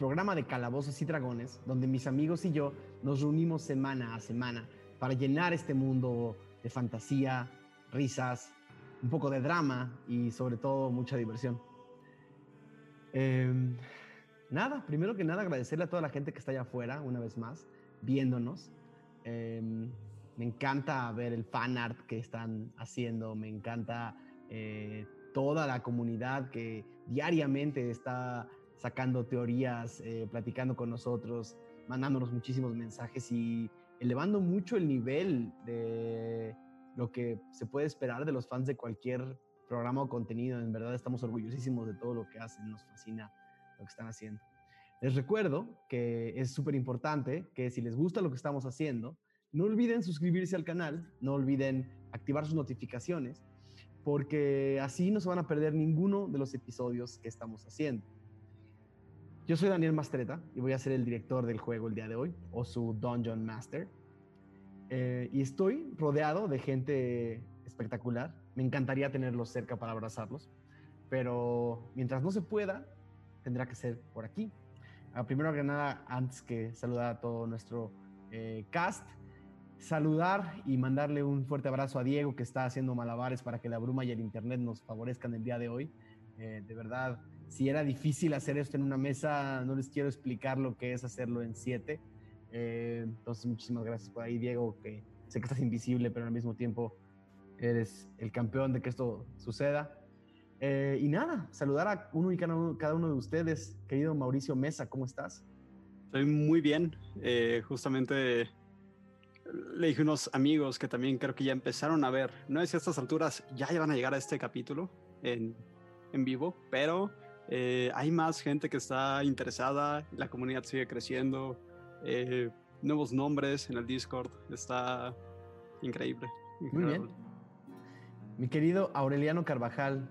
Programa de calabozos y dragones donde mis amigos y yo nos reunimos semana a semana para llenar este mundo de fantasía, risas, un poco de drama y sobre todo mucha diversión. Em, nada, primero que nada agradecerle a toda la gente que está allá afuera una vez más, viéndonos. Em, me encanta ver el fan art que están haciendo, me encanta eh, toda la comunidad que diariamente está sacando teorías, eh, platicando con nosotros, mandándonos muchísimos mensajes y elevando mucho el nivel de lo que se puede esperar de los fans de cualquier programa o contenido. En verdad estamos orgullosísimos de todo lo que hacen, nos fascina lo que están haciendo. Les recuerdo que es súper importante que si les gusta lo que estamos haciendo, no olviden suscribirse al canal, no olviden activar sus notificaciones porque así no se van a perder ninguno de los episodios que estamos haciendo. Yo soy Daniel Mastreta y voy a ser el director del juego el día de hoy, o su Dungeon Master. Eh, y estoy rodeado de gente espectacular. Me encantaría tenerlos cerca para abrazarlos, pero mientras no se pueda, tendrá que ser por aquí. Ah, primero que nada, antes que saludar a todo nuestro eh, cast, saludar y mandarle un fuerte abrazo a Diego que está haciendo malabares para que la bruma y el internet nos favorezcan el día de hoy. Eh, de verdad, si era difícil hacer esto en una mesa, no les quiero explicar lo que es hacerlo en siete. Eh, entonces, muchísimas gracias por ahí, Diego, que sé que estás invisible, pero al mismo tiempo eres el campeón de que esto suceda. Eh, y nada, saludar a uno y cada uno, de ustedes. Querido Mauricio Mesa, ¿cómo estás? Estoy muy bien. justamente le dije a unos amigos que también creo que ya empezaron a ver, no sé si a estas alturas ya van a llegar a este capítulo en, en vivo, pero eh, hay más gente que está interesada, la comunidad sigue creciendo, eh, nuevos nombres en el Discord, está increíble. Muy bien. Mi querido Aureliano Carvajal,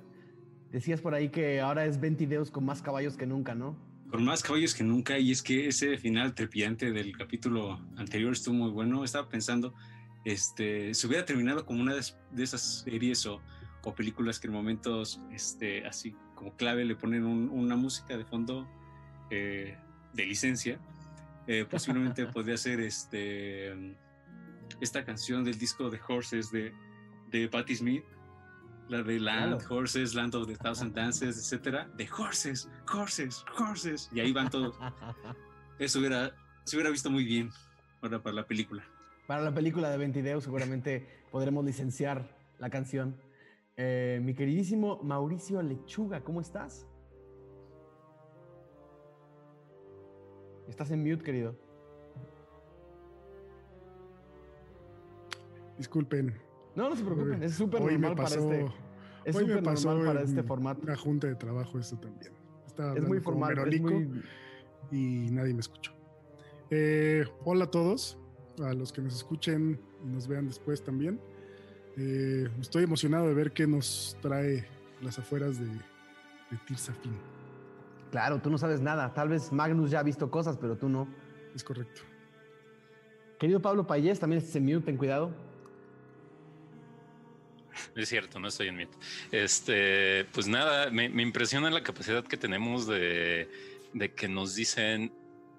decías por ahí que ahora es 20 videos con más caballos que nunca, ¿no? con más caballos que nunca y es que ese final trepidante del capítulo anterior estuvo muy bueno. Estaba pensando, este, se hubiera terminado como una de esas series o, o películas que en momentos este, así como clave le ponen una música de fondo eh, de licencia. Eh, posiblemente podría ser este, esta canción del disco de Horses de, de Patti Smith la de Land, Horses, Land of the Thousand Dances, etcétera, de Horses, Horses, Horses, y ahí van todos. Eso hubiera, se hubiera visto muy bien para, para la película. Para la película de Ventideo seguramente podremos licenciar la canción. Eh, mi queridísimo Mauricio Lechuga, ¿cómo estás? Estás en mute, querido. Disculpen, no, no se preocupen, es súper normal para este. Es súper normal para este formato. Una junta de trabajo, esto también. es muy formal. Es muy... Y nadie me escuchó. Eh, hola a todos, a los que nos escuchen y nos vean después también. Eh, estoy emocionado de ver qué nos trae las afueras de, de Tirsafin. Claro, tú no sabes nada. Tal vez Magnus ya ha visto cosas, pero tú no. Es correcto. Querido Pablo Payés, también se mute, ten cuidado. Es cierto, no estoy en mute. Este, pues nada, me, impresiona la capacidad que tenemos de, que nos dicen,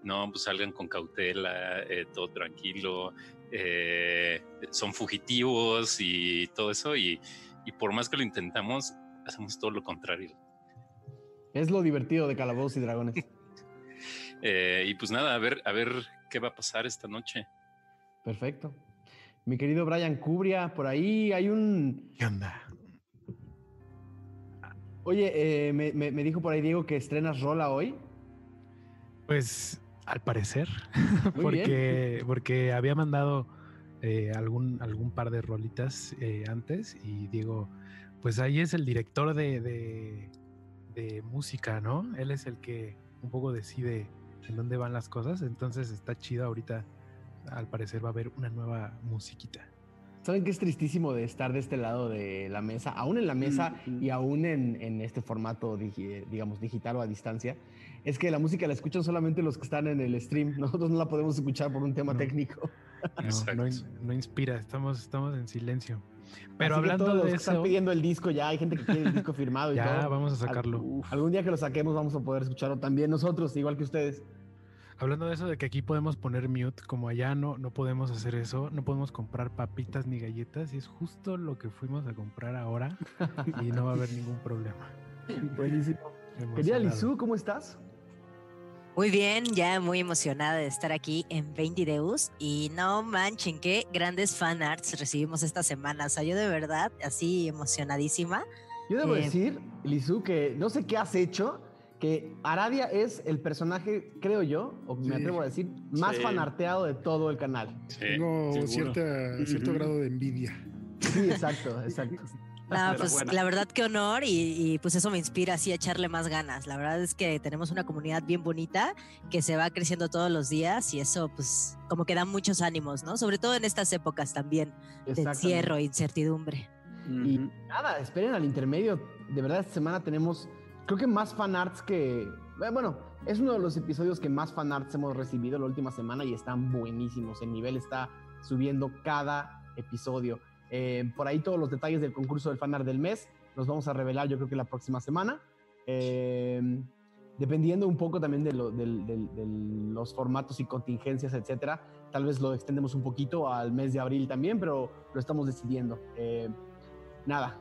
no, pues salgan con cautela, eh, todo tranquilo, eh, son fugitivos y todo eso. Y, por más que lo intentamos, hacemos todo lo contrario. Es lo divertido de Calabozos y Dragones. Eh, y pues nada, a ver, a ver qué va a pasar esta noche. Perfecto. Mi querido Brian Cubria, por ahí hay un. ¿Qué onda? Oye, eh, me, dijo por ahí Diego que estrenas rola hoy. Pues al parecer, porque, porque había mandado eh, algún, algún par de rolitas eh, antes y Diego, pues ahí es el director de, de, de, música, ¿no? Él es el que un poco decide en dónde van las cosas, entonces está chido ahorita al parecer va a haber una nueva musiquita. ¿Saben qué es tristísimo de estar de este lado de la mesa? Aún en la mesa y aún en, este formato, digamos, digital o a distancia, es que la música la escuchan solamente los que están en el stream. Nosotros no la podemos escuchar por un tema técnico. No, no, inspira, estamos, estamos en silencio. Pero hablando de eso. Están pidiendo el disco ya, hay gente que quiere el disco firmado y ya, vamos a sacarlo. algún día que lo saquemos vamos a poder escucharlo también nosotros, igual que ustedes. Hablando de eso de que aquí podemos poner mute, como allá no, no podemos hacer eso, no podemos comprar papitas ni galletas y es justo lo que fuimos a comprar ahora y no va a haber ningún problema. Buenísimo. Querida Lizu, ¿cómo estás? Muy bien, ya muy emocionada de estar aquí en 20 Deus y no manchen, qué grandes fan arts recibimos esta semana. O sea, yo de verdad, así emocionadísima. Yo debo eh, decir, Lizu, que no sé qué has hecho, que Aradia es el personaje, creo yo, o me atrevo a decir, más fanarteado de todo el canal. Tengo cierto grado de envidia. Sí, exacto, exacto. pues la verdad que honor y, pues eso me inspira así a echarle más ganas. La verdad es que tenemos una comunidad bien bonita que se va creciendo todos los días y eso pues como que da muchos ánimos, ¿no? Sobre todo en estas épocas también de encierro e incertidumbre. Y nada, esperen al intermedio. De verdad esta semana tenemos creo que más fanarts que... Eh, bueno, es uno de los episodios que más fanarts hemos recibido la última semana y están buenísimos. El nivel está subiendo cada episodio. Eh, por ahí todos los detalles del concurso del fanart del mes los vamos a revelar yo creo que la próxima semana. Eh, dependiendo un poco también de, los formatos y contingencias, etcétera, tal vez lo extendemos un poquito al mes de abril también, pero lo estamos decidiendo. nada,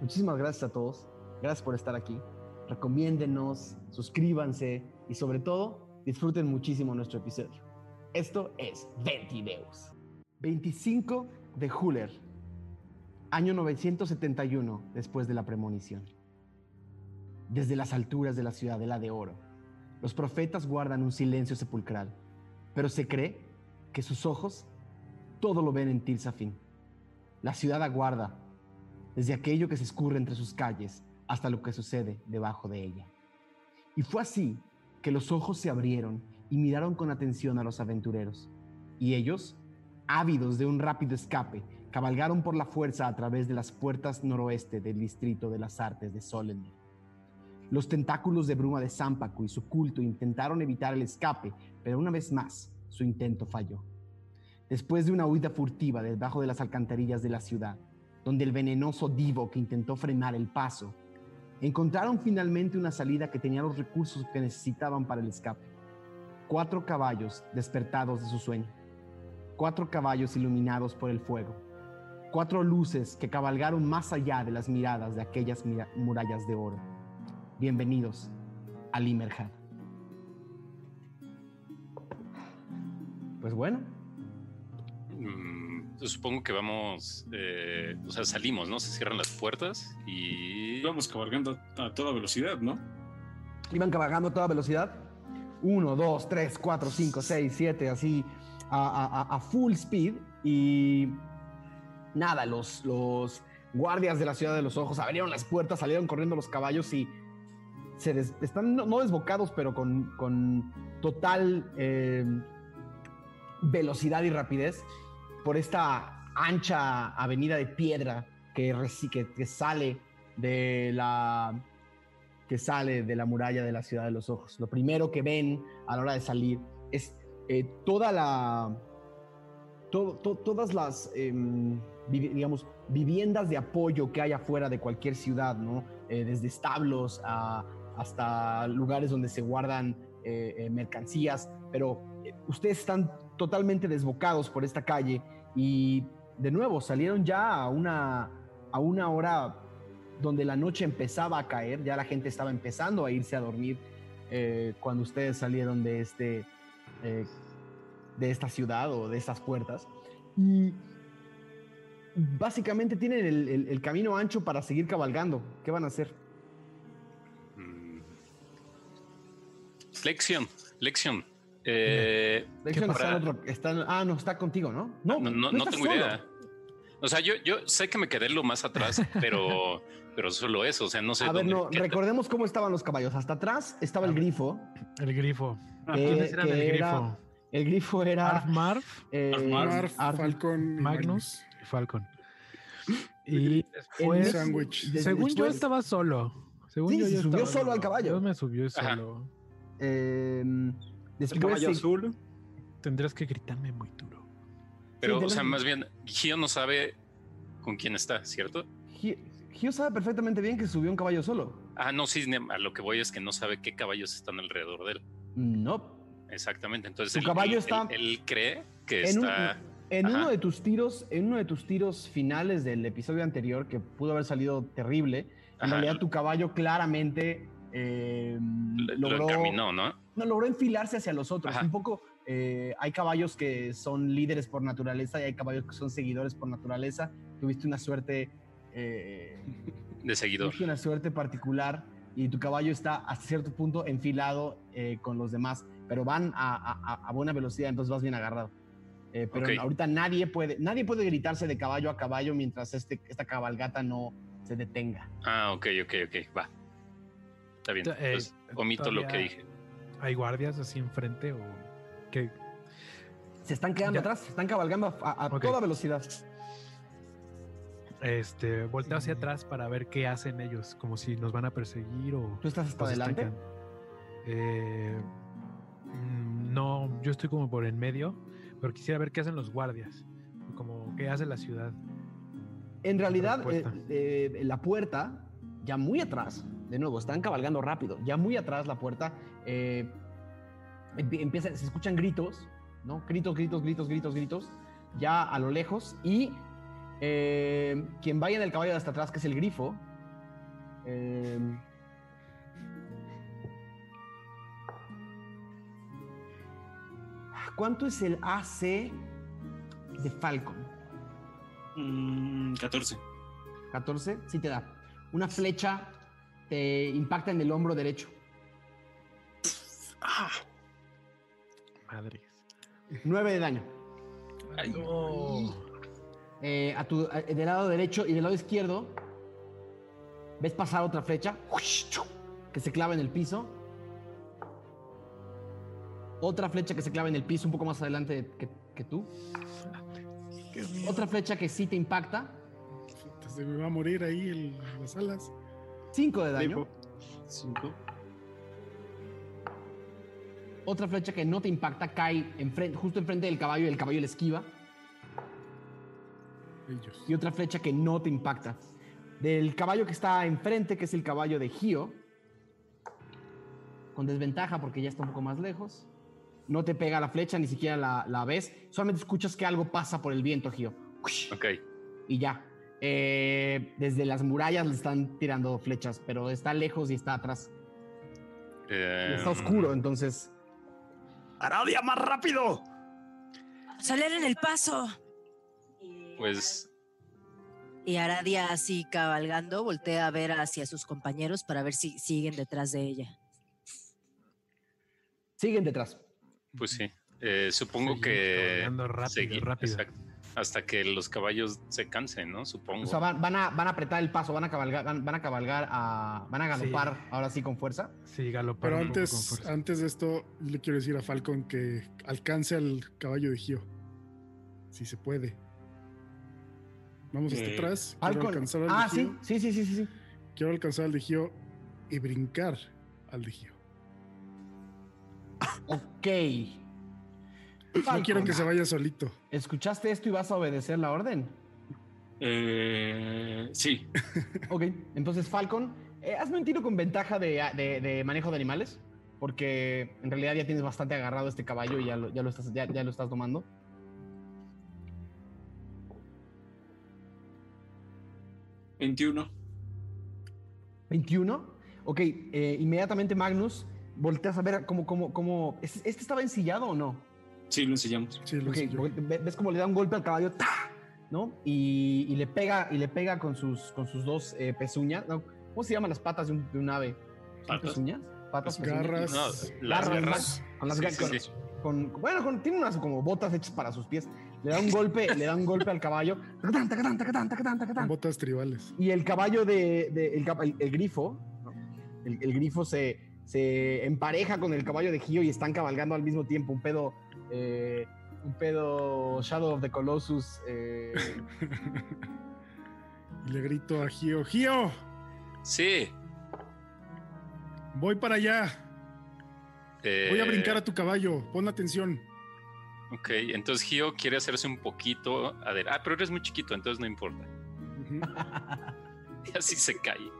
muchísimas gracias a todos. Gracias por estar aquí recomiéndenos, suscríbanse y sobre todo disfruten muchísimo nuestro episodio. Esto es Ventideus. 25 de Huller, año 971 después de la premonición. Desde las alturas de la ciudadela de oro, los profetas guardan un silencio sepulcral, pero se cree que sus ojos todo lo ven en Tilsafin. La ciudad aguarda desde aquello que se escurre entre sus calles hasta lo que sucede debajo de ella. Y fue así que los ojos se abrieron y miraron con atención a los aventureros. Y ellos, ávidos de un rápido escape, cabalgaron por la fuerza a través de las puertas noroeste del distrito de las artes de Solender. Los tentáculos de bruma de Zampacu y su culto intentaron evitar el escape, pero una vez más su intento falló. Después de una huida furtiva debajo de las alcantarillas de la ciudad, donde el venenoso divo que intentó frenar el paso encontraron finalmente una salida que tenía los recursos que necesitaban para el escape. Cuatro caballos despertados de su sueño. Cuatro caballos iluminados por el fuego. Cuatro luces que cabalgaron más allá de las miradas de aquellas murallas de oro. Bienvenidos a Limerhad. Pues bueno, supongo que vamos, eh, o sea, salimos, ¿no? Se cierran las puertas y... Vamos cabalgando a toda velocidad, ¿no? Iban cabalgando a toda velocidad. Uno, dos, tres, cuatro, cinco, seis, siete, así a, full speed. Y nada, los, los guardias de la ciudad de los ojos abrieron las puertas, salieron corriendo los caballos y se están no, desbocados, pero con, con total eh, velocidad y rapidez por esta ancha avenida de piedra que, que, sale de la que sale de la muralla de la ciudad de los ojos. Lo primero que ven a la hora de salir es eh, toda la todas las em, digamos viviendas de apoyo que hay afuera de cualquier ciudad, ¿no? Eh, desde establos hasta lugares donde se guardan eh, mercancías, pero ustedes están totalmente desbocados por esta calle y de nuevo salieron ya a una, a una hora donde la noche empezaba a caer, ya la gente estaba empezando a irse a dormir eh, cuando ustedes salieron de, este, eh, de esta ciudad o de estas puertas. Y básicamente tienen el, camino ancho para seguir cabalgando. ¿Qué van a hacer? Mm. Lección, lección. Eh, ah, no, está contigo, ¿no? No, no, tengo idea. O sea, yo, yo sé que me quedé lo más atrás, pero, pero solo eso. O sea, no sé. A ver, no, recordemos cómo estaban los caballos. Hasta atrás estaba el grifo. El grifo. Eh, era el grifo? El grifo era. Arf Marv, eh, Falcon, Magnus y Falcon. Y después, según yo estaba solo. Según yo, se subió solo al caballo. Yo me subió solo. Eh, el caballo azul. Tendrás que gritarme muy duro. Pero, o sea, más bien, Gio no sabe con quién está, ¿cierto? Gio sabe perfectamente bien que subió un caballo solo. Ah, no, sí, a lo que voy es que no sabe qué caballos están alrededor de él. No. Exactamente. Entonces, él, caballo él- está- él- él cree que En un- está. En Ajá. uno de tus tiros, en uno de tus tiros finales del episodio anterior, que pudo haber salido terrible, en Ajá, realidad tu caballo claramente eh, lo, lo logró, encaminó, ¿no? no, logró enfilarse hacia los otros. Ajá. Un poco, eh, hay caballos que son líderes por naturaleza y hay caballos que son seguidores por naturaleza. Tuviste una suerte, eh, De seguidor. tuviste una suerte particular y tu caballo está hasta cierto punto enfilado eh, con los demás, pero van a, a- buena velocidad, entonces vas bien agarrado. Eh, pero ahorita nadie puede, nadie puede gritarse de caballo a caballo mientras este, esta cabalgata no se detenga. Ah, ok, ok, ok, va. Está bien. Eh, Entonces, omito lo que dije. ¿Hay guardias así enfrente o qué? Se están quedando Ya. atrás, se están cabalgando a, toda velocidad. Este, volteo hacia atrás para ver qué hacen ellos, como si nos van a perseguir o ¿Tú estás hasta adelante? Eh, no, yo estoy como por en medio, pero quisiera ver qué hacen los guardias, como qué hace la ciudad. En realidad, eh, eh, la puerta, ya muy atrás, de nuevo, están cabalgando rápido, ya muy atrás la puerta, eh, empie- empieza, se escuchan gritos, ¿no? Gritos, gritos, gritos, gritos, gritos, ya a lo lejos, y eh, quien vaya en el caballo de hasta atrás, que es el grifo, ¿Cuánto es el AC de Falcon? Mm, 14. 14, sí te da. Una flecha te impacta en el hombro derecho. Madres. 9 de daño. No. Eh, a tu, a- del lado derecho y del lado izquierdo ves pasar otra flecha que se clava en el piso. Otra flecha que se clava en el piso un poco más adelante que, que tú. Otra flecha que sí te impacta. Se me va a morir ahí el- las alas. 5 de daño. 5. Otra flecha que no te impacta cae enfrente- justo enfrente del caballo y el caballo le esquiva. Ellos. y otra flecha que no te impacta. Del caballo que está enfrente, que es el caballo de Gio, con desventaja porque ya está un poco más lejos. No te pega la flecha, ni siquiera la, la ves. Solamente escuchas que algo pasa por el viento, Gio. Ok. Y ya. Eh, desde las murallas le están tirando flechas, pero está lejos y está atrás. Y Eh, está oscuro, entonces. ¡Aradia, más rápido! Aceleren el paso. Pues Y Aradia así cabalgando, voltea a ver hacia sus compañeros para ver si siguen detrás de ella. Siguen detrás. Pues sí. Eh, supongo Seguimos que. rápido, seguir- rápido. exacto. Hasta que los caballos se cansen, ¿no? Supongo. O sea, van, van a, van a apretar el paso, van a cabalgar, van, van a cabalgar a. Van a galopar Sí. ahora sí con fuerza. Sí, galopar Pero antes, fuerza. antes de esto, le quiero decir a Falcon que alcance al caballo de Gio. Si se puede. Vamos hasta Eh, atrás. Quiero Falcon. alcanzar al Ah, de sí, Gio. sí, sí, sí, sí, sí. Quiero alcanzar al de Gio y brincar al de Gio. Ok. No quiero que se vaya solito. ¿Escuchaste esto y vas a obedecer la orden? Eh, sí. Ok, entonces Falcon, eh, hazme un tiro con ventaja de, de- de manejo de animales, porque en realidad ya tienes bastante agarrado este caballo y ya lo, ya lo, estás, ya, ya lo estás tomando. ¿21? 21. Ok, eh, inmediatamente Magnus, volteas a ver cómo, cómo, cómo... ¿Este estaba ensillado o no? Sí, lo enseñamos. Sí, lo Ok, sé yo. porque ve- ves como le da un golpe al caballo, ¡ta! ¿no? Y, y le pega, y le pega con sus, con sus dos eh, pezuñas. ¿no? ¿Cómo se llaman las patas de un, de un ave? ¿Son ¿Patas? pezuñas? Patas, Las garras. No, las Garras, garras. Con las Sí, garras. sí, sí. con- bueno, con- tiene unas como botas hechas para sus pies. Le da un golpe, le da un golpe al caballo. Tacatán, tacatán, tacatán, tacatán, Con tacatán. botas tribales. Y el caballo de, de- el, el- el grifo, ¿no? el, el grifo se, se empareja con el caballo de Gio y están cabalgando al mismo tiempo. Un pedo, eh, un pedo Shadow of the Colossus. eh, Y le grito a Gio, Gio, Sí. voy para allá. Voy a eh, brincar a tu caballo. Pon atención. Ok, entonces Gio quiere hacerse un poquito. A ver, ah, pero eres muy chiquito, entonces no importa. y así se cae.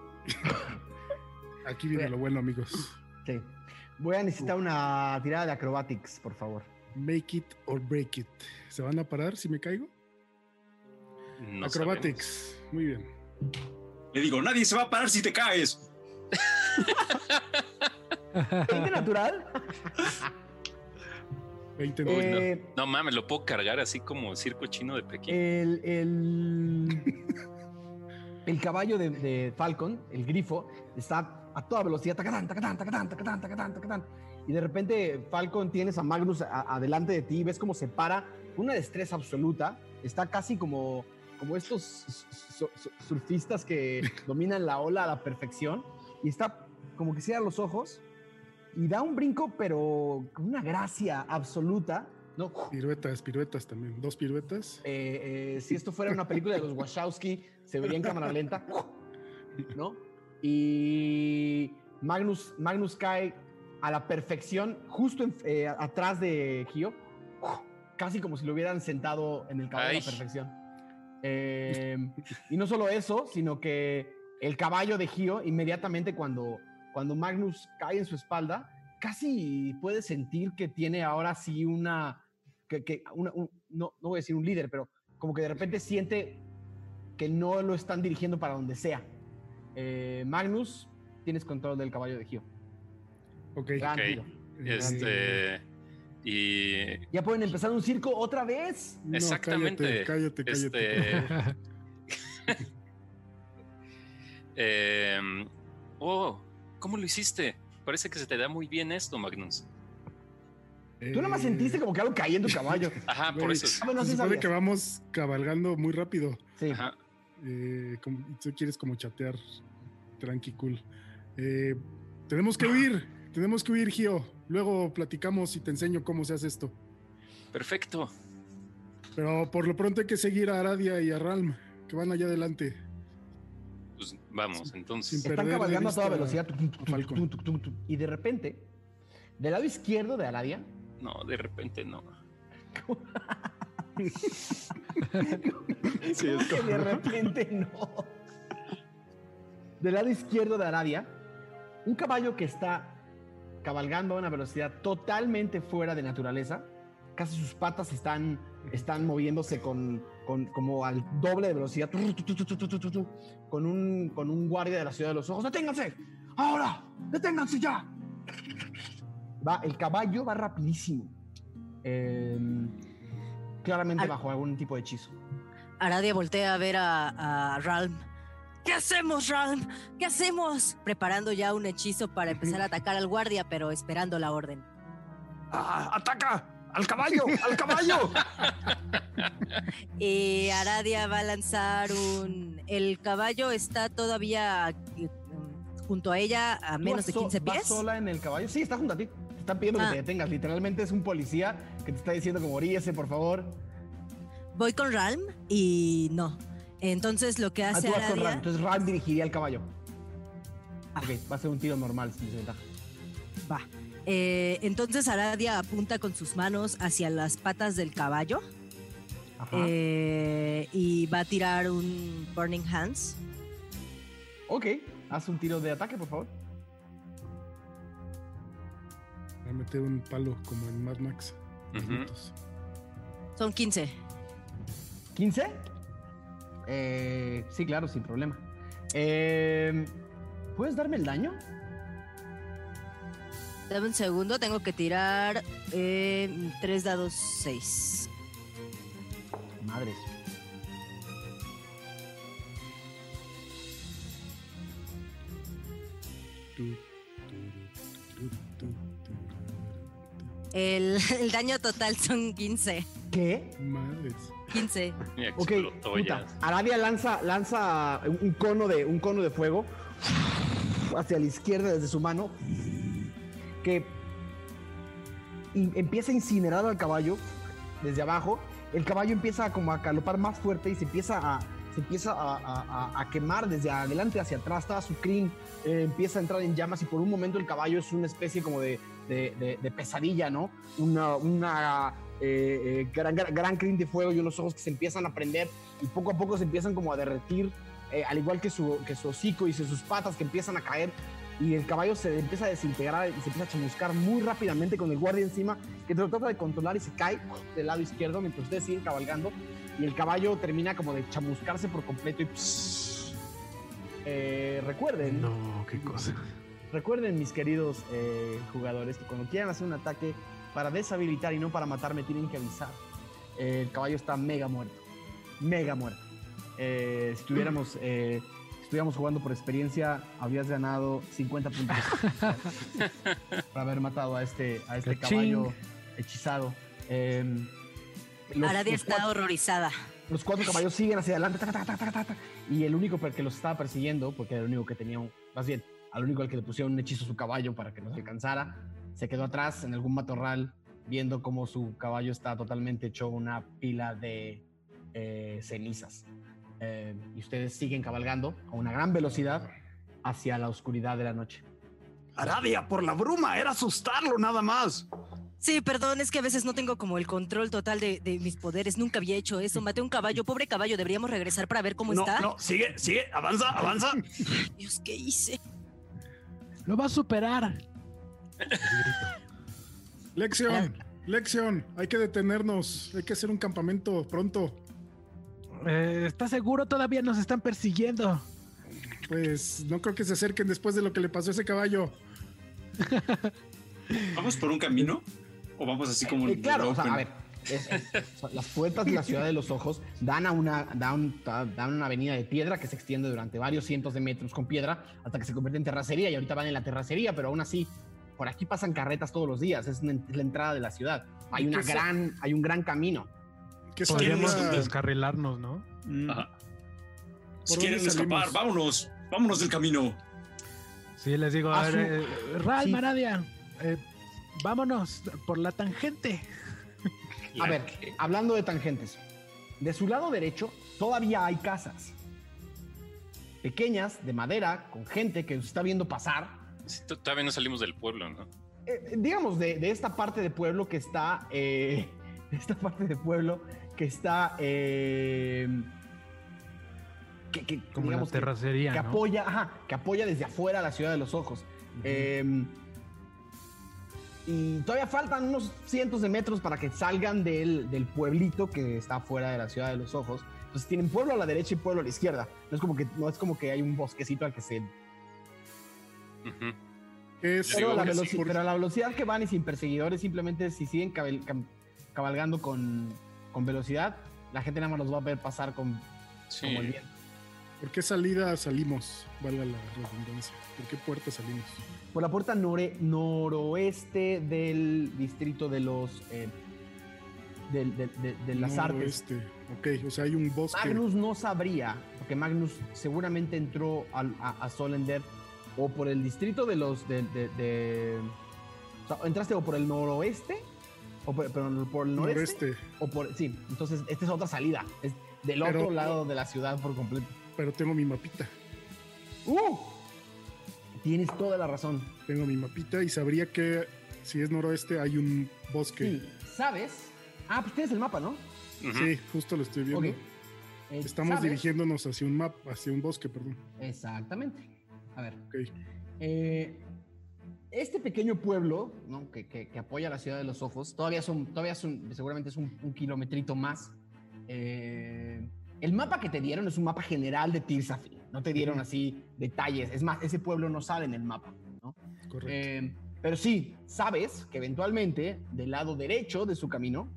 Aquí viene lo bueno, amigos. Sí. Voy a necesitar una tirada de acrobatics, por favor. Make it or break it. ¿Se van a parar si me caigo? No acrobatics. Muy bien. Le digo, nadie se va a parar si te caes. ¿20 natural? 20 Uy, Eh, no. no mames, lo puedo cargar así como circo chino de Pekín. El, el, el caballo de, de Falcon, el grifo, está a toda velocidad. tacatán, tacatán, tacatán, tacatán, tacatán, tacatán. Y de repente Falcon tienes a Magnus adelante de ti y ves cómo se para una destreza absoluta. Está casi como, como estos su- su- surfistas que dominan la ola a la perfección. Y está como que cierra los ojos y da un brinco, pero con una gracia absoluta. ¿no? Piruetas, piruetas también. Dos piruetas. Eh, eh, si esto fuera una película de los Wachowski, se vería en cámara lenta, ¿no? Y Magnus, Magnus cae a la perfección, justo en- eh, atrás de Gio, casi como si lo hubieran sentado en el caballo a la Ay. perfección. Eh, y no solo eso, sino que el caballo de Gio, inmediatamente cuando, cuando Magnus cae en su espalda, casi puede sentir que tiene ahora sí una, que, que una- un- no, no voy a decir un líder, pero como que de repente siente que no lo están dirigiendo para donde sea. Eh, Magnus, tienes control del caballo de Gio. Ok. Gran Ok. tiro. Este. Y. Ya pueden empezar un circo otra vez. No, Exactamente. Cállate, cállate, cállate. Este. em, oh, ¿cómo lo hiciste? Parece que se te da muy bien esto, Magnus. Tú nada más Eh, sentiste como que algo caía en tu caballo. Ajá, por eso. Ah, se supone que vamos cabalgando muy rápido. Sí. Ajá. Eh, como- tú quieres como chatear tranqui cool. Eh, tenemos que huir, tenemos que huir, Gio. Luego platicamos y te enseño cómo se hace esto. Perfecto. Pero por lo pronto hay que seguir a Aradia y a Ralm, que van allá adelante. Pues vamos, entonces. Sin Están cabalgando a toda velocidad. tum, tum, a tum, Falcon. tum, tum, tum, tum. Y de repente, del lado izquierdo de Aradia, No, de repente no. Sí, ¿Cómo es que de repente no. Del lado izquierdo de Aradia, un caballo que está cabalgando a una velocidad totalmente fuera de naturaleza. Casi sus patas están, están moviéndose con, con- como al doble de velocidad. Con un, con un guardia de la ciudad de los ojos. ¡Deténganse! ¡Ahora! ¡Deténganse ya! Va, el caballo va rapidísimo. Em, claramente bajo algún tipo de hechizo. Aradia voltea a ver a, a Ralm. ¿Qué hacemos, Ralm? ¿Qué hacemos? Preparando ya un hechizo para empezar a atacar al guardia, pero esperando la orden. ¡Ah, ¡Ataca! ¡Al caballo! ¡Al caballo! Y Aradia va a lanzar un. El caballo está todavía eh, junto a ella a ¿Tú menos de so- 15 vas pies. sola en el caballo? Sí, está junto a ti. Te están pidiendo Ah. que te detengas. Literalmente es un policía que te está diciendo como oríese, por favor. Voy con Ralm y no. Entonces lo que Ah, hace tú vas con. Aradia. Entonces Ram dirigiría al caballo. Ah. Ok, va a ser un tiro normal sin desventaja. Va. Eh, entonces Aradia apunta con sus manos hacia las patas del caballo Ajá. eh, y va a tirar un Burning Hands. ok, haz un tiro de ataque, por favor. A meter un palo como en Mad Max. Ujú. nietos. Son 15. ¿15? Eh, sí, claro, sin problema. Eh, ¿Puedes darme el daño? Dame un segundo, tengo que tirar eh, tres dados 6. Madres. Tu, El, el daño total son 15. ¿Qué? Madres. 15. Y Ok, puta. Arabia lanza, lanza un cono, de, un cono de fuego hacia la izquierda desde su mano que empieza a incinerar al caballo desde abajo. El caballo empieza como a calopar más fuerte y se empieza a, se empieza a, quemar desde adelante hacia atrás, toda su crin eh, empieza a entrar en llamas y por un momento el caballo es una especie como de, pesadilla, ¿no? Una, una eh, gran, gran, crin de fuego y unos ojos que se empiezan a prender y poco a poco se empiezan como a derretir, al igual que su, que su hocico y sus patas que empiezan a caer y el caballo se empieza a desintegrar y se empieza a chamuscar muy rápidamente con el guardia encima, que trata de controlar y se cae del lado izquierdo mientras ustedes siguen cabalgando y el caballo termina como de chamuscarse por completo y eh, recuerden. No, qué cosa. Recuerden, mis queridos eh, jugadores, que cuando quieran hacer un ataque para deshabilitar y no para matarme, tienen que avisar. el caballo está mega muerto. Mega muerto. Eh, si tuviéramos estuviéramos jugando por experiencia, habías ganado 50 puntos por haber matado a este, a este caballo hechizado. Eh, Aradia está horrorizada. Los cuatro caballos siguen hacia adelante y el único que los estaba persiguiendo, porque era el único que tenía, más bien, al único al que le pusieron un hechizo a su caballo para que no se alcanzara, se quedó atrás en algún matorral viendo cómo su caballo está totalmente hecho una pila de eh, cenizas. Eh, y ustedes siguen cabalgando a una gran velocidad hacia la oscuridad de la noche. Aradia, por la bruma, era asustarlo nada más. Sí, perdón, es que a veces no tengo como el control total de, mis poderes. Nunca había hecho eso. Maté un caballo, pobre caballo. Deberíamos regresar para ver cómo está. No, sigue, sigue, avanza, avanza. Dios, ¿qué hice? Lo va a superar. Lección, lección. Hay que detenernos. Hay que hacer un campamento pronto. Eh, ¿Estás seguro? Todavía nos están persiguiendo. Pues no creo que se acerquen después de lo que le pasó a ese caballo. ¿Vamos por un camino? ¿O vamos así como eh, Claro, o sea, a ver. las puertas de la ciudad de los ojos dan a una, dan, dan una avenida de piedra que se extiende durante varios cientos de metros con piedra hasta que se convierte en terracería y ahorita van en la terracería, pero aún así por aquí pasan carretas todos los días, es, la entrada de la ciudad. Hay una gran, hay un gran camino. Podríamos descarrilarnos, ¿no? Mm. Si quieren escapar, vámonos, vámonos del camino. Sí, les digo, a ver, eh, Ral, Maradia, eh, vámonos por la tangente. A ver, hablando de tangentes, de su lado derecho todavía hay casas pequeñas de madera con gente que nos está viendo pasar. todavía no salimos del pueblo, ¿no? Eh, digamos, de, esta parte de pueblo que está, esta parte de pueblo que está eh, que, como digamos, terracería que, apoya que apoya desde afuera la ciudad de los ojos em, y todavía faltan unos cientos de metros para que salgan del, pueblito que está afuera de la ciudad de los ojos entonces tienen pueblo a la derecha y pueblo a la izquierda no es como que no es como que hay un bosquecito al que se pero, la pero, la velocidad que van y sin perseguidores simplemente si siguen cabalgando con con velocidad, la gente nada más los va a ver pasar con, como el viento. ¿Por qué salida salimos? Valga la redundancia. ¿Por qué puerta salimos? Por la puerta noroeste del distrito de los. Eh, de, las artes. Ok, o sea, hay un bosque. Magnus no sabría, porque Magnus seguramente entró a, Solender o por el distrito de los. De, o sea, entraste o por el noroeste o por, pero por el noreste. O por, sí, entonces esta es otra salida. Es del otro lado de la ciudad por completo. Pero tengo mi mapita. ¡Uh! Tienes toda la razón. Tengo mi mapita y sabría que si es noroeste hay un bosque. Sí, ¿sabes? Ah, pues tienes el mapa, ¿no? Sí, justo lo estoy viendo. Eh, Estamos dirigiéndonos hacia un mapa, hacia un bosque, perdón. Exactamente. A ver. Ok. Eh, este pequeño pueblo que, apoya la ciudad de los ojos, todavía son, todavía son, seguramente es un, kilometrito más. Eh, el mapa que te dieron es un mapa general de Tirsafi, no te dieron así detalles. Es más, ese pueblo no sale en el mapa. Correcto. Eh, pero sí, sabes que eventualmente del lado derecho de su camino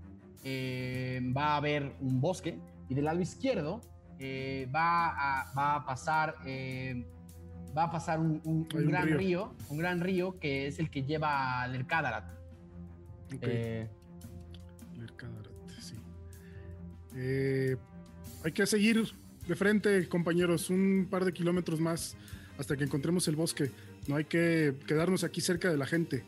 eh, va a haber un bosque y del lado izquierdo va, a, va, a, pasar va a pasar un, gran río. un gran río que es el que lleva al Ercadarat. Eh, sí. Eh, hay que seguir de frente, compañeros, un par de kilómetros más hasta que encontremos el bosque. No hay que quedarnos aquí cerca de la gente.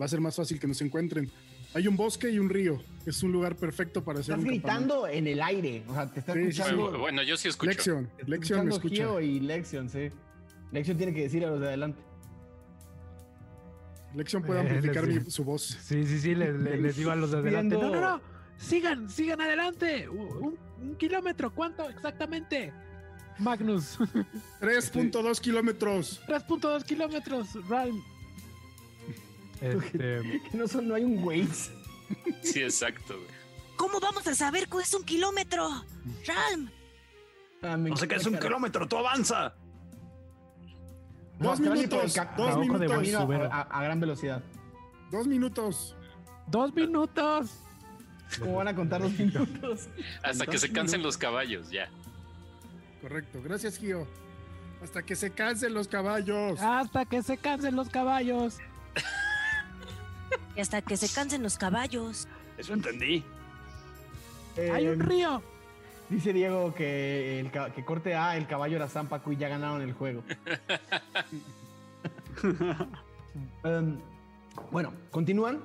Va a ser más fácil que nos encuentren. Hay un bosque y un río. Es un lugar perfecto para hacer Estás un gritando en el aire. O sea, te está Sí, sí, escuchando. Bueno, bueno, yo sí escucho. Lexion, está Lexion me escucha. Gio y Lexion, sí. Lexion tiene que decir a los de adelante. Lexion puede Eh, amplificar mi- su voz. Sí, sí, sí, le- le- les digo a los de adelante. No, no, no. Sigan, sigan adelante. Un, un kilómetro, ¿cuánto exactamente? Magnus, 3.2 kilómetros. 3.2 kilómetros, Ralm. Este, Que no, son, no hay un Waze. Sí, exacto. güey. ¿Cómo vamos a saber qué es un kilómetro? Ralm, Ah, me No sé qué es un kilómetro, tú avanza. Dos minutos, dos minutos. a- a gran velocidad. Dos minutos. dos minutos. ¿Cómo van a contar los minutos? Hasta que se cansen los caballos, ya. Correcto. Gracias, Gio. Hasta que se cansen los caballos. Hasta que se cansen los caballos. y hasta que se cansen los caballos. Eso entendí. Hay Eh, un río. Dice Diego que, el que corte A, el caballo era Zampacu y ya ganaron el juego. Em, bueno, continúan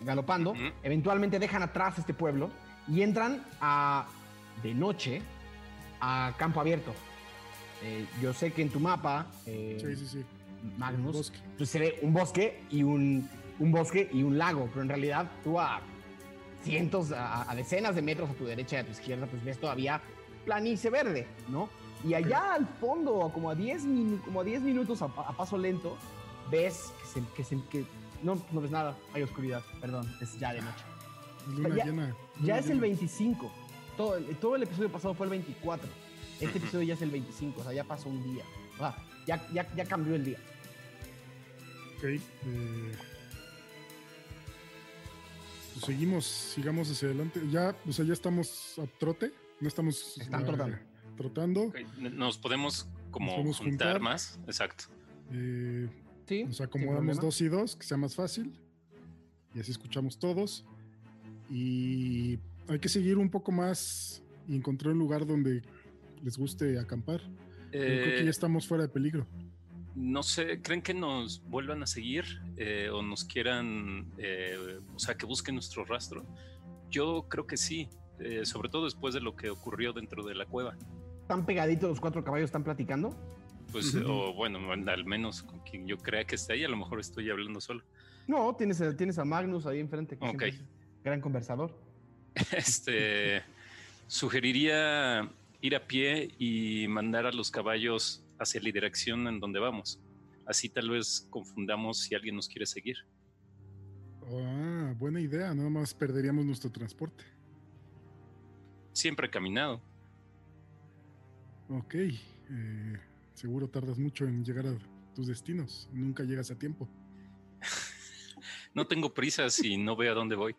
galopando. Ujú. Eventualmente dejan atrás este pueblo y entran a, de noche a campo abierto. Eh, yo sé que en tu mapa, eh, Sí, sí, sí. Magnus, pues se ve un bosque y un, un bosque y un lago, pero en realidad tú a cientos, a, a decenas de metros a tu derecha y a tu izquierda, pues ves todavía planicie verde, ¿no? Y allá al fondo, como a 10, minu- como a 10 minutos a, a paso lento, ves que se, que se- que no, no ves nada, hay oscuridad, perdón, es ya de noche. Luna Ya- llena. Ya es el llena. 25, todo, el- todo el episodio pasado fue el 24, este episodio ya es el 25, o sea, ya pasó un día, o sea, ya, ya, ya cambió el día. Ok. eh, pues seguimos, sigamos hacia adelante. Ya, o sea, ya estamos a trote. No estamos Están eh, trotando. trotando. Nos podemos como Nos podemos juntar, juntar. más. Exacto. Eh, Sí, nos acomodamos dos y dos, que sea más fácil. Y así escuchamos todos. Y hay que seguir un poco más y encontrar un lugar donde les guste acampar. Yo creo que Eh, ya estamos fuera de peligro. no sé, ¿creen que nos vuelvan a seguir eh, o nos quieran, eh, o sea, que busquen nuestro rastro? Yo creo que sí, eh, sobre todo después de lo que ocurrió dentro de la cueva. Están pegaditos los cuatro caballos, están platicando. Pues, Ujú. o bueno, al menos con quien yo crea que está ahí, a lo mejor estoy hablando solo. No, tienes, a- tienes a Magnus ahí enfrente, que es gran conversador. Este, sugeriría ir a pie y mandar a los caballos hacia la dirección en donde vamos. Así tal vez confundamos si alguien nos quiere seguir. Ah, buena idea. Nada más perderíamos nuestro transporte. Siempre he caminado. Ok. eh, seguro tardas mucho en llegar a tus destinos. Nunca llegas a tiempo. No tengo prisas y no veo a dónde voy.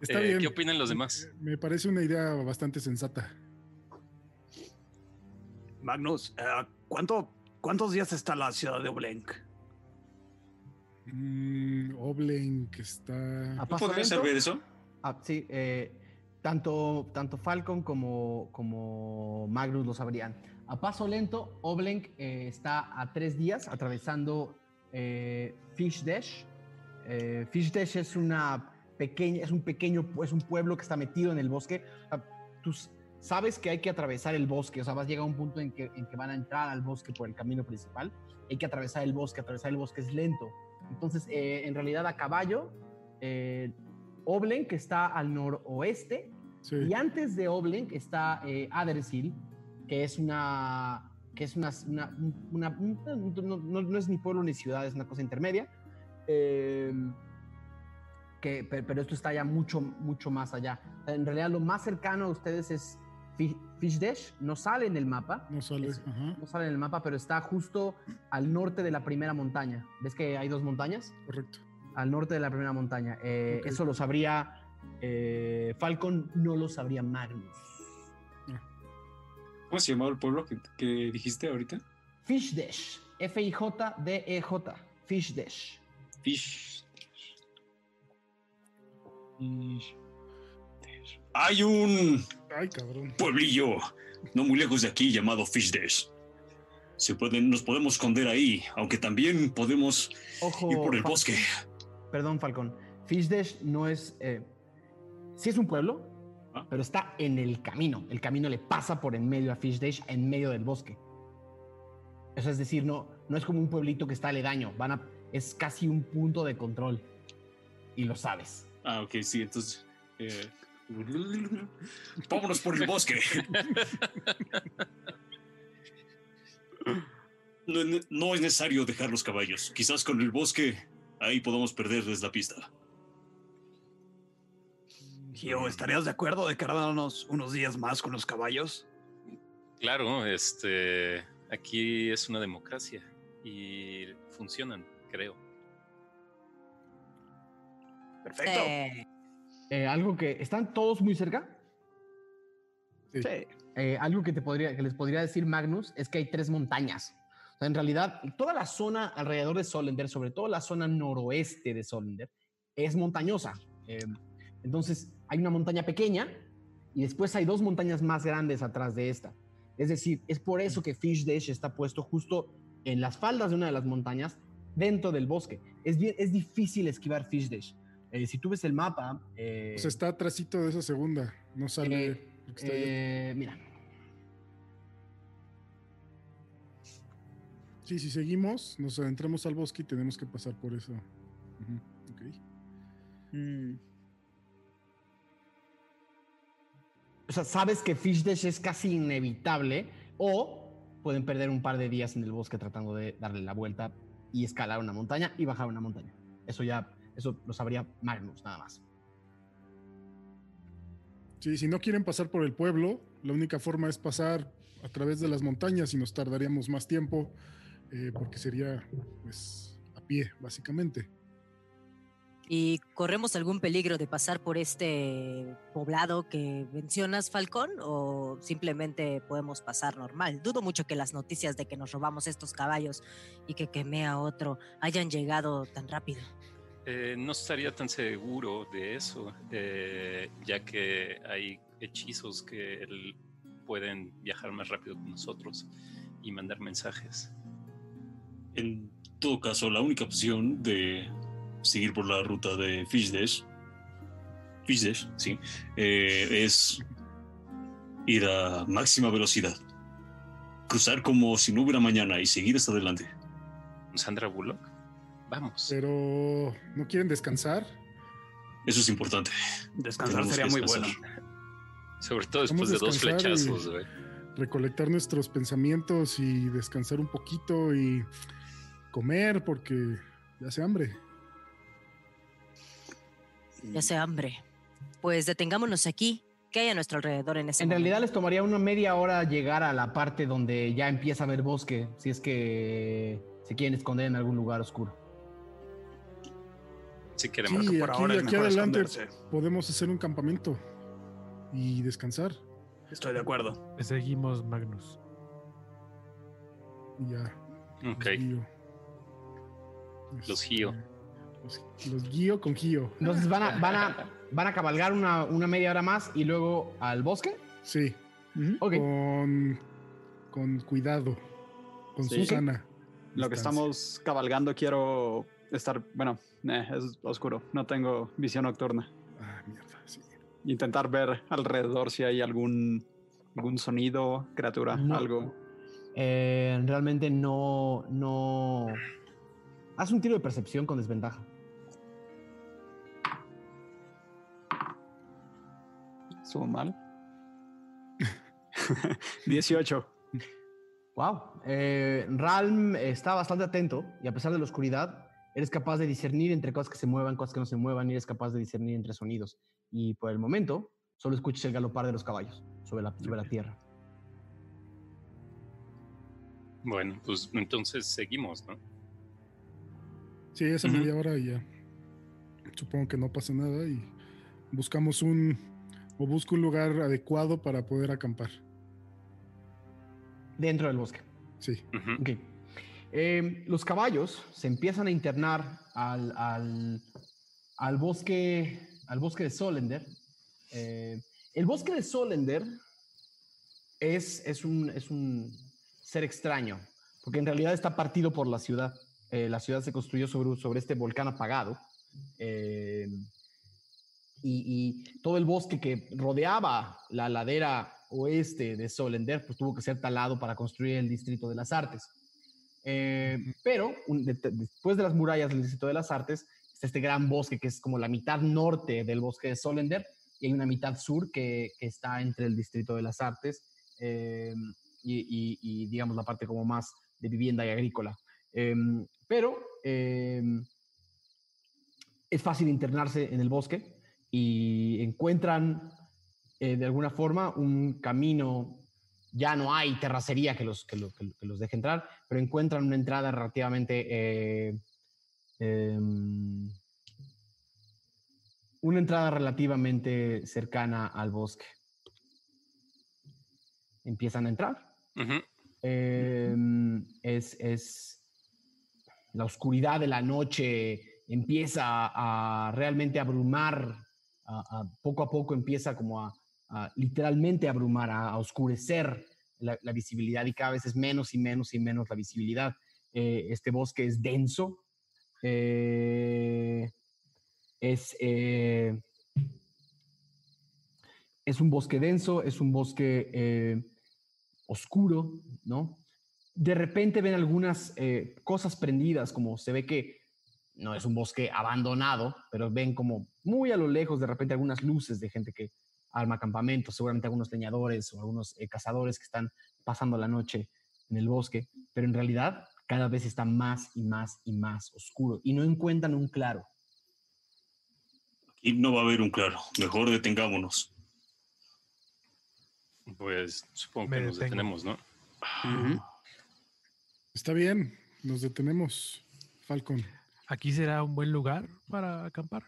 Está Eh, bien. ¿Qué opinan los demás? Me parece una idea bastante sensata. Magnus, eh, ¿cuánto, ¿cuántos días está la ciudad de Oblenk? Mm, Oblenk está. A ¿No paso podrías lento. saber eso? Ah, sí, eh, tanto, tanto Falcon como, como Magnus lo sabrían. A paso lento, Oblenk eh, está a tres días atravesando eh, Fish Dash. Eh, Fish Dash es una pequeña, es un pequeño, es un pueblo que está metido en el bosque. Tú sabes que hay que atravesar el bosque, o sea, vas a llegar a un punto en que, en que van a entrar al bosque por el camino principal. Hay que atravesar el bosque, atravesar el bosque es lento. Entonces, eh, en realidad a caballo, Oblen, que está al noroeste, Sí. y antes de Oblen está Addersil, que es una que es una, una- una- un- no, no- no es ni pueblo ni ciudad, es una cosa intermedia. eh, que, pe- pero esto está ya mucho, mucho más allá. En realidad lo más cercano a ustedes es Fi- Fish Dash, no sale en el mapa, No sale. es- no sale en el mapa, pero está justo al norte de la primera montaña. ¿Ves que hay dos montañas? correcto. al norte de la primera montaña. Eh. Eso lo sabría eh, Falcon, no lo sabría Magnus. ¿Cómo se llamaba el pueblo que, que dijiste ahorita? Fish Dash, F-I-J-D-E-J, Fish Dash. Fish. Fish. Hay un Ay, cabrón. pueblillo no muy lejos de aquí llamado Fish Dash. Se pueden, nos podemos esconder ahí, aunque también podemos Ojo, ir por el Fal- bosque. Perdón, Falcon. Fishdash no es. Eh, sí es un pueblo, Pero está en el camino. El camino le pasa por en medio a Fishdash, en medio del bosque. Eso es decir, no, no es como un pueblito que está aledaño. Van a, es casi un punto de control. Y lo sabes. Ah, ok, sí, entonces. eh, Vámonos por el bosque. No, no es necesario dejar los caballos. Quizás con el bosque ahí podamos perderles la pista. Gio, ¿estarías de acuerdo de quedarnos unos días más con los caballos? Claro, este, aquí es una democracia y funcionan, creo. Perfecto. Eh, Eh, algo que. ¿Están todos muy cerca? Sí. Sí. Eh, algo que, te podría, que les podría decir Magnus es que hay tres montañas. O sea, en realidad, toda la zona alrededor de Solender, sobre todo la zona noroeste de Solender, es montañosa. Eh, entonces, hay una montaña pequeña y después hay dos montañas más grandes atrás de esta. Es decir, es por eso que Fish Dash está puesto justo en las faldas de una de las montañas, dentro del bosque. Es, bien, es difícil esquivar Fish Dash. Eh, si tú ves el mapa... eh, O sea, está atrásito de esa segunda. No sale. eh, eh, mira, Sí, si seguimos, nos adentramos al bosque y tenemos que pasar por eso. Ujú, ok. Mm, sea, sabes que Fish Dash es casi inevitable o pueden perder un par de días en el bosque tratando de darle la vuelta y escalar una montaña y bajar una montaña. Eso ya, eso lo sabría Magnus nada más. Sí, si no quieren pasar por el pueblo, la única forma es pasar a través de las montañas y nos tardaríamos más tiempo eh, porque sería pues a pie, básicamente. ¿Y corremos algún peligro de pasar por este poblado que mencionas, Falcón? ¿O simplemente podemos pasar normal? Dudo mucho que las noticias de que nos robamos estos caballos y que quemé a otro hayan llegado tan rápido. Eh, no estaría tan seguro de eso, eh, ya que hay hechizos que pueden viajar más rápido que nosotros y mandar mensajes. En todo caso, la única opción de seguir por la ruta de Fishdash, Fishdash, sí, eh, es ir a máxima velocidad. Cruzar como si no hubiera mañana y seguir hasta adelante. Sandra Bullock, vamos. Pero ¿no quieren descansar? Eso es importante. descansar Tenemos sería muy bueno. Sobre todo después de dos flechazos, güey. Recolectar nuestros pensamientos y descansar un poquito y comer porque ya hace hambre. Ya sea hambre. Pues detengámonos aquí. ¿Qué hay a nuestro alrededor en ese En realidad les tomaría una media hora llegar a la parte donde ya empieza a haber bosque, si es que se quieren esconder en algún lugar oscuro. Si queremos. Sí, Por aquí, ahora es aquí mejor adelante esconderse. podemos hacer un campamento y descansar. Estoy de acuerdo. Seguimos, Magnus. Ya. Ok. los guío. Los guío. Los, los guío con Gio. Entonces van a, van a, van a cabalgar una, una media hora más y luego al bosque. Sí, con, con cuidado. Con Sí. Susana. Lo que estamos cabalgando quiero estar, bueno, eh, es oscuro, no tengo visión nocturna. Ah, mierda, sí. Intentar ver alrededor si hay algún, algún sonido, criatura, No. algo. Eh, realmente no, no. Haz un tiro de percepción con desventaja. ¿Subo mal? 18. Wow. Eh, Ralm está bastante atento y a pesar de la oscuridad, eres capaz de discernir entre cosas que se muevan, cosas que no se muevan, y eres capaz de discernir entre sonidos. Y por el momento, solo escuchas el galopar de los caballos sobre la, sobre la tierra. Bueno, pues entonces seguimos, ¿no? Sí, esa media hora y ya. Supongo que no pasa nada y buscamos un o busco un lugar adecuado para poder acampar. Dentro del bosque. Sí. Ujú. Ok. Eh, los caballos se empiezan a internar al, al, al bosque, al bosque de Solender. Eh, el bosque de Solender es, es, un, es un ser extraño, porque en realidad está partido por la ciudad. Eh, la ciudad se construyó sobre, sobre este volcán apagado eh, y, todo el bosque que rodeaba la ladera oeste de Solender, pues tuvo que ser talado para construir el Distrito de las Artes. Eh, pero después de las murallas del Distrito de las Artes, está este gran bosque que es como la mitad norte del bosque de Solender y hay una mitad sur que, está entre el Distrito de las Artes eh, y, digamos, la parte como más de vivienda y agrícola. Em, pero es fácil internarse en el bosque y encuentran eh, de alguna forma un camino, ya no hay terracería que los, que, los deje entrar, pero encuentran una entrada relativamente... Eh, em, una entrada relativamente cercana al bosque. Empiezan a entrar. Em, es, la oscuridad de la noche empieza a, realmente abrumar, poco a poco empieza como a, literalmente abrumar, a, oscurecer la, visibilidad y cada vez es menos y menos y menos la visibilidad. Eh, este bosque es denso, eh, es, eh, es un bosque denso, es un bosque oscuro, ¿no? De repente ven algunas cosas prendidas, como se ve que no es un bosque abandonado, pero ven como muy a lo lejos de repente algunas luces de gente que arma campamentos, seguramente algunos leñadores o algunos eh, cazadores que están pasando la noche en el bosque, pero en realidad cada vez está más y más y más oscuro y no encuentran un claro. Aquí no va a haber un claro, mejor detengámonos. Pues supongo que nos detenemos, ¿no? Está bien, nos detenemos, Falcon. Aquí será un buen lugar para acampar.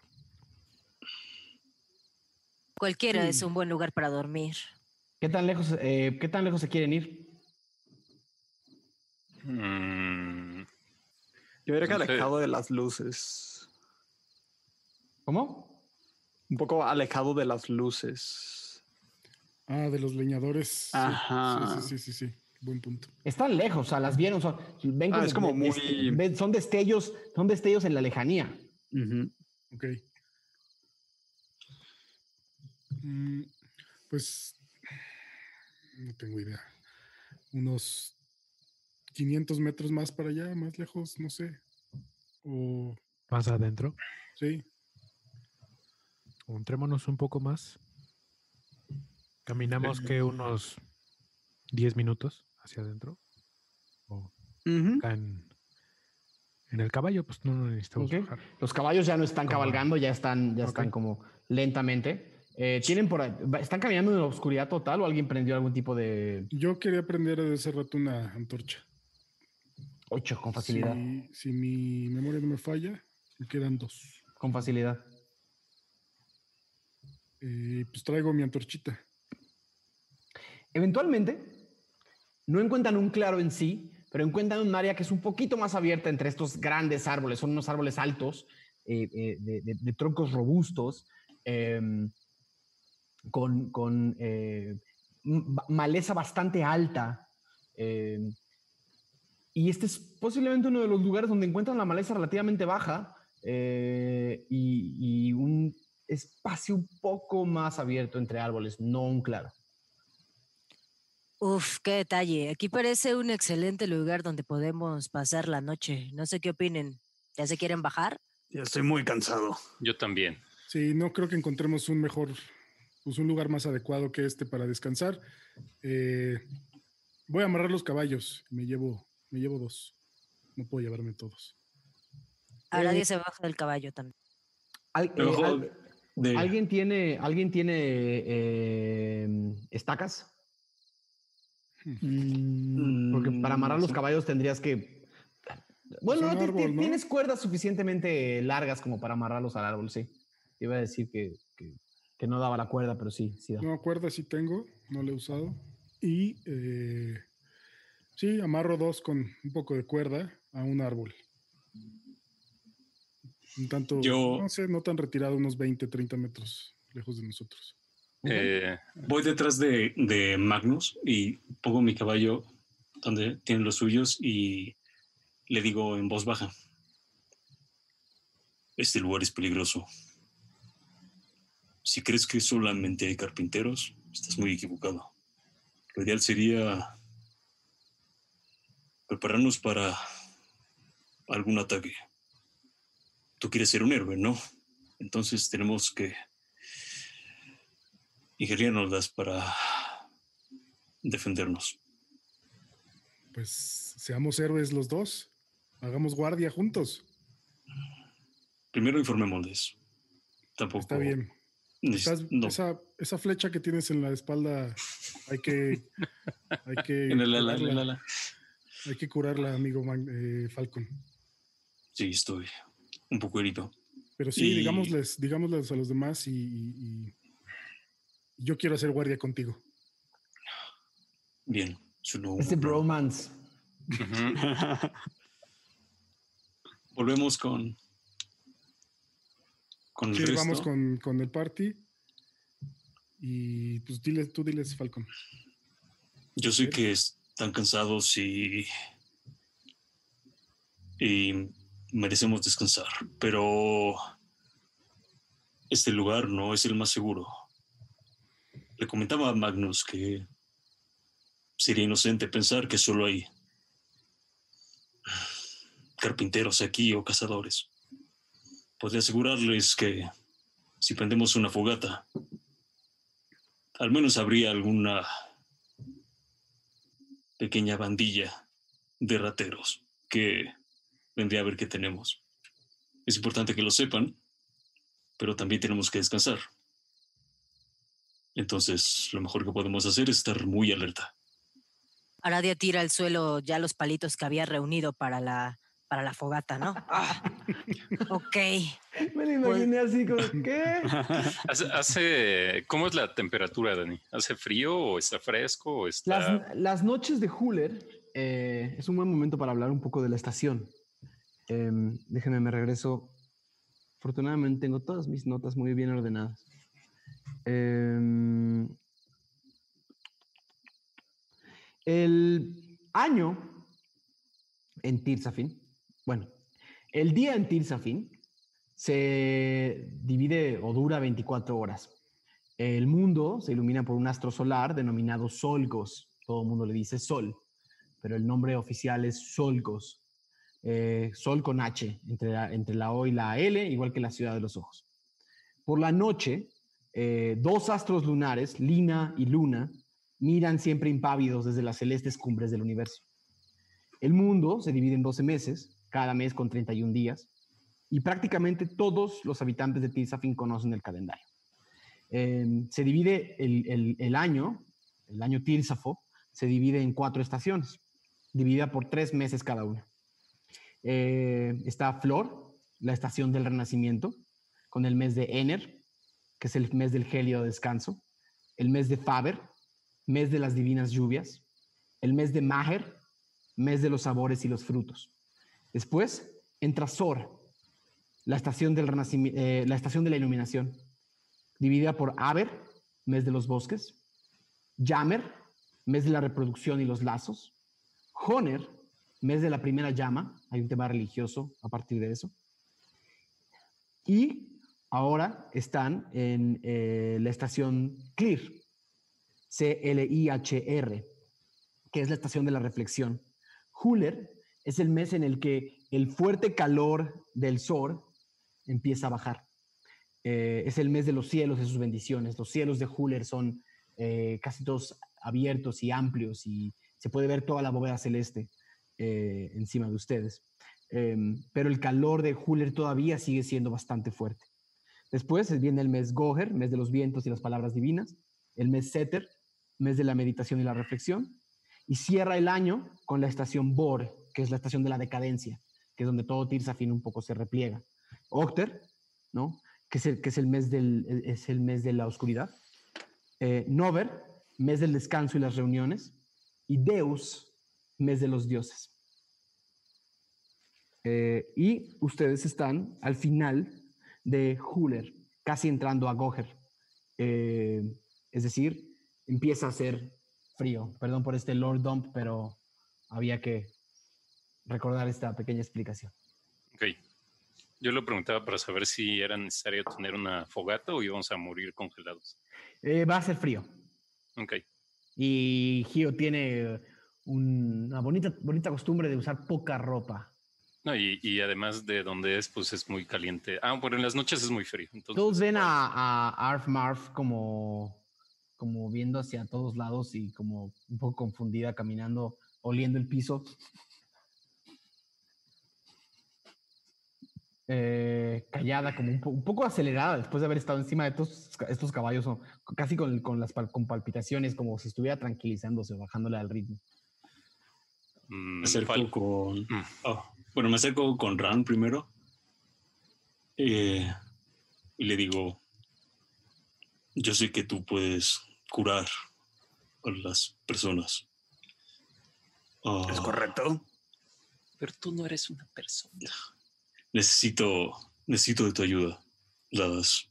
Cualquiera es un buen lugar para dormir. ¿Qué tan lejos, eh, ¿qué tan lejos se quieren ir? Mm. Yo diría que alejado de las luces. ¿Cómo? Un poco alejado de las luces. Ah, de los leñadores. Ajá. Sí, sí, sí, sí, Buen punto. Están lejos, o sea, las vieron. Son, ven ah, es como muy. son destellos, son destellos en la lejanía. Ok. Mm, pues no tengo idea. Unos 500 metros más para allá, más lejos, no sé. O... ¿Más adentro? Sí. Untrémonos un poco más. Caminamos que unos 10 minutos hacia adentro. O en, el caballo, pues no necesitamos Los caballos ya no están cabalgando, ya están, ya están como lentamente. Eh, ¿Tienen por ¿Están caminando en la oscuridad total o alguien prendió algún tipo de...? Yo quería prender de ese rato una antorcha. Ocho, con facilidad. Si, mi memoria no me falla, me quedan dos. Con facilidad. Eh, pues traigo mi antorchita. Eventualmente, no encuentran un claro en sí, pero encuentran un área que es un poquito más abierta entre estos grandes árboles. Son unos árboles altos, eh, de, troncos robustos. Em, con, eh, maleza bastante alta. Eh, y este es posiblemente uno de los lugares donde encuentran la maleza relativamente baja eh, y, un espacio un poco más abierto entre árboles, no un claro. Uf, qué detalle. Aquí parece un excelente lugar donde podemos pasar la noche. No sé qué opinen. ¿Ya se quieren bajar? Ya estoy muy cansado. Yo también. Sí, no creo que encontremos un mejor pues, un lugar más adecuado que este para descansar. Eh, voy a amarrar los caballos. Me llevo, me llevo dos. No puedo llevarme todos. Ahora nadie se baja del caballo también. Eh, ¿Alguien tiene, ¿alguien tiene eh, estacas? Hmm. Porque para amarrar los caballos tendrías que. Bueno, tienes cuerdas suficientemente largas como para amarrarlos al árbol, sí. Iba a decir que que no daba la cuerda, pero sí, sí da. No, cuerda sí tengo, no la he usado. Y eh, sí, amarro dos con un poco de cuerda a un árbol. Un tanto, no sé, no tan retirado, unos 20, 30 metros lejos de nosotros. Eh, voy detrás de, de, Magnus y pongo mi caballo donde tienen los suyos y le digo en voz baja. Este lugar es peligroso. Si crees que solamente hay carpinteros, estás muy equivocado. Lo ideal sería prepararnos para algún ataque. Tú quieres ser un héroe, ¿no? Entonces tenemos que ingeniárnoslas para defendernos. Pues seamos héroes los dos. Hagamos guardia juntos. Primero informémosles. Tampoco. Está bien. esa, esa, flecha que tienes en la espalda hay que. Hay que. en el ala, Hay que curarla, amigo eh, Falcon. Sí, estoy un poco herido. Pero sí, digámosles, digámosles a los demás y, yo quiero hacer guardia contigo. Bien. Este bromance. Volvemos con. Con el sí, vamos con, con, el party. Y pues dile, tú diles, Falcon. Yo sé que están cansados y. Y merecemos descansar, pero. Este lugar no es el más seguro. Le comentaba a Magnus que sería inocente pensar que solo hay carpinteros aquí o cazadores. Podría asegurarles que si prendemos una fogata, al menos habría alguna pequeña bandilla de rateros que vendría a ver qué tenemos. Es importante que lo sepan, pero también tenemos que descansar. Entonces, lo mejor que podemos hacer es estar muy alerta. Aradia tira al suelo ya los palitos que había reunido para la, para la fogata, ¿no? Ah, ok. Me lo imaginé así como, ¿qué? Hace, ¿Cómo es la temperatura, Dani? ¿Hace frío o está fresco? O está... Las, noches de Huller eh, es un buen momento para hablar un poco de la estación. Em, déjenme, me regreso. Afortunadamente tengo todas mis notas muy bien ordenadas. Em, el año en Tirsafin, bueno, el día en Tirsafin se divide o dura 24 horas. El mundo se ilumina por un astro solar denominado Solgos. Todo el mundo le dice Sol, pero el nombre oficial es Solgos. Eh, sol con H, entre la, entre la O y la L, igual que la ciudad de los ojos. Por la noche, eh, dos astros lunares, Lina y Luna, miran siempre impávidos desde las celestes cumbres del universo. El mundo se divide en 12 meses, cada mes con 31 días, y prácticamente todos los habitantes de Tirsafin conocen el calendario. Em, se divide el, año, el año Tirsafo, se divide en cuatro estaciones, dividida por tres meses cada una. Eh, está Flor, la estación del renacimiento, con el mes de Ener, que es el mes del de descanso, el mes de Faber, mes de las divinas lluvias, el mes de Maher, mes de los sabores y los frutos. Después entra Sor, la estación, eh, de la iluminación, dividida por Aber, mes de los bosques, Yamer, mes de la reproducción y los lazos, Honer, mes de la primera llama, hay un tema religioso a partir de eso. Y ahora están en eh, la estación CLIR, C-L-I-H-R, que es la estación de la reflexión. Huller es el mes en el que el fuerte calor del sol empieza a bajar. Eh, es el mes de los cielos, de sus bendiciones. Los cielos de Huller son eh, casi todos abiertos y amplios y se puede ver toda la bóveda celeste. Encima de ustedes. Em, pero el calor de Huller todavía sigue siendo bastante fuerte. Después viene el mes Goher, mes de los vientos y las palabras divinas, el mes Seter, mes de la meditación y la reflexión, y cierra el año con la estación Bor, que es la estación de la decadencia, que es donde todo Tirsafin un poco se repliega. Octer, ¿no? que, es el, que es el, mes, del, es el mes de la oscuridad. Eh, Nover, mes del descanso y las reuniones. Y Deus, mes de los dioses. Eh, y ustedes están al final de Huller, casi entrando a Goher. Eh, es decir, empieza a ser frío. Perdón por este Lord Dump, pero había que recordar esta pequeña explicación. Ok. Yo lo preguntaba para saber si era necesario tener una fogata o íbamos a morir congelados. Eh, va a ser frío. Ok. Y Gio tiene una bonita, bonita costumbre de usar poca ropa. No, y, además de donde es, pues es muy caliente. Ah, pero en las noches es muy frío. Todos ven a, a Arf Marf como, como viendo hacia todos lados y como un poco confundida, caminando, oliendo el piso. Eh, callada, como un, poco acelerada después de haber estado encima de todos estos caballos, o casi con, con, las con palpitaciones, como si estuviera tranquilizándose, bajándole al ritmo. Mm, me acerco con. Mm. Oh, bueno, me acerco con Ran primero. Eh, y le digo: Yo sé que tú puedes curar a las personas. ¿Es ah. correcto? Pero tú no eres una persona necesito, necesito de tu ayuda. Las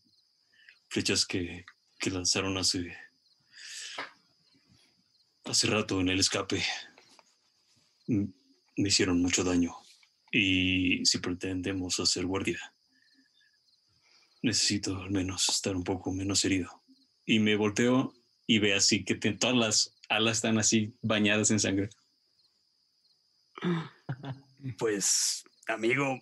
flechas que, que lanzaron hace, hace rato en el escape me hicieron mucho daño. Y si pretendemos hacer guardia, necesito al menos estar un poco menos herido. Y me volteo y ve así que todas las alas están así bañadas en sangre. Pues, amigo,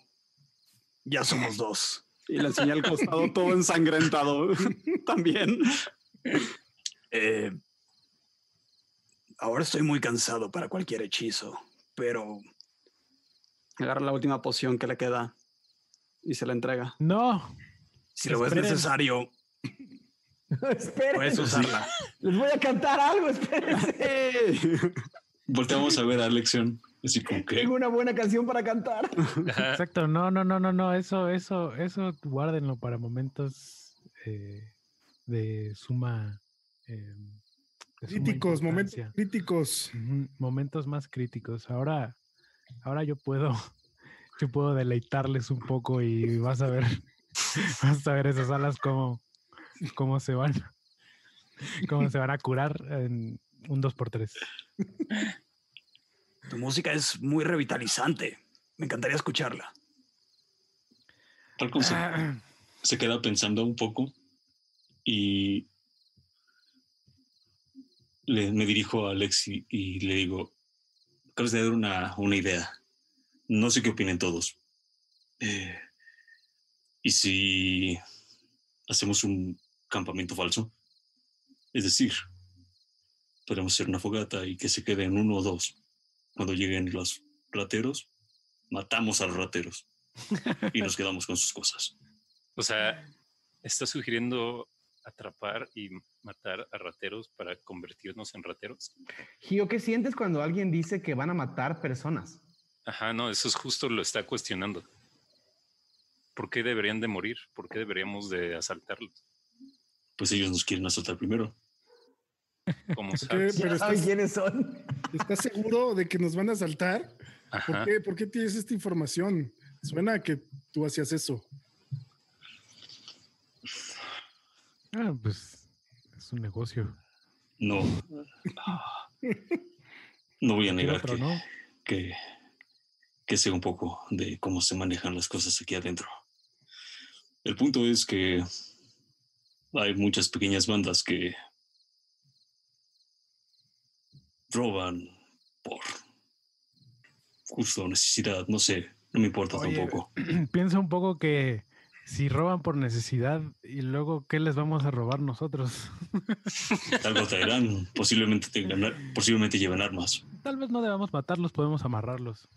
ya somos dos. Y la señal costado todo ensangrentado también. Eh, ahora estoy muy cansado para cualquier hechizo, pero agarra la última poción que le queda y se la entrega. No. Si lo ves necesario, puedes usarla. Les voy a cantar algo, espérense. Volteamos a ver a Lección. Así como que. Tengo una buena canción para cantar. Exacto, no, no, no, no, no. Eso, eso, eso guárdenlo para momentos eh, de suma. Críticos, momentos críticos. Momentos más críticos. Ahora, ahora yo puedo, yo puedo deleitarles un poco y vas a ver, vas a ver esas alas cómo, cómo se van, cómo se van a curar en un 2x3. Tu música es muy revitalizante. Me encantaría escucharla. Falcon ah. se, queda pensando un poco y me dirijo a Alex y, le digo, de dar una, una, idea. No sé qué opinen todos. Eh, ¿Y si hacemos un campamento falso? Es decir, podemos hacer una fogata y que se queden uno o dos cuando lleguen los rateros, matamos a los rateros y nos quedamos con sus cosas. O sea, ¿estás sugiriendo atrapar y matar a rateros para convertirnos en rateros? Gio, ¿qué sientes cuando alguien dice que van a matar personas? Ajá, no, eso es justo lo está cuestionando. ¿Por qué deberían de morir? ¿Por qué deberíamos de asaltarlos? Pues ellos nos quieren asaltar primero. ¿Cómo sabes? Pero estás, quiénes son? ¿Estás seguro de que nos van a asaltar? ¿Por qué? ¿Por qué tienes esta información? Suena que tú hacías eso. Ah, pues es un negocio. No. No voy a negar que, que sé un poco de cómo se manejan las cosas aquí adentro. El punto es que hay muchas pequeñas bandas que roban por justo necesidad, no sé, no me importa tampoco. Piensa un poco que si roban por necesidad y luego qué les vamos a robar nosotros. Algo traerán, posiblemente tengan, posiblemente lleven armas. Tal vez no debamos matarlos, podemos amarrarlos.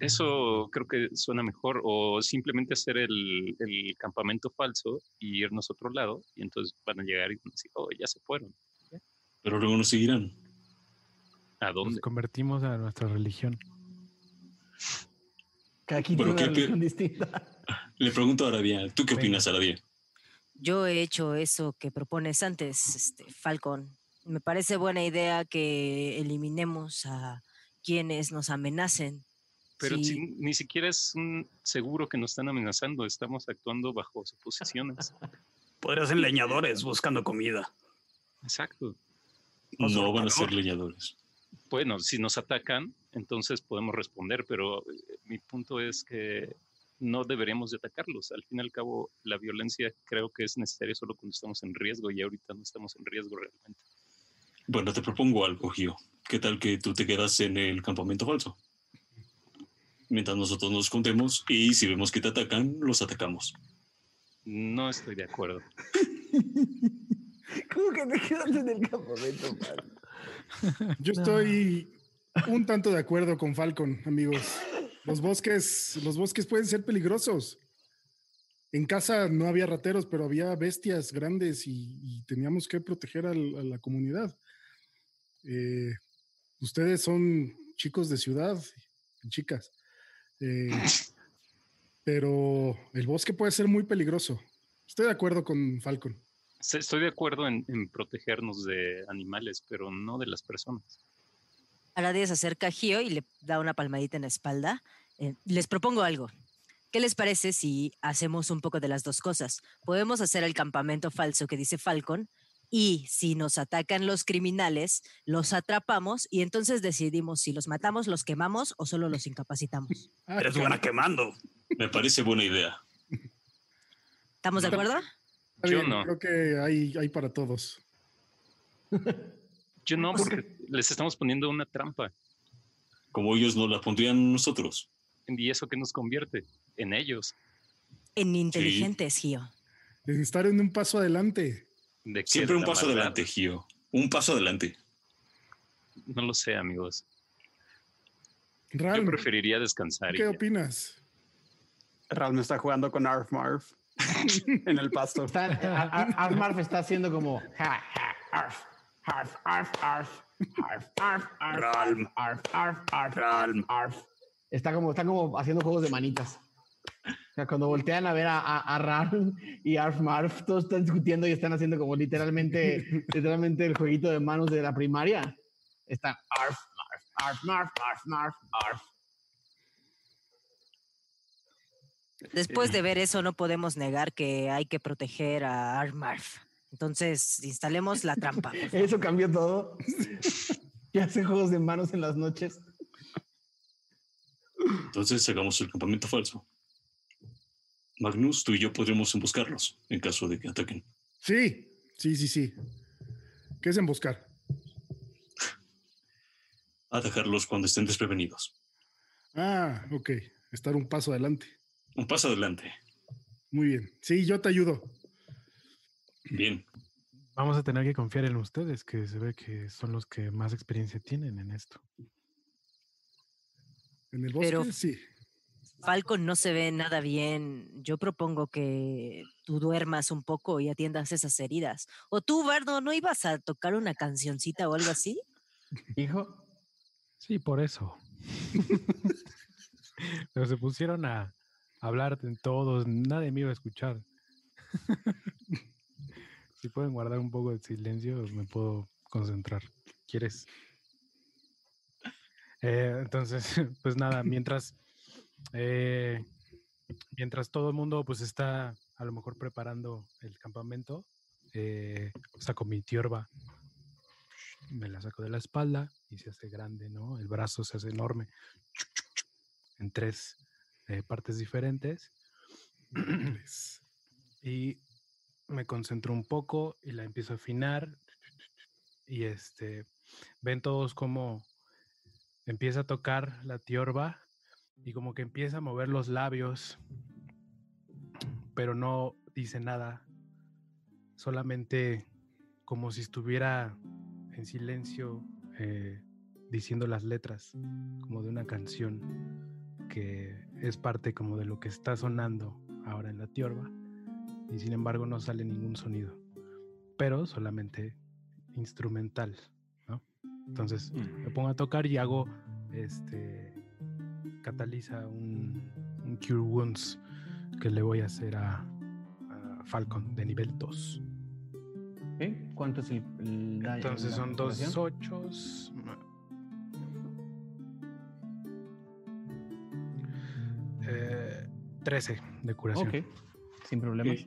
Eso creo que suena mejor, o simplemente hacer el, el campamento falso y irnos a otro lado, y entonces van a llegar y decir, oh, ya se fueron. Pero luego nos seguirán. ¿A dónde? Nos convertimos a nuestra religión. Cada quien tiene una religión distinta. Le pregunto a Arabia, ¿tú qué opinas, Arabia? Yo he hecho eso que propones antes, este, Falcon. Me parece buena idea que eliminemos a quienes nos amenacen. Pero ni siquiera es un seguro que nos están amenazando, estamos actuando bajo suposiciones. Podrían ser leñadores buscando comida. Exacto. No van a ser leñadores bueno, si nos atacan, entonces podemos responder, pero eh, mi punto es que no deberíamos de atacarlos. Al fin y al cabo, la violencia creo que es necesaria solo cuando estamos en riesgo y ahorita no estamos en riesgo realmente. Bueno, te propongo algo, Gio. ¿Qué tal que tú te quedas en el campamento falso? Mientras nosotros nos escondemos y si vemos que te atacan, los atacamos. No estoy de acuerdo. ¿Cómo que te quedas en el campamento falso? Yo estoy un tanto de acuerdo con Falcon, amigos. Los bosques, los bosques pueden ser peligrosos. En casa no había rateros, pero había bestias grandes y, teníamos que proteger a la comunidad. Eh, ustedes son chicos de ciudad, chicas, eh, pero el bosque puede ser muy peligroso. Estoy de acuerdo con Falcon. Estoy de acuerdo en, protegernos de animales, pero no de las personas. Aradias se acerca a Gio y le da una palmadita en la espalda. Eh, les propongo algo. ¿Qué les parece si hacemos un poco de las dos cosas? Podemos hacer el campamento falso que dice Falcon y si nos atacan los criminales, los atrapamos y entonces decidimos si los matamos, los quemamos o solo los incapacitamos. Ah, Eres buena quemando. Me parece buena idea. ¿Estamos de acuerdo? Yo no. Creo que hay, hay para todos. Yo no, porque les estamos poniendo una trampa. Como ellos no la pondrían nosotros. ¿Y eso qué nos convierte? En ellos. En inteligentes, Gio. En estar en un paso adelante. Siempre un paso adelante, Gio. Un paso adelante. No lo sé, amigos. Yo preferiría descansar. ¿Qué opinas? Ral me está jugando con Arf Marf en el pasto. Arf Marf está haciendo como arf, arf, arf, arf, arf, arf, arf, arf, arf, arf, arf, arf. Está como, está como haciendo juegos de manitas. O sea, cuando voltean a ver a, a, y Arf Marf, todos están discutiendo y están haciendo como literalmente, literalmente el jueguito de manos de la primaria. Están Arf Marf, Arf Marf, Arf Marf, Arf. Después de ver eso, no podemos negar que hay que proteger a Arf Marf. Entonces, instalemos la trampa. Eso cambió todo. y hacen juegos de manos en las noches. Entonces, hagamos el campamento falso. Magnus, tú y yo podremos emboscarlos en caso de que ataquen. Sí, sí, sí, sí. ¿Qué es emboscar? Atacarlos cuando estén desprevenidos. Ah, ok. Estar un paso adelante. Un paso adelante. Muy bien. Sí, yo te ayudo. Bien. Vamos a tener que confiar en ustedes, que se ve que son los que más experiencia tienen en esto. En el bosque, sí. Falcon no se ve nada bien. Yo propongo que tú duermas un poco y atiendas esas heridas. O tú, Bardo, ¿no ibas a tocar una cancioncita o algo así? Hijo. Sí, por eso. Pero se pusieron a hablar de todos, nadie me iba a escuchar. si pueden guardar un poco de silencio, me puedo concentrar. ¿Quieres? Eh, entonces, pues nada, mientras eh, mientras todo el mundo pues está a lo mejor preparando el campamento, eh, saco mi tiorba, me la saco de la espalda y se hace grande, ¿no? El brazo se hace enorme en tres eh, partes diferentes. y me concentro un poco y la empiezo a afinar. Y este, ven todos como empieza a tocar la tiorba y como que empieza a mover los labios, pero no dice nada, solamente como si estuviera en silencio eh, diciendo las letras, como de una canción que es parte como de lo que está sonando ahora en la tiorba, y sin embargo no sale ningún sonido, pero solamente instrumental, ¿no? Entonces me pongo a tocar y hago este cataliza un, Cure Wounds que le voy a hacer a, Falcon de nivel 2. ¿Cuánto es el, Entonces son dos 8. 13 de curación. Ok, sin problemas.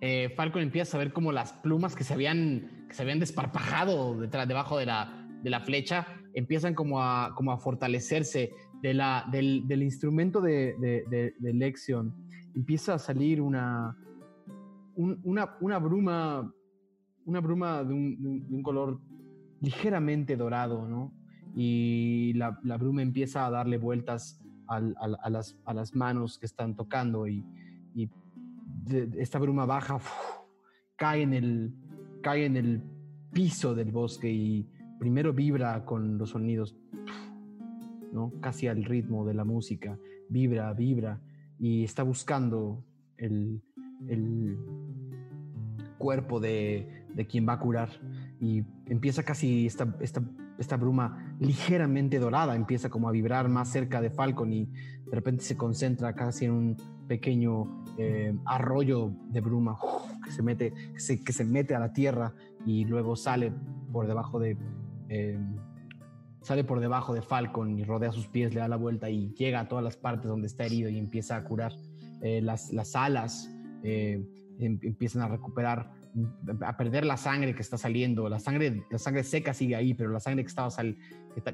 Eh, Falcon empieza a ver como las plumas que se habían, que se habían desparpajado detrás, debajo de la, de la flecha empiezan como a, como a fortalecerse de la, del, del instrumento de, de, de, Lexion empieza a salir una, una, una, bruma, una bruma de un, de un, color ligeramente dorado, ¿no? Y la, la, bruma empieza a darle vueltas a, las, a, las, manos que están tocando y, y esta bruma baja, cae, en el, cae en el piso del bosque y primero vibra con los sonidos, ¿no? casi al ritmo de la música, vibra, vibra y está buscando el, el cuerpo de, de, quien va a curar. Y empieza casi esta, esta, esta bruma ligeramente dorada, empieza como a vibrar más cerca de Falcon y de repente se concentra casi en un pequeño eh, arroyo de bruma que se mete que se, que se, mete a la tierra y luego sale por debajo de eh, sale por debajo de Falcon y rodea sus pies, le da la vuelta y llega a todas las partes donde está herido y empieza a curar eh, las, las, alas, em, empiezan a recuperar, a perder la sangre que está saliendo, la sangre, la sangre seca sigue ahí, pero la sangre que estaba sal,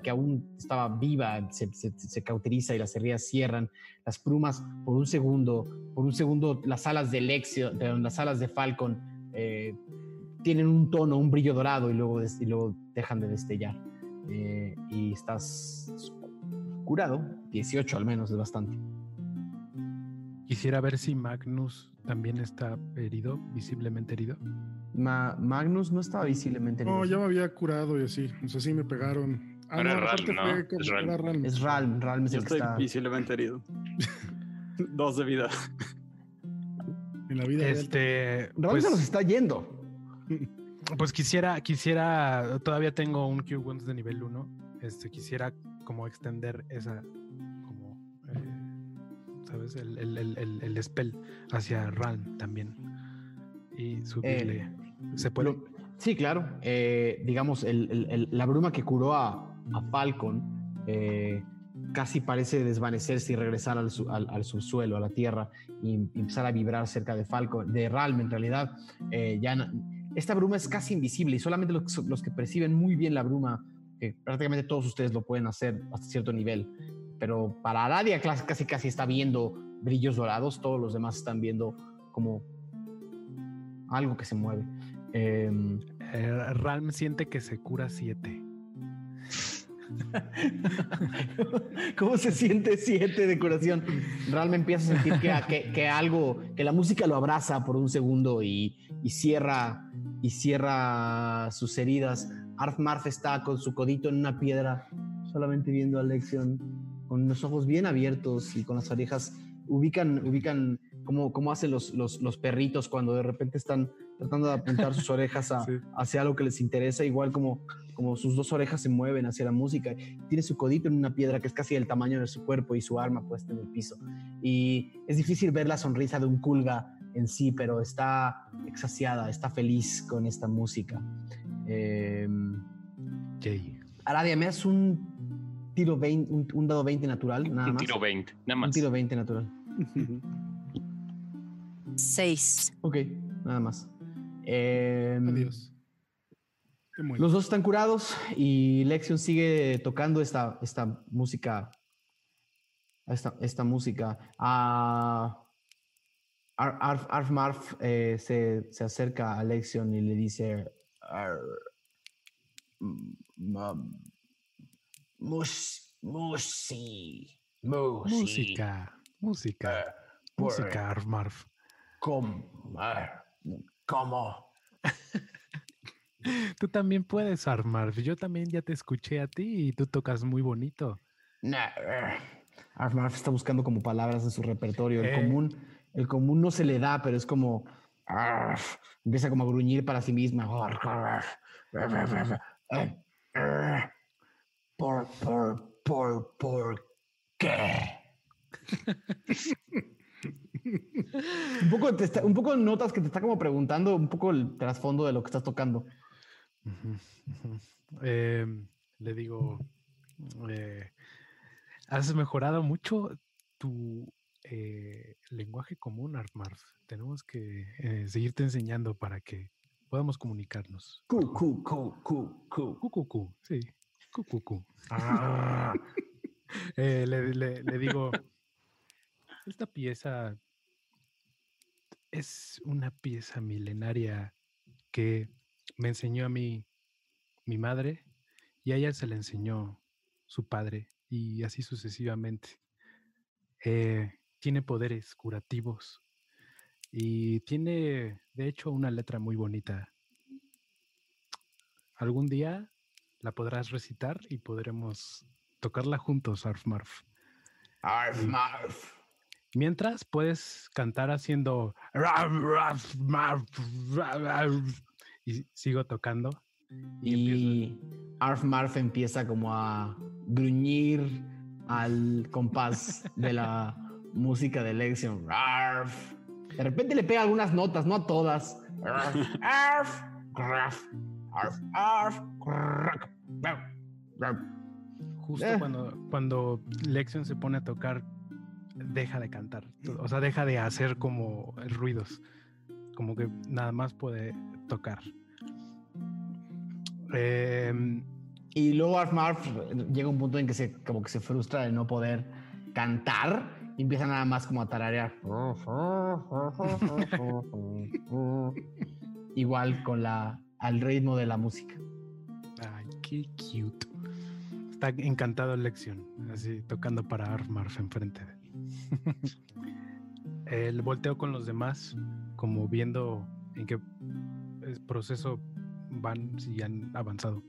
que, aún estaba viva se, cauteriza y las heridas cierran, las plumas por un segundo, por un segundo las alas de Lexio, de, las alas de Falcon eh, tienen un tono, un brillo dorado y luego, y luego dejan de destellar. Eh, y estás curado, 18 al menos, es bastante. Quisiera ver si Magnus también está herido, visiblemente herido. Magnus no estaba visiblemente herido. No, ya me había curado y así. O sea, sí me pegaron. Ah, no, Ralm, ¿no? es Ralm. Es Ralm, Ralm es Yo estoy visiblemente herido. Dos de vida. En la vida. Este. Ralm pues, se nos está yendo. Pues quisiera, quisiera, todavía tengo un Cure Wounds de nivel 1. Este, quisiera como extender esa, ¿sabes? El, el, el, el, spell hacia Ralm también. Y subirle. Eh, ¿Se puede? sí, claro. Eh, digamos, la bruma que curó a, a Falcon casi parece desvanecerse y regresar al, al, al, subsuelo, a la tierra, y, empezar a vibrar cerca de Falcon, de Ralm en realidad. ya esta bruma es casi invisible y solamente los, que perciben muy bien la bruma, que prácticamente todos ustedes lo pueden hacer hasta cierto nivel, pero para Aradia casi casi está viendo brillos dorados, todos los demás están viendo como algo que se mueve. Em, eh, Ralm siente que se cura siete. ¿Cómo se siente siete de curación? Ralm empieza a sentir que, que, algo, que la música lo abraza por un segundo y, y cierra y cierra sus heridas. Marf está con su codito en una piedra, solamente viendo a Lexion con los ojos bien abiertos y con las orejas. Ubican, ubican cómo, cómo hacen los, los, los, perritos cuando de repente están tratando de apuntar sus orejas hacia algo que les interesa, igual como, como sus dos orejas se mueven hacia la música. Tiene su codito en una piedra que es casi el tamaño de su cuerpo y su arma puesta en el piso. Y es difícil ver la sonrisa de un culga en sí, pero está exasiada, está feliz con esta música. Eh, Aradia, me das un tiro 20, un, dado 20 natural, nada más. Un tiro 20, nada más. Un tiro 20 natural. 6. Ok, nada más. Eh, Adiós. Los dos están curados y Lexion sigue tocando esta, esta música. Esta, esta música. Ah, Arf, Marf eh, se, se, acerca a Lexion y le dice: mus, musi, música, música, uh, música, Arf Marf. ¿Cómo? ¿Cómo? tú también puedes, Marf. Yo también ya te escuché a ti y tú tocas muy bonito. Nah, Marf está buscando como palabras en su repertorio. El eh, común el común no se le da, pero es como empieza como a gruñir para sí misma. Por, por, por, por qué. un, poco un poco notas que te está como preguntando un poco el trasfondo de lo que estás tocando. Em, le digo, eh, has mejorado mucho tu eh, lenguaje común, Armarf. Tenemos que eh, seguirte enseñando para que podamos comunicarnos. Cu, cu, cu, cu, cu. Cu, cu, cu. Sí. Cu, cu, cu. Ah. Eh, le, le- le digo, esta pieza es una pieza milenaria que me enseñó a mí mi madre y a ella se le enseñó su padre y así sucesivamente. Eh, tiene poderes curativos y tiene, de hecho, una letra muy bonita. Algún día la podrás recitar y podremos tocarla juntos, Arf Marf. Arf, marf. Mientras puedes cantar haciendo y sigo tocando. Y Y Arf Marf empieza como a gruñir al compás de la música de Lexion. Arf. De repente le pega algunas notas, no a todas. Arf, arf, arf, arf. Justo Eh. cuando, cuando Lexion se pone a tocar, deja de cantar. to- O sea, deja de hacer como ruidos. Como que nada más puede tocar. Em, Y luego Arf Marf llega a un punto en que se, como que se frustra de no poder cantar y empieza nada más como a tararear. Igual con la, al ritmo de la música. Qué cute. Está encantado Lexion, así tocando para Armarf enfrente de él. El volteo con los demás, como viendo en qué eh, proceso van, si han avanzado.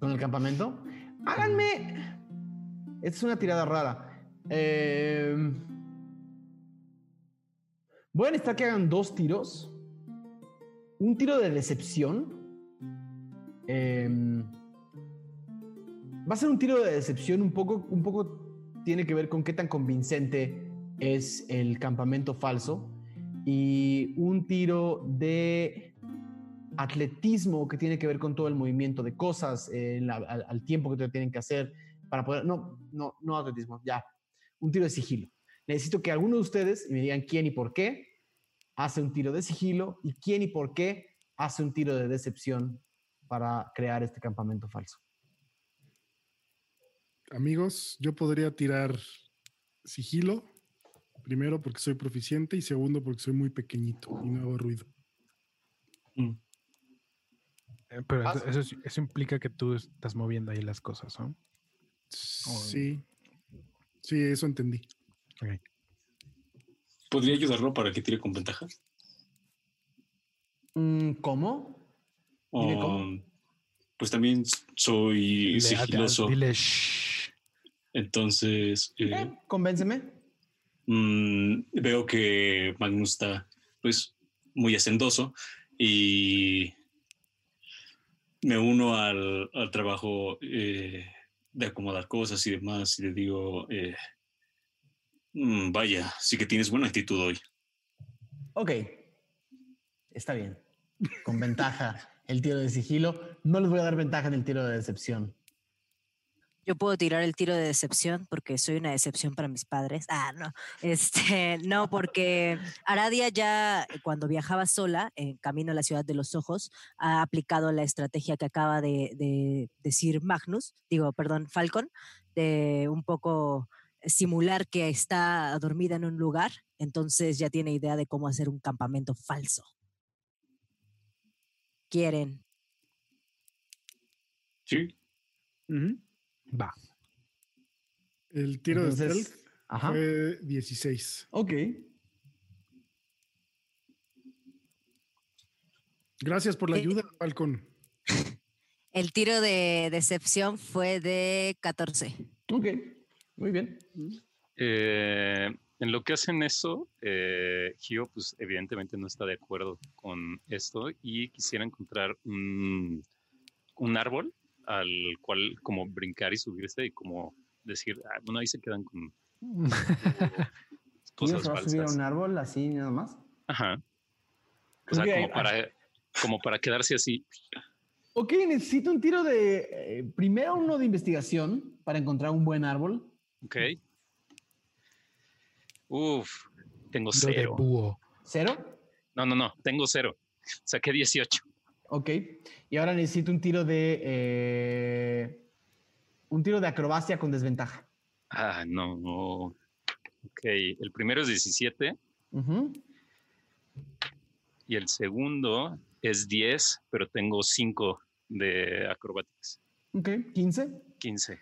Con el campamento. Háganme. Esta es una tirada rara. Eh, voy a necesitar que hagan dos tiros. Un tiro de decepción. Eh, va a ser un tiro de decepción un poco, un poco tiene que ver con qué tan convincente es el campamento falso. Y un tiro de atletismo que tiene que ver con todo el movimiento de cosas, eh, la- al, al tiempo que te tienen que hacer para poder... No, no, no atletismo, ya. Un tiro de sigilo. Necesito que alguno de ustedes me digan quién y por qué hace un tiro de sigilo y quién y por qué hace un tiro de decepción para crear este campamento falso. Amigos, yo podría tirar sigilo, primero porque soy proficiente y segundo porque soy muy pequeñito y no hago ruido. Eh, Pero ento- eso, es- eso implica que tú estás moviendo ahí las cosas, ¿no? Sí, sí, eso entendí. Ok. ¿Podría ayudarlo para que tire con ventaja? Mm, ¿Cómo? Um, pues también soy Dile, a- a- sigiloso. dile, "Shh". Entonces, eh, Eh, convénceme. mm, veo que Magnus está pues muy hacendoso y me uno al, al trabajo eh, de acomodar cosas y demás y le digo, eh, "Mm, vaya, sí que tienes buena actitud hoy. Ok. Está bien. Con ventaja el tiro de sigilo. No les voy a dar ventaja en el tiro de decepción. Yo puedo tirar el tiro de decepción porque soy una decepción para mis padres. Ah, no. Este, no, porque Aradia ya cuando viajaba sola en camino a la ciudad de los ojos ha aplicado la estrategia que acaba de, de decir Magnus, digo, perdón, Falcon, de un poco simular que está dormida en un lugar. Entonces ya tiene idea de cómo hacer un campamento falso. Quieren. Sí. Va. El tiro de stealth Ajá. fue 16. Ok. Gracias por la Eh, ayuda, Falcon. El tiro de decepción fue de 14. Ok. Muy bien. Eh, en lo que hacen eso, eh, Gio, pues evidentemente no está de acuerdo con esto y quisiera encontrar un, un árbol al cual como brincar y subirse y como decir, ah, bueno, ahí se quedan con cosas se va a subir a falsas. un árbol así nada más? Ajá. O sea, Ok, como para, como para quedarse así. Ok, necesito un tiro de... eh, primero uno de investigación para encontrar un buen árbol. Ok. Uf, tengo Lo de cero. búho. ¿Cero? No, no, no, tengo cero. Saqué 18. Ok. Y ahora necesito un tiro de... eh, Un tiro de acrobacia con desventaja. Ah, no, no. Ok, el primero es 17 Ujú. y el segundo es 10, pero tengo 5 de acrobatics. Ok, 15. 15.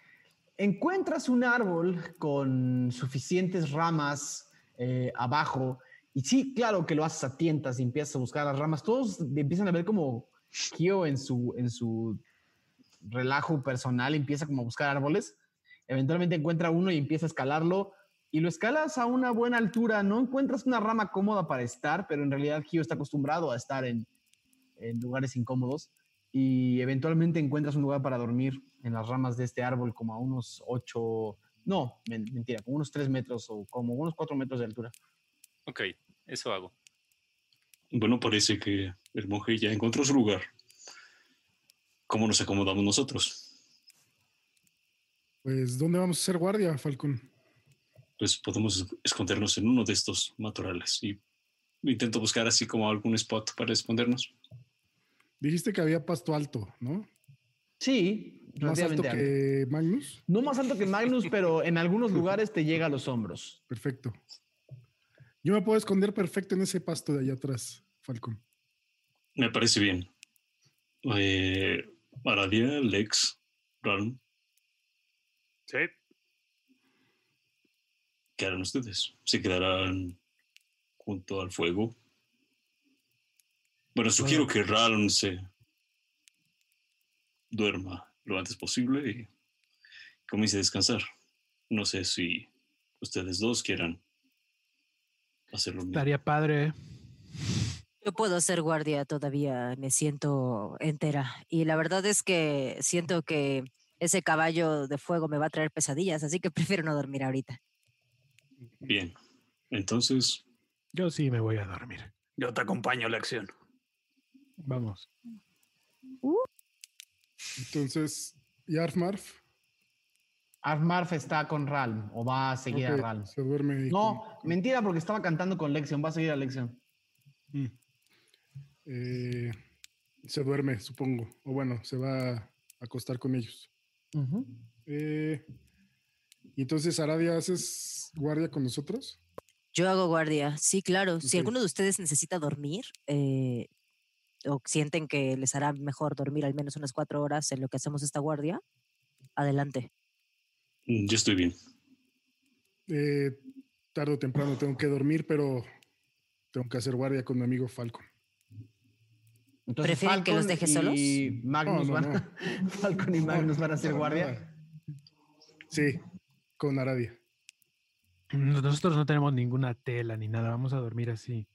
Encuentras un árbol con suficientes ramas eh, abajo. Y sí, claro que lo haces a tientas y empiezas a buscar las ramas. Todos empiezan a ver como Kyo en su, en su relajo personal empieza como a buscar árboles. Eventualmente encuentra uno y empieza a escalarlo. Y lo escalas a una buena altura. No encuentras una rama cómoda para estar, pero en realidad Kyo está acostumbrado a estar en, en lugares incómodos. Y eventualmente encuentras un lugar para dormir en las ramas de este árbol, como a unos 8, no, men- mentira, como unos 3 metros o como unos 4 metros de altura. Ok, eso hago. Bueno, parece que el monje ya encontró su lugar. ¿Cómo nos acomodamos nosotros? Pues, ¿dónde vamos a hacer guardia, Falcón? Pues podemos escondernos en uno de estos matorrales y intento buscar así como algún spot para escondernos. Dijiste que había pasto alto, ¿no? Sí, Más alto que Magnus. No más alto que Magnus, pero en algunos lugares te llega a los hombros. Perfecto. Yo me puedo esconder perfecto en ese pasto de allá atrás, Falcón. Me parece bien. Eh, Aradia, Lex, Ron, Sí. ¿qué harán ustedes? ¿Se quedarán junto al fuego? Bueno, sugiero que Ralm se duerma lo antes posible y comience a descansar. No sé si ustedes dos quieran hacerlo. mismo. Estaría padre. Yo puedo ser guardia todavía, me siento entera. Y la verdad es que siento que ese caballo de fuego me va a traer pesadillas, así que prefiero no dormir ahorita. Bien. Entonces, Yo sí me voy a dormir. Yo te acompaño, Lección. Vamos. Entonces, ¿y Arfmarf? Armarf está con Ralm o va a seguir a Ralm. Se duerme. ahí No, con- mentira, porque estaba cantando con Lexion. Va a seguir a Lexion. Mm. Eh, se duerme, supongo. O bueno, se va a acostar con ellos. Eh, entonces, Aradia, ¿haces guardia con nosotros? Yo hago guardia, sí, claro. Si alguno de ustedes necesita dormir eh, o sienten que les hará mejor dormir al menos unas cuatro horas en lo que hacemos esta guardia, adelante. mm, yo estoy bien. Eh, tarde o temprano tengo que dormir, pero tengo que hacer guardia con mi amigo Falcon. Entonces, ¿Prefieren que los deje solos? Y Magnus No, no, van a- Falcon y Magnus van a hacer guardia. nada. Sí, con Aradia. Nosotros no tenemos ninguna tela ni nada. Vamos a dormir así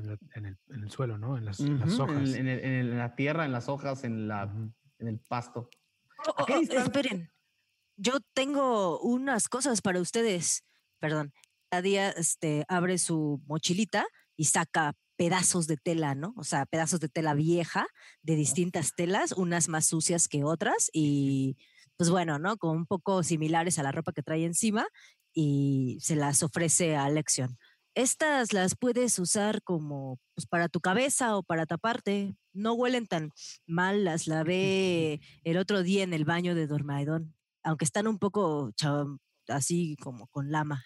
en, la- en el, en el suelo, ¿no? En las, en las Ujú, hojas. En, en el- en la tierra, en las hojas, en, la, Ujú. en el pasto. Oh, ¿A qué oh, oh, esperen, yo tengo unas cosas para ustedes. Perdón, Nadia este, abre su mochilita y saca pedazos de tela, ¿no? O sea, pedazos de tela vieja de distintas telas, unas más sucias que otras y pues bueno, ¿no? Como un poco similares a la ropa que trae encima y se las ofrece a Lexion. Estas las puedes usar como pues, para tu cabeza o para taparte. No huelen tan mal, las lavé el otro día en el baño de Dormaedón, aunque están un poco así como con lama.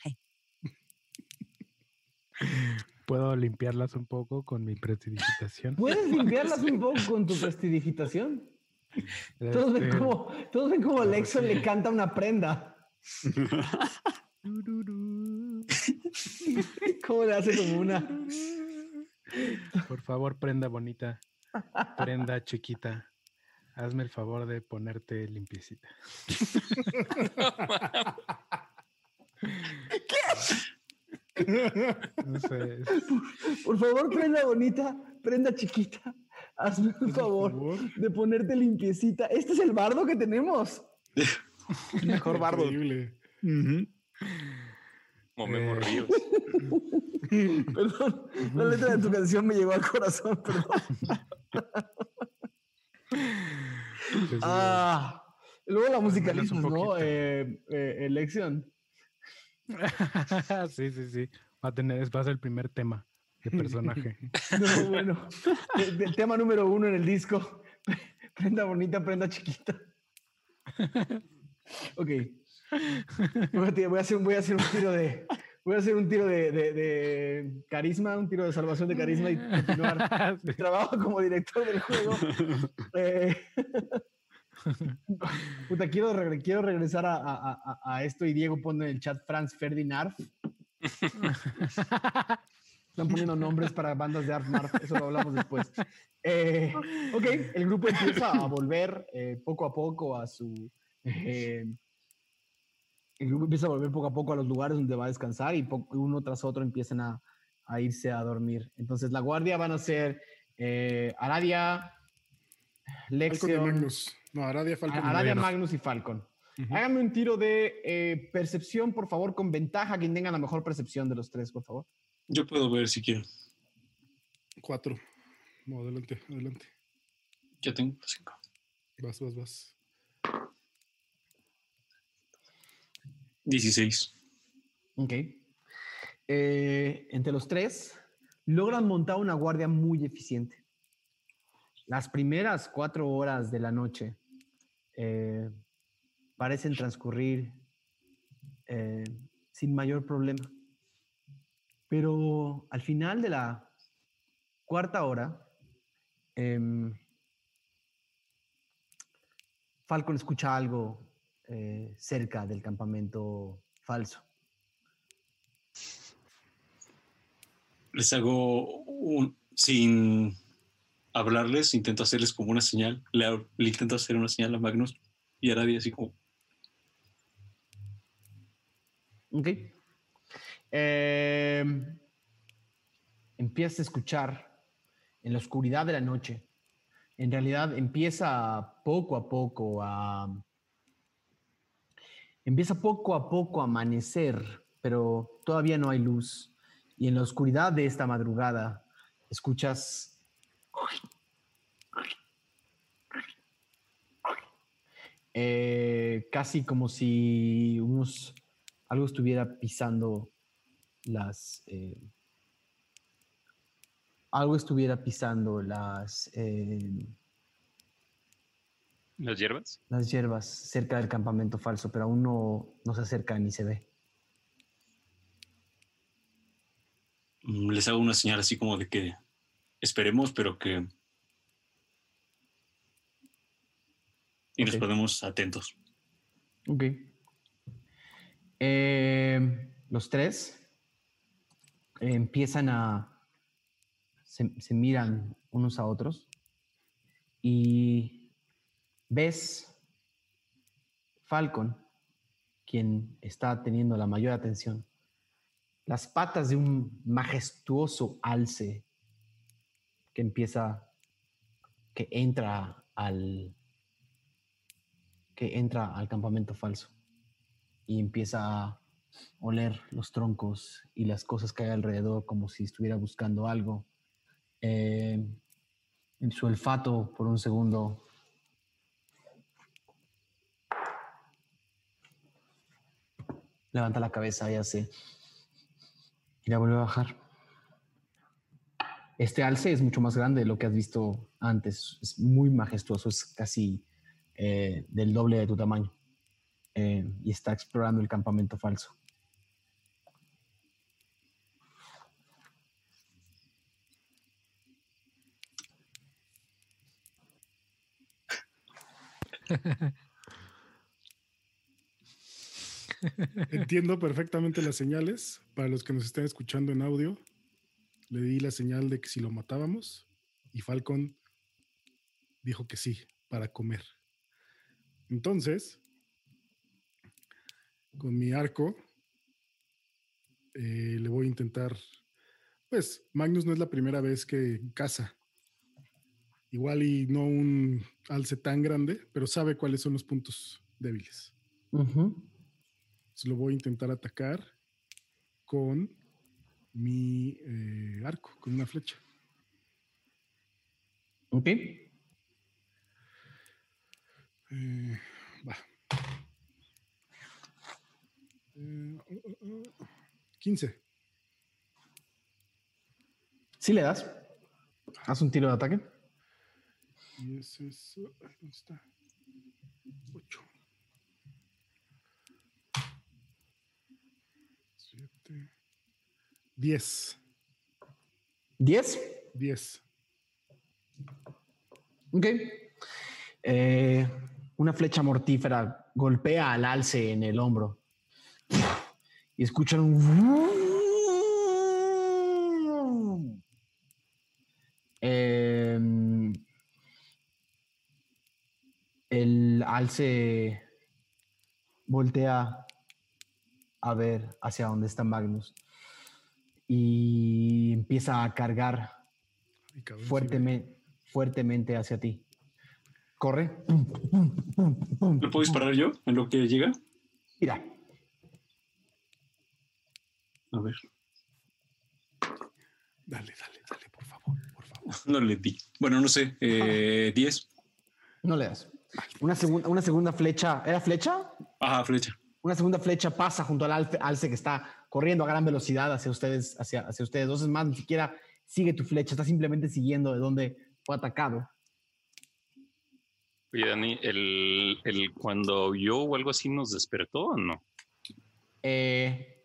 Puedo limpiarlas un poco con mi prestidigitación. ¿Puedes limpiarlas un poco con tu prestidigitación? Todos ven Este, como, todos ven como claro, Lexon sí. le canta una prenda. ¿Cómo le hace como una? Por favor, prenda bonita. Prenda chiquita. Hazme el favor de ponerte limpiecita. No sé. Por favor, prenda bonita, prenda chiquita. Hazme un favor de ponerte limpiecita. Este es el bardo que tenemos. Mejor bardo. Increíble. Como Memo Eh, Ríos. Perdón, la letra de tu canción me llegó al corazón, perdón. Ah, luego la musicalizas, un ¿no? Eh, eh, Elección. sí, sí, sí. Va a tener, va a ser el primer tema de personaje. No, bueno. De- de- tema número uno en el disco. Prenda bonita, prenda chiquita. ok. Voy a, hacer, voy a hacer un tiro de. Voy a hacer un tiro de, de, carisma, un tiro de salvación de carisma y continuar mi trabajo como director del juego. Eh, puta, quiero, quiero regresar a, a, a, esto y Diego pone en el chat Franz Ferdinand. Están poniendo nombres para bandas de Art eso lo hablamos después. Eh, ok, el grupo empieza a volver eh, poco a poco a su. Eh, el grupo empieza a volver poco a poco a los lugares donde va a descansar y uno tras otro empiezan a, a, irse a dormir. Entonces, la guardia van a ser Aradia, Lexion. Magnus. No, Aradia, Falcon. Aradia, Magnus y Falcon. Háganme un tiro de percepción, por favor, con ventaja. Quien tenga la mejor percepción de los tres, por favor. Yo puedo ver si quiero. Cuatro. No, adelante, adelante. Ya tengo cinco. Vas, vas, vas. Dieciséis. Ok. Eh, entre los tres, logran montar una guardia muy eficiente. Las primeras cuatro horas de la noche eh, parecen transcurrir eh, sin mayor problema. Pero al final de la cuarta hora, em, Falcon escucha algo eh, cerca del campamento falso. Les hago un, sin hablarles, intento hacerles como una señal. Le, intento hacer una señal a Magnus y ahora así como. Ok. Eh, empieza a escuchar en la oscuridad de la noche. En realidad empieza poco a poco a... Empieza poco a poco a amanecer, pero todavía no hay luz. Y en la oscuridad de esta madrugada escuchas eh, casi como si unos, algo estuviera pisando las... Eh, algo estuviera pisando las... Eh, ¿Las hierbas? Las hierbas cerca del campamento falso, pero aún no, no se acerca ni se ve. Les hago una señal así como de que esperemos, pero que... Y nos ponemos atentos. Ok. Eh, los tres empiezan a, se, miran unos a otros y ves Falcon, quien está teniendo la mayor atención, las patas de un majestuoso alce que empieza, que entra al, que entra al campamento falso y empieza a oler los troncos y las cosas que hay alrededor como si estuviera buscando algo. Eh, en su olfato por un segundo levanta la cabeza y hace y la vuelve a bajar. Este alce es mucho más grande de lo que has visto antes. Es muy majestuoso, es casi eh, del doble de tu tamaño. Eh, y está explorando el campamento falso. Entiendo perfectamente las señales. Para los que nos están escuchando en audio, le di la señal de que si lo matábamos y Falcon dijo que sí, para comer. Entonces, con mi arco, eh, le voy a intentar, pues Magnus no es la primera vez que caza. Igual y no un alce tan grande, pero sabe cuáles son los puntos débiles. Lo voy a intentar atacar con mi eh, arco, con una flecha. Ok. Eh, va. 15. Sí le das. Haz un tiro de ataque. Y ese es. ¿Dónde está? 8. 10. ¿10? 10. Ok. Eh, una flecha mortífera golpea al alce en el hombro. Y escuchan un... Em, el alce voltea a ver hacia dónde está Magnus y empieza a cargar Ay, cabrón, sí, fuertemente, fuertemente hacia ti. Corre. ¿Lo puedo disparar yo en lo que llega? Mira, A ver. Dale, dale, dale, por favor, por favor. No le di. Bueno, no sé. Eh, 10. no le das. Una, segunda una segunda flecha. ¿Era flecha? Ajá, flecha. Una segunda flecha pasa junto al alce que está corriendo a gran velocidad hacia ustedes, hacia, hacia ustedes. Dos más, ni siquiera sigue tu flecha, está simplemente siguiendo de donde fue atacado. Oye, Dani, el, el cuando huyó o algo así nos despertó o no? Eh,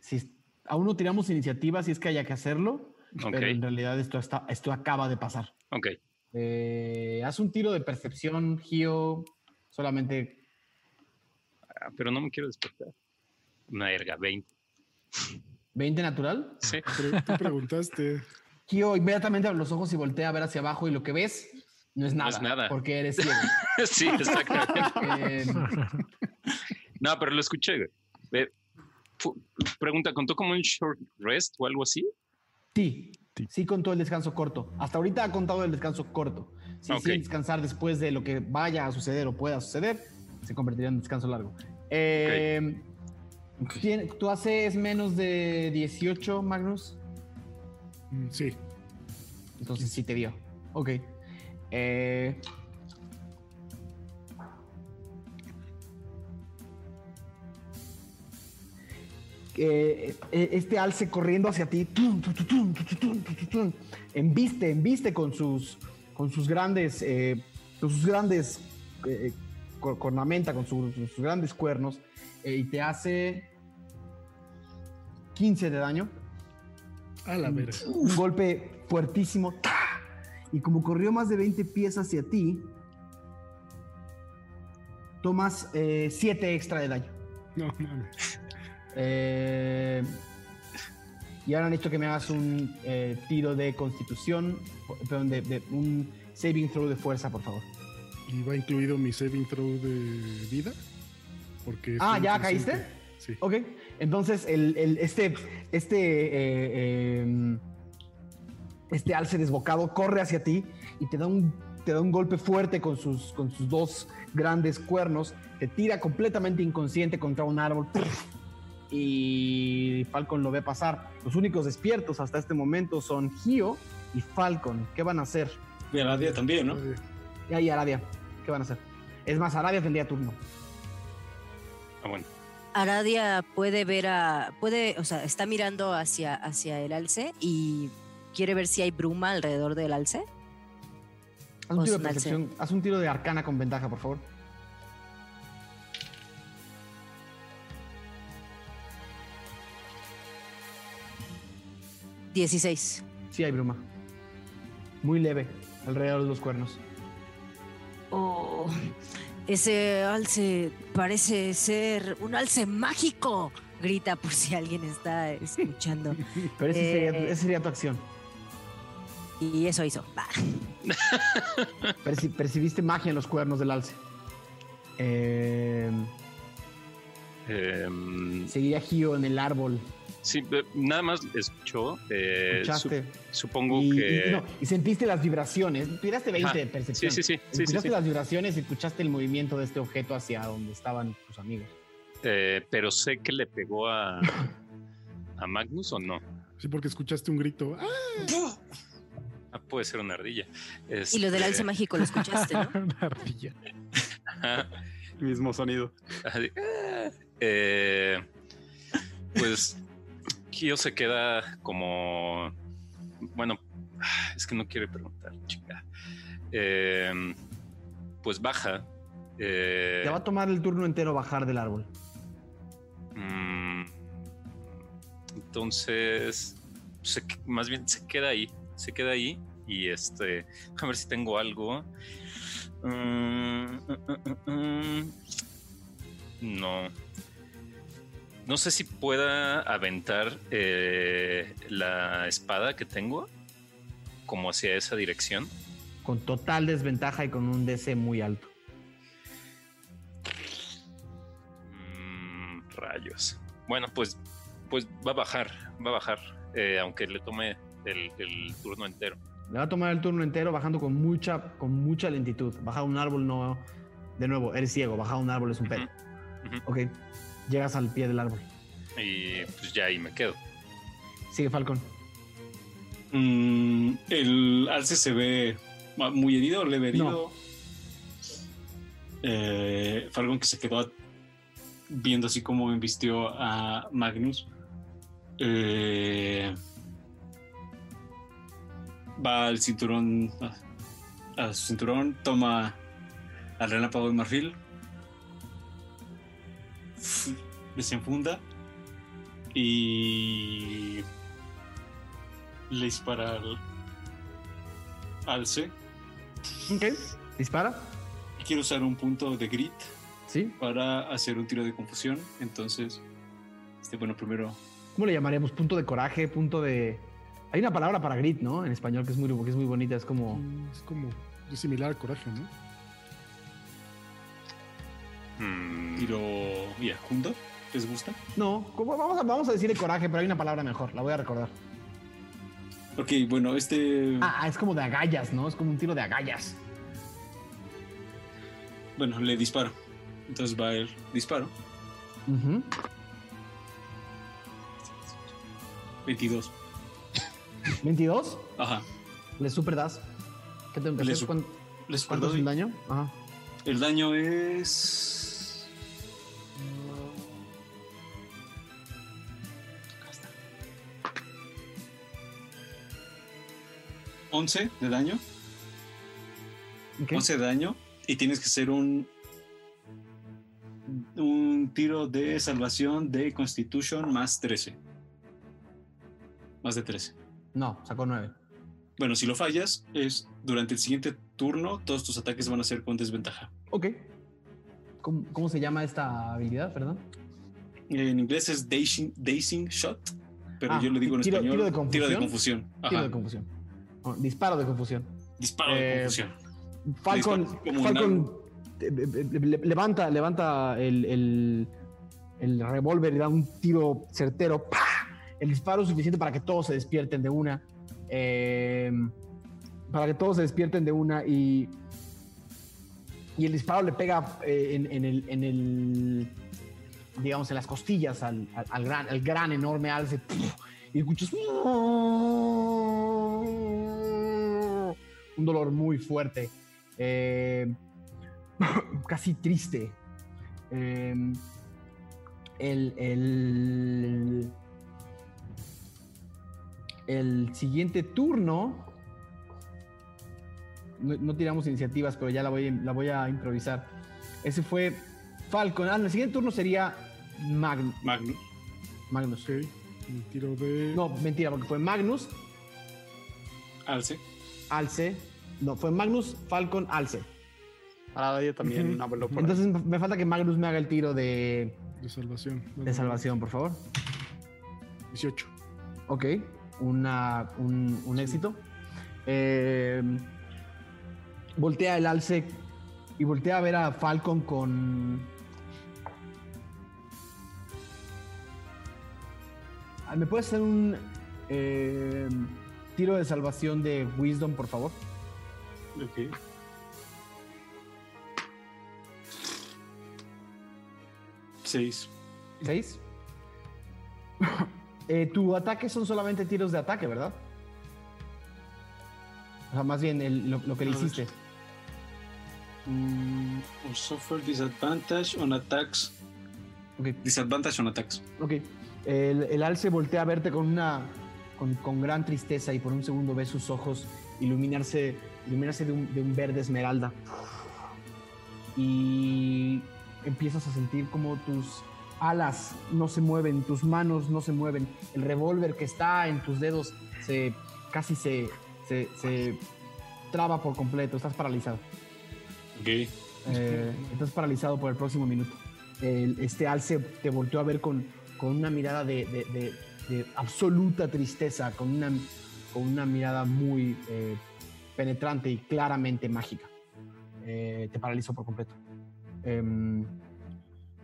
si aún no tiramos iniciativa, si es que haya que hacerlo, pero en realidad esto, está, esto acaba de pasar. ok. Eh, haz un tiro de percepción, Gio, solamente Ah, pero no me quiero despertar. Una erga, 20. 20 natural. Sí. Pero tú preguntaste. Gio inmediatamente abre los ojos y voltea a ver hacia abajo y lo que ves no es No nada. es nada. Porque eres ciego. sí, exactamente. Eh, No, pero lo escuché. Eh, pregunta, ¿contó como un short rest o algo así? sí, Sí. sí contó el descanso corto. Hasta ahorita ha contado el descanso corto. Si Ok. deciden descansar después de lo que vaya a suceder o pueda suceder, se convertirá en descanso largo. Eh, ¿Tú haces menos de 18, Magnus? Mm, sí. Entonces sí te dio. Ok. Eh, eh, este alce corriendo hacia ti, tum, tum, embiste, embiste con sus, con sus grandes, eh, con sus grandes cornamenta, con sus, grandes cuernos, y te hace 15 de daño A la verga. un golpe fuertísimo. Y como corrió más de 20 pies hacia ti, tomas 7 extra de daño. No, mames. Eh, y ahora necesito que me hagas un eh, tiro de constitución, perdón, de, de un saving throw de fuerza, por favor. Y va incluido mi saving throw de vida. Porque Ah, ¿ya caíste? Sí. Ok, entonces el, el- este, este, eh, eh, este alce desbocado corre hacia ti y te da un, te da un golpe fuerte con sus, con sus dos grandes cuernos, te tira completamente inconsciente contra un árbol y Falcon lo ve pasar. Los únicos despiertos hasta este momento son Gio y Falcon. ¿Qué van a hacer? Y a la día también, ¿no? Y ahí Arabia, ¿qué van a hacer? Es más, Arabia tendría turno. Ah, bueno. Aradia puede ver a. puede, o sea, está mirando hacia, hacia el alce y quiere ver si hay bruma alrededor del alce. Haz un tiro de percepción, haz un tiro de arcana con ventaja, por favor. Dieciséis. Sí hay bruma. Muy leve, alrededor de los cuernos. Oh, ese alce parece ser un alce mágico. Grita por si alguien está escuchando. Pero ese sería, Eh. esa sería tu acción. Y eso hizo. Perci- percibiste magia en los cuernos del alce. Eh, seguiría Gio en el árbol. Sí, nada más escuchó. eh, su- Escuchaste. supongo y, que. y- no, y sentiste las vibraciones. Tiraste 20 Ajá. de percepción. Sí, sí, sí, sí, sí, Escuchaste sí. las vibraciones y escuchaste el movimiento de este objeto hacia donde estaban tus amigos. Eh, pero sé que le pegó a, a Magnus o no. sí, porque escuchaste un grito. ¡Ah! Ah, puede ser una ardilla. Y lo del Este, alce mágico lo escuchaste, ¿no? Una ardilla. ajá, Mismo sonido. ah, eh, pues Kyo se queda como. Bueno, es que no quiere preguntar, chica. Eh, pues baja. eh, Te va a tomar el turno entero bajar del árbol. Mm, entonces, se, más bien se queda ahí, se queda ahí y este, a ver si tengo algo. Mm, no. No sé si pueda aventar eh, la espada que tengo como hacia esa dirección. Con total desventaja y con un DC muy alto. rayos. Bueno, pues, pues va a bajar, va a bajar, eh, aunque le tome el, turno entero. Le va a tomar el turno entero bajando con mucha, con mucha lentitud. Bajar un árbol no. De nuevo, eres ciego, bajar un árbol es un pedo. Ok. Llegas al pie del árbol. Y pues ya ahí me quedo. Sigue Falcon. Mm, el alce se ve muy herido, leve herido. Eh, Falcon que se quedó viendo así como embistió a Magnus. Eh, va al cinturón, a, su cinturón, toma al relámpago de marfil, desenfunda y le dispara al, al C. Ok, dispara. Quiero usar un punto de grit ¿Sí? para hacer un tiro de confusión. Entonces, este, bueno, primero. ¿Cómo le llamaríamos? Punto de coraje, punto de. Hay una palabra para grit, ¿no? En español que es muy, que es muy bonita, es como. Mm, es como. Es similar al coraje, ¿no? Mm. Tiro. Mira, junto. ¿Les gusta? No, vamos a, vamos a decirle coraje, pero hay una palabra mejor, la voy a recordar. Ok, bueno, este. Ah, es como de agallas, ¿no? Es como un tiro de agallas. Bueno, le disparo. Entonces va el disparo. 22. ¿22? Ajá. Le super das. ¿Qué tengo que hacer? ¿Cuánto, ¿Cuánto es el daño? Ajá. El daño es. 11 de daño. 11 de daño. Y tienes que hacer un un tiro de salvación de Constitution más 13. Más de 13. No, sacó 9. Bueno, si lo fallas, es durante el siguiente turno, todos tus ataques van a ser con desventaja. Ok. ¿Cómo, se llama esta habilidad, perdón? En inglés es dazing, shot, pero ah, yo lo digo en español. Tiro de confusión. Tiro de confusión. Tiro de confusión. disparo de confusión. Disparo de eh, confusión. Falcon, Falcon levanta, levanta el, el, revólver y da un tiro certero. El disparo suficiente para que todos se despierten de una. Para que todos se despierten de una y. Y el disparo le pega eh, en, el, digamos, en las costillas al, gran, al gran, enorme alce. Y escuchas. Un dolor muy fuerte. Eh, casi triste. Em, el, el, el, siguiente turno. No, tiramos iniciativas, pero ya la voy, la voy a improvisar. Ese fue Falcon. Ah, el siguiente turno sería Magnus. Magnus. Magnus. tiro de. No, mentira, porque fue Magnus. Alce. Alce. No, fue Magnus, Falcon, Alce. Ah, ella también Entonces me falta que Magnus me haga el tiro de. De salvación. De salvación, por favor. 18. Ok, una, un, éxito. Em, voltea el alce y voltea a ver a Falcon con. ¿Me puedes hacer un em, tiro de salvación de Wisdom, por favor? Ok. Seis. ¿Seis? eh, tu ataque son solamente tiros de ataque, ¿verdad? O sea, más bien lo, que le hiciste. Mm, suffer disadvantage on attacks. Okay. Disadvantage on attacks. Ok. El, el alce voltea a verte con una. Con, con, gran tristeza y por un segundo ve sus ojos iluminarse, iluminarse de un, de un verde esmeralda. Y empiezas a sentir como tus alas no se mueven, tus manos no se mueven, el revólver que está en tus dedos se casi se, se, se traba por completo, estás paralizado. Ok. Eh, estás paralizado por el próximo minuto. El- este alce te volteó a ver con, con una mirada de, absoluta tristeza, con una, con una mirada muy eh, penetrante y claramente mágica. Eh, te paralizó por completo. Em,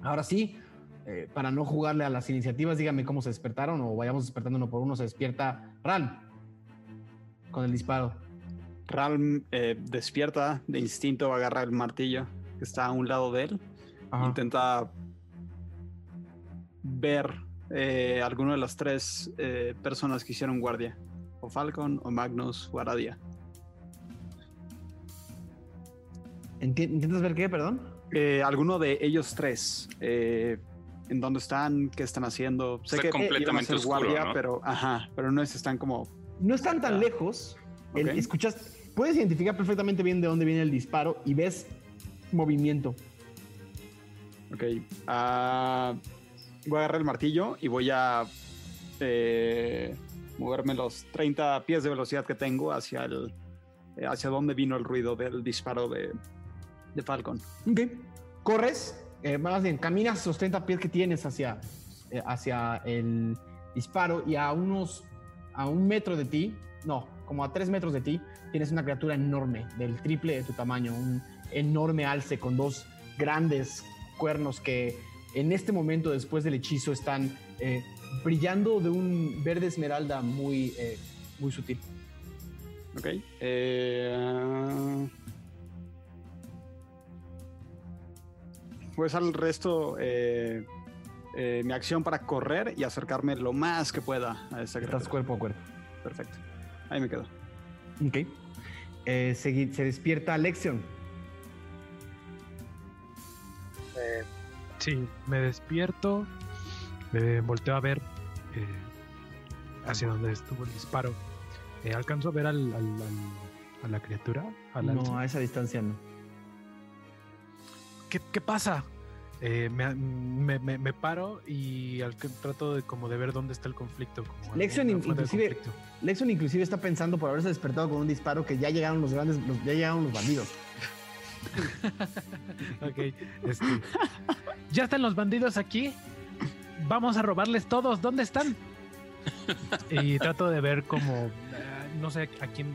ahora sí, para no jugarle a las iniciativas, dígame cómo se despertaron o vayamos despertando uno por uno. Se despierta Ral con el disparo. Ralm eh, despierta de instinto, agarra el martillo que está a un lado de él. Ajá. Intenta ver eh, alguno de las tres eh, personas que hicieron guardia. O Falcon, o Magnus, o Aradia. Enti- ¿Intentas ver qué, perdón? Eh, alguno de ellos tres. eh, ¿En dónde están? ¿Qué están haciendo? Sé Está que completamente oscuro, guardia, ¿no? pero ajá, pero no es, están como No están tan Ah. lejos. El- Ok. escuchas, puedes identificar perfectamente bien de dónde viene el disparo y ves movimiento. Ok. ah, voy a agarrar el martillo y voy a eh, moverme los 30 pies de velocidad que tengo hacia el eh, hacia donde vino el ruido del disparo de, de Falcon. Ok. Corres, eh, más bien, caminas esos 30 pies que tienes hacia, eh, hacia el disparo y a unos, a un metro de ti, no, como a tres metros de ti, tienes una criatura enorme, del triple de tu tamaño, un enorme alce con dos grandes cuernos que en este momento, después del hechizo, están eh, brillando de un verde esmeralda muy, eh, muy sutil. Ok. eh, pues al resto eh, eh, mi acción para correr y acercarme lo más que pueda a esa Estás criatura. cuerpo a cuerpo. Perfecto. Ahí me quedo. Ok. Eh, se despierta Lexion. Eh, sí, me despierto, me volteo a ver eh, hacia donde estuvo el disparo. Eh, ¿Alcanzo a ver al, al- al- a la criatura? Al? No, a esa distancia no. ¿Qué, qué pasa? Eh, me, me- me- me paro y al trato de como de ver dónde está el conflicto. como de inclusive- conflicto. Inclusive está pensando por haberse despertado con un disparo que ya llegaron los grandes, los- ya llegaron los bandidos. Ok, este, ¿Ya están los bandidos aquí? Vamos a robarles todos. ¿Dónde están? Y trato de ver como, eh, no sé a quién,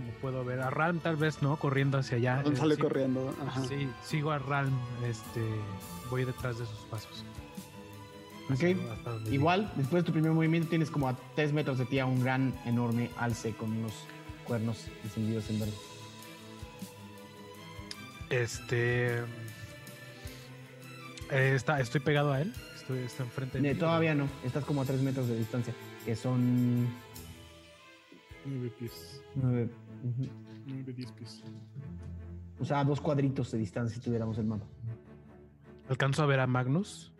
como puedo ver. A Ralm tal vez, ¿no? Corriendo hacia allá. Ralm sale sí, corriendo. Ajá. Sí, sigo a Ralm. Este, voy detrás de sus pasos. Ok. Igual, después de tu primer movimiento, tienes como a tres metros de ti a un gran, enorme alce con unos cuernos encendidos en verde. Este. eh, está, estoy pegado a él. Estoy, está enfrente de Ne- mí. todavía no, estás como a tres metros de distancia, que son Nueve pies. Nueve, ujú. Nueve, diez pies. o sea, dos cuadritos de distancia si tuviéramos el mapa. Alcanzo a ver a Magnus.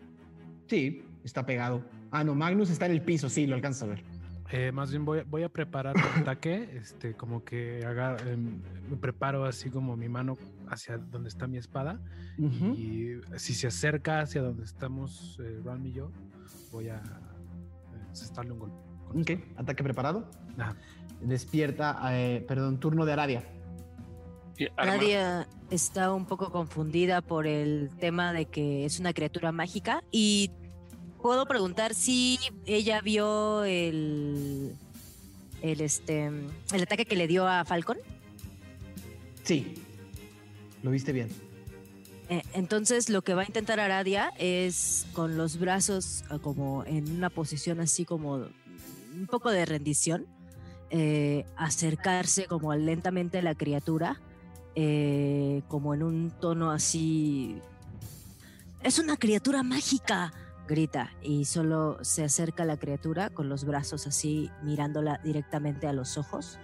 Sí, está pegado. Ah, no, Magnus está en el piso, sí, lo alcanzas a ver. Eh, más bien voy, voy a preparar el ataque, este, como que haga, em, me preparo así como mi mano hacia donde está mi espada Ujú. y si se acerca hacia donde estamos eh, Ralm y yo, voy a eh, asestarle un golpe. Ok, ataque preparado. Ajá. Despierta, eh, perdón, turno de Aradia. Nadia está un poco confundida por el tema de que es una criatura mágica y puedo preguntar si ella vio el el este el ataque que le dio a Falcon. Sí, lo viste bien. Eh, entonces lo que va a intentar Aradia es con los brazos ah, como en una posición así como un poco de rendición, eh, acercarse como lentamente a la criatura, eh, como en un tono así... Es una criatura mágica, grita, y solo se acerca a la criatura con los brazos así mirándola directamente a los ojos,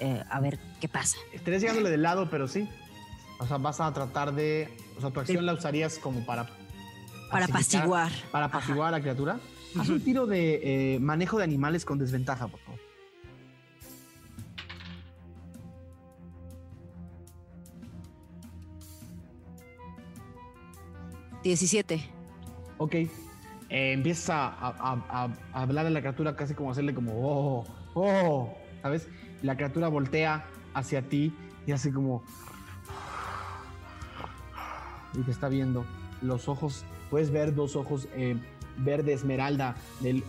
eh, a ver qué pasa. Estarías llegándole de lado, pero sí. O sea, vas a tratar de. O sea, tu acción la usarías como para. Para apaciguar. Para apaciguar a la criatura. Haz un tiro de eh, manejo de animales con desventaja, por favor. Diecisiete. Ok. Eh, empiezas a, a, a, hablar a la criatura casi como hacerle como, oh, oh, ¿sabes? La criatura voltea hacia ti y hace como... Y te está viendo. Los ojos, puedes ver dos ojos eh, verde esmeralda del...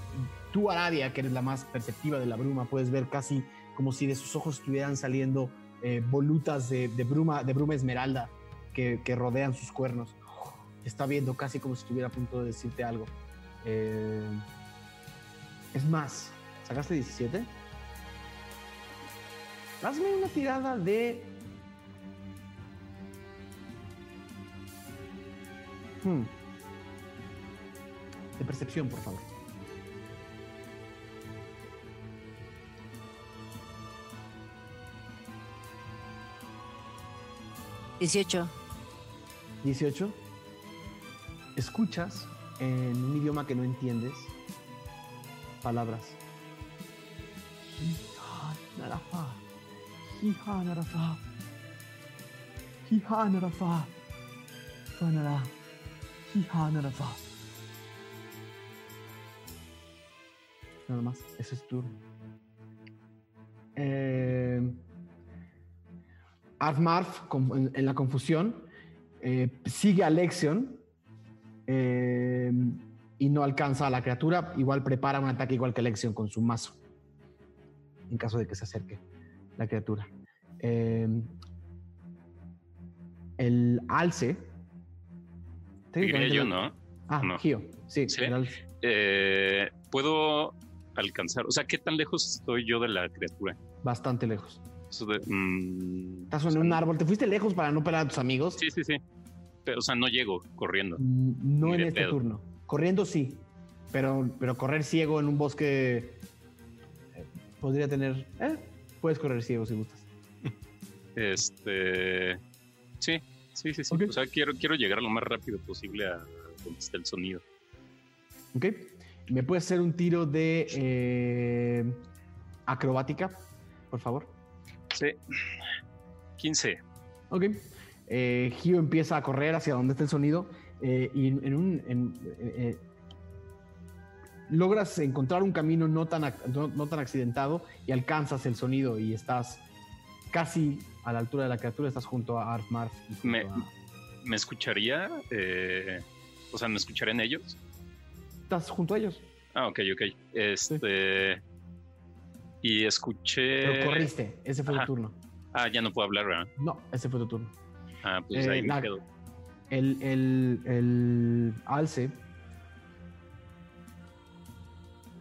Tú, Aradia, que eres la más perceptiva de la bruma, puedes ver casi como si de sus ojos estuvieran saliendo eh, volutas de, bruma, de bruma esmeralda que, rodean sus cuernos. Está viendo casi como si estuviera a punto de decirte algo. Eh, es más, ¿sacaste 17? Hazme una tirada de. Hmm. De percepción, por favor. Dieciocho. Dieciocho. Escuchas en un idioma que no entiendes palabras. Fanara. Nada más, ese es turno. Eh, Arfmarf, en, la confusión, eh, sigue a Lexion eh, y no alcanza a la criatura. Igual prepara un ataque igual que Lexion con su mazo, en caso de que se acerque la criatura. Eh, el alce. Diría yo, ¿no? Ah, no. Gio, sí. Eh, Puedo alcanzar, o sea, ¿qué tan lejos estoy yo de la criatura? Bastante lejos. Mm, Estás en un árbol. ¿Te fuiste lejos para no pelar a tus amigos? Sí, sí, sí. O sea, no llego corriendo. Mm, no en este turno. Corriendo sí, pero, pero correr ciego en un bosque eh, podría tener... Eh, Puedes correr ciego si gustas. Este. Sí, sí, sí, sí. O sea, quiero, quiero llegar lo más rápido posible a donde está el sonido. Ok. ¿Me puedes hacer un tiro de eh, acrobática, por favor? Sí. 15. Ok. Eh, Gio empieza a correr hacia donde está el sonido eh, y en, un. Eh, logras encontrar un camino no tan, no, tan accidentado y alcanzas el sonido y estás casi a la altura de la criatura, estás junto a Arf Marf. Me, ¿Me, escucharía? Eh, o sea, ¿me escucharían ellos? Estás junto a ellos. Ah, ok, ok. Este. Y escuché. Pero corriste, ese fue tu turno. Ah, ya no puedo hablar, ¿verdad? No, ese fue tu turno. Ah, pues ahí eh, me quedo. El, el, el alce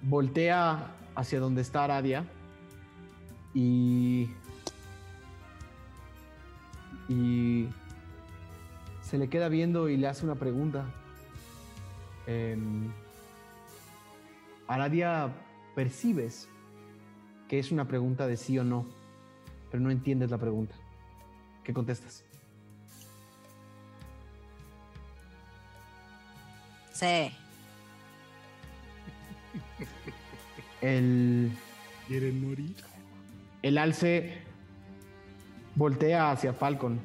voltea hacia donde está Aradia y, y se le queda viendo y le hace una pregunta. Em, Aradia, percibes que es una pregunta de sí o no, pero no entiendes la pregunta. ¿Qué contestas? El. ¿Quieren morir? El alce voltea hacia Falcon.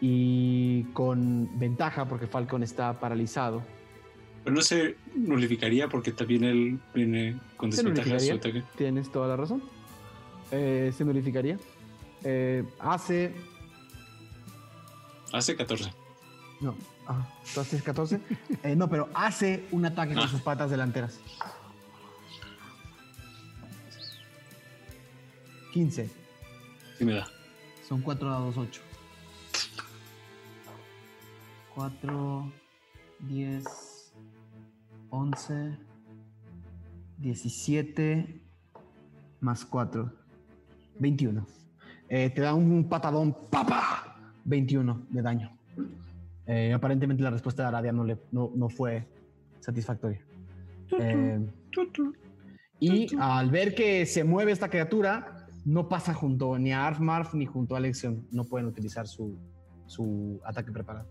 Y con ventaja, porque Falcon está paralizado. Pero no se nulificaría porque también él viene con desventaja su ataque. Tienes toda la razón. Eh, se nulificaría. Eh, hace. Hace 14. No, ah, entonces 14. Eh, no, pero hace un ataque con ah. sus patas delanteras. 15. Sí me da. Son 4 dados 8. 4, 10, 11, 17, más 4. 21. Eh, te da un patadón, ¡papa! 21 de daño. Eh, aparentemente la respuesta de Aradia no, le, no, fue satisfactoria. Eh, y al ver que se mueve esta criatura, no pasa junto ni a Arfmarf ni junto a Alexion. No pueden utilizar su, su ataque preparado.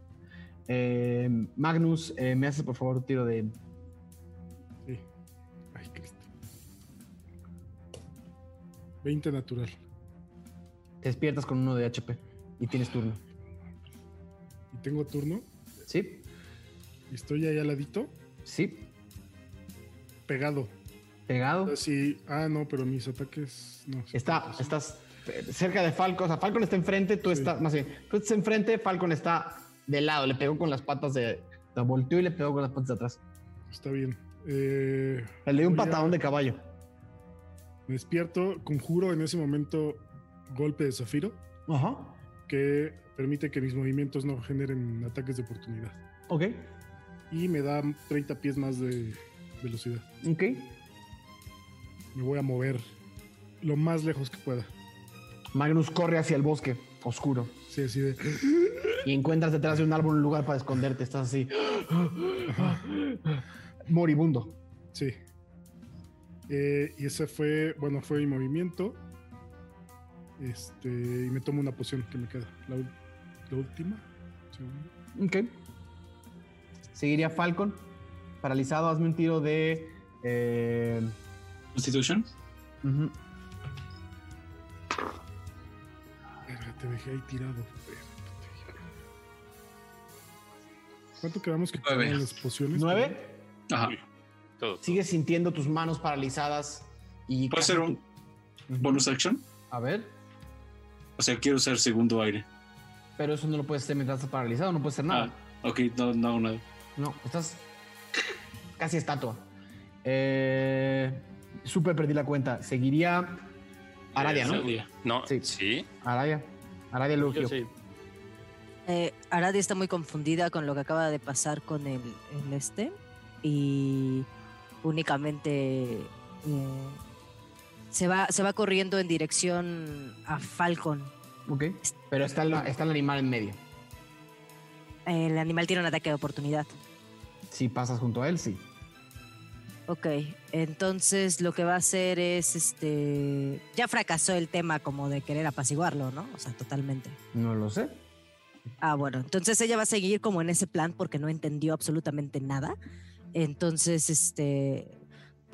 Eh, Magnus, ¿me haces por favor un tiro de... Sí. Ay, Cristo. 20 natural. Te despiertas con uno de HP y tienes turno tengo turno. Sí. y estoy ahí al ladito, Sí, pegado. pegado. Sí, ah, no, pero mis ataques. No, Está, sí. estás eh, cerca de Falcon. O sea, Falcon está enfrente, tú Sí. estás, más bien, tú estás enfrente, Falcon está de lado. Le pegó con las patas de. La volteó y le pegó con las patas de atrás. Está bien. Eh, Le dio un a- patadón de caballo. me despierto, conjuro en ese momento golpe de Zafiro, Ajá. que permite que mis movimientos no generen ataques de oportunidad. Ok. Y me da 30 pies más de velocidad. Ok. Me voy a mover lo más lejos que pueda. Magnus corre hacia el bosque oscuro Sí, así de. y encuentras detrás de un árbol un lugar para esconderte. Estás así. Moribundo. Sí. Eh, y ese fue, bueno, fue mi movimiento. Este, y me tomo una poción que me queda. La, ul- la última. Segunda. Ok. Seguiría Falcon. Paralizado, hazme un tiro de. eh, Constitution. Verga, te dejé ahí tirado. ¿Cuánto quedamos que Nueve. quedan las pociones? ¿Nueve? Ajá. Todo. Sigues sintiendo tus manos paralizadas y. ¿Puedo hacer un tu- bonus action? A ver. O sea, quiero usar segundo aire. Pero eso no lo puedes hacer mientras estás paralizado, no puedes hacer nada. Ah, ok, no, no hago nada. No, estás casi estatua. Eh, súper perdí la cuenta. Seguiría Aradia, ¿no? Aradia. No, Sí. sí. Aradia. Aradia Lugio. Sí. Eh, Aradi está muy confundida con lo que acaba de pasar con el, el este y únicamente eh, se, va, se va corriendo en dirección a Falcon. Ok. Pero está el, está el animal en medio. El animal tiene un ataque de oportunidad. Si pasas junto a él, sí. Ok, entonces lo que va a hacer es, este, ya fracasó el tema como de querer apaciguarlo, ¿no? O sea, totalmente. No lo sé. Ah, bueno, entonces ella va a seguir como en ese plan porque no entendió absolutamente nada. Entonces, este,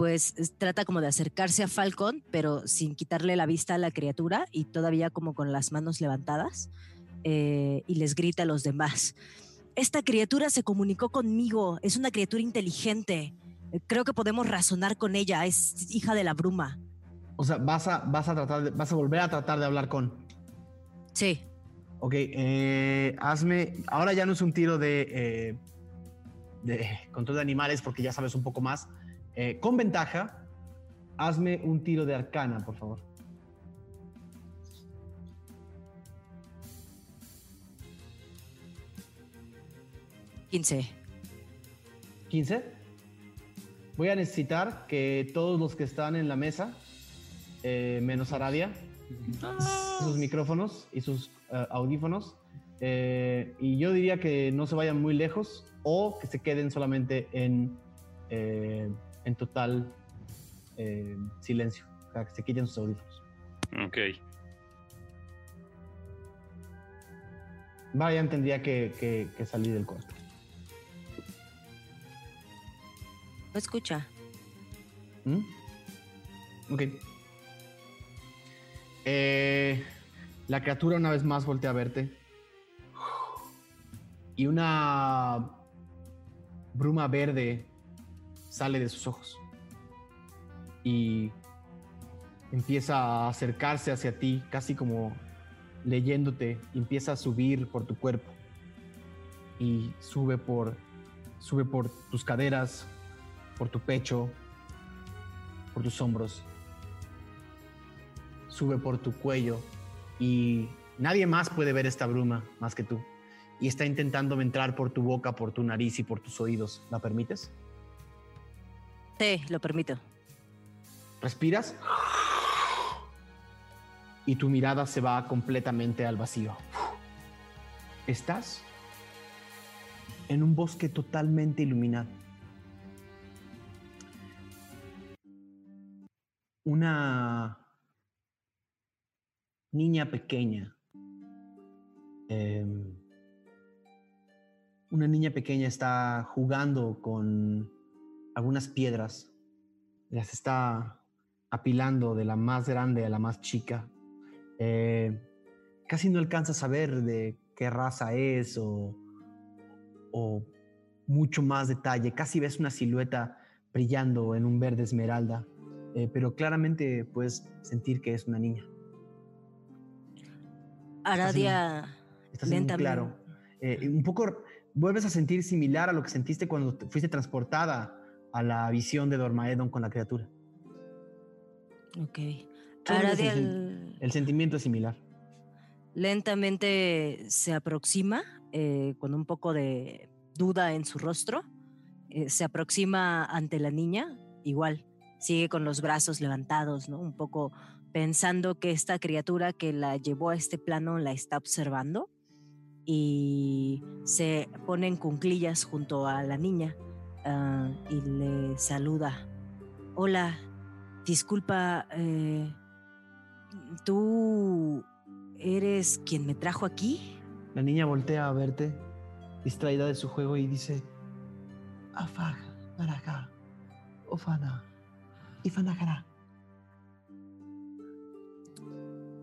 pues es- trata como de acercarse a Falcon, pero sin quitarle la vista a la criatura y todavía como con las manos levantadas eh, y les grita a los demás. Esta criatura se comunicó conmigo, es una criatura inteligente. Eh, Creo que podemos razonar con ella, es hija de la bruma. O sea, vas a, vas a tratar de- vas a volver a tratar de hablar con. Sí, Ok, eh, hazme. Ahora ya no es un tiro de, eh, de control de animales porque ya sabes un poco más. Eh, con ventaja, hazme un tiro de arcana, por favor. 15. 15. Voy a necesitar que todos los que están en la mesa, eh, menos Aradia, sus micrófonos y sus eh, audífonos, eh, y yo diría que no se vayan muy lejos o que se queden solamente en, eh, en total eh, silencio, o sea, que se quiten sus audífonos. Ok. Brian tendría que, que- que salir del cuarto. No escucha. ¿Mm? Ok. Eh, la criatura una vez más voltea a verte. Y una bruma verde sale de sus ojos. Y empieza a acercarse hacia ti, casi como leyéndote. empieza a subir por tu cuerpo. Y sube por, sube por tus caderas, por tu pecho, por tus hombros, sube por tu cuello y nadie más puede ver esta bruma más que tú. Y está intentando entrar por tu boca, por tu nariz y por tus oídos. ¿La permites? Sí, lo permito. Respiras y tu mirada se va completamente al vacío. Estás en un bosque totalmente iluminado. Una niña pequeña. em, una niña pequeña está jugando con algunas piedras. Las está apilando de la más grande a la más chica. Eh, casi no alcanzas a ver de qué raza es o, o mucho más detalle. Casi ves una silueta brillando en un verde esmeralda, eh, pero claramente puedes sentir que es una niña. Aradia Estás en un claro. Eh, un poco vuelves a sentir similar a lo que sentiste cuando te fuiste transportada a la visión de Dormaedon con la criatura. Ok. Aradia el, el, sentimiento es similar. Lentamente se aproxima eh, con un poco de duda en su rostro. Eh, se aproxima ante la niña, igual, sigue con los brazos levantados, ¿no? Un poco pensando que esta criatura que la llevó a este plano la está observando y se pone en cunclillas junto a la niña ah, y le saluda. Hola, disculpa, eh, ¿tú eres quien me trajo aquí? La niña voltea a verte, distraída de su juego, y dice, Afag, Naraka, Ofana, Ifanagara.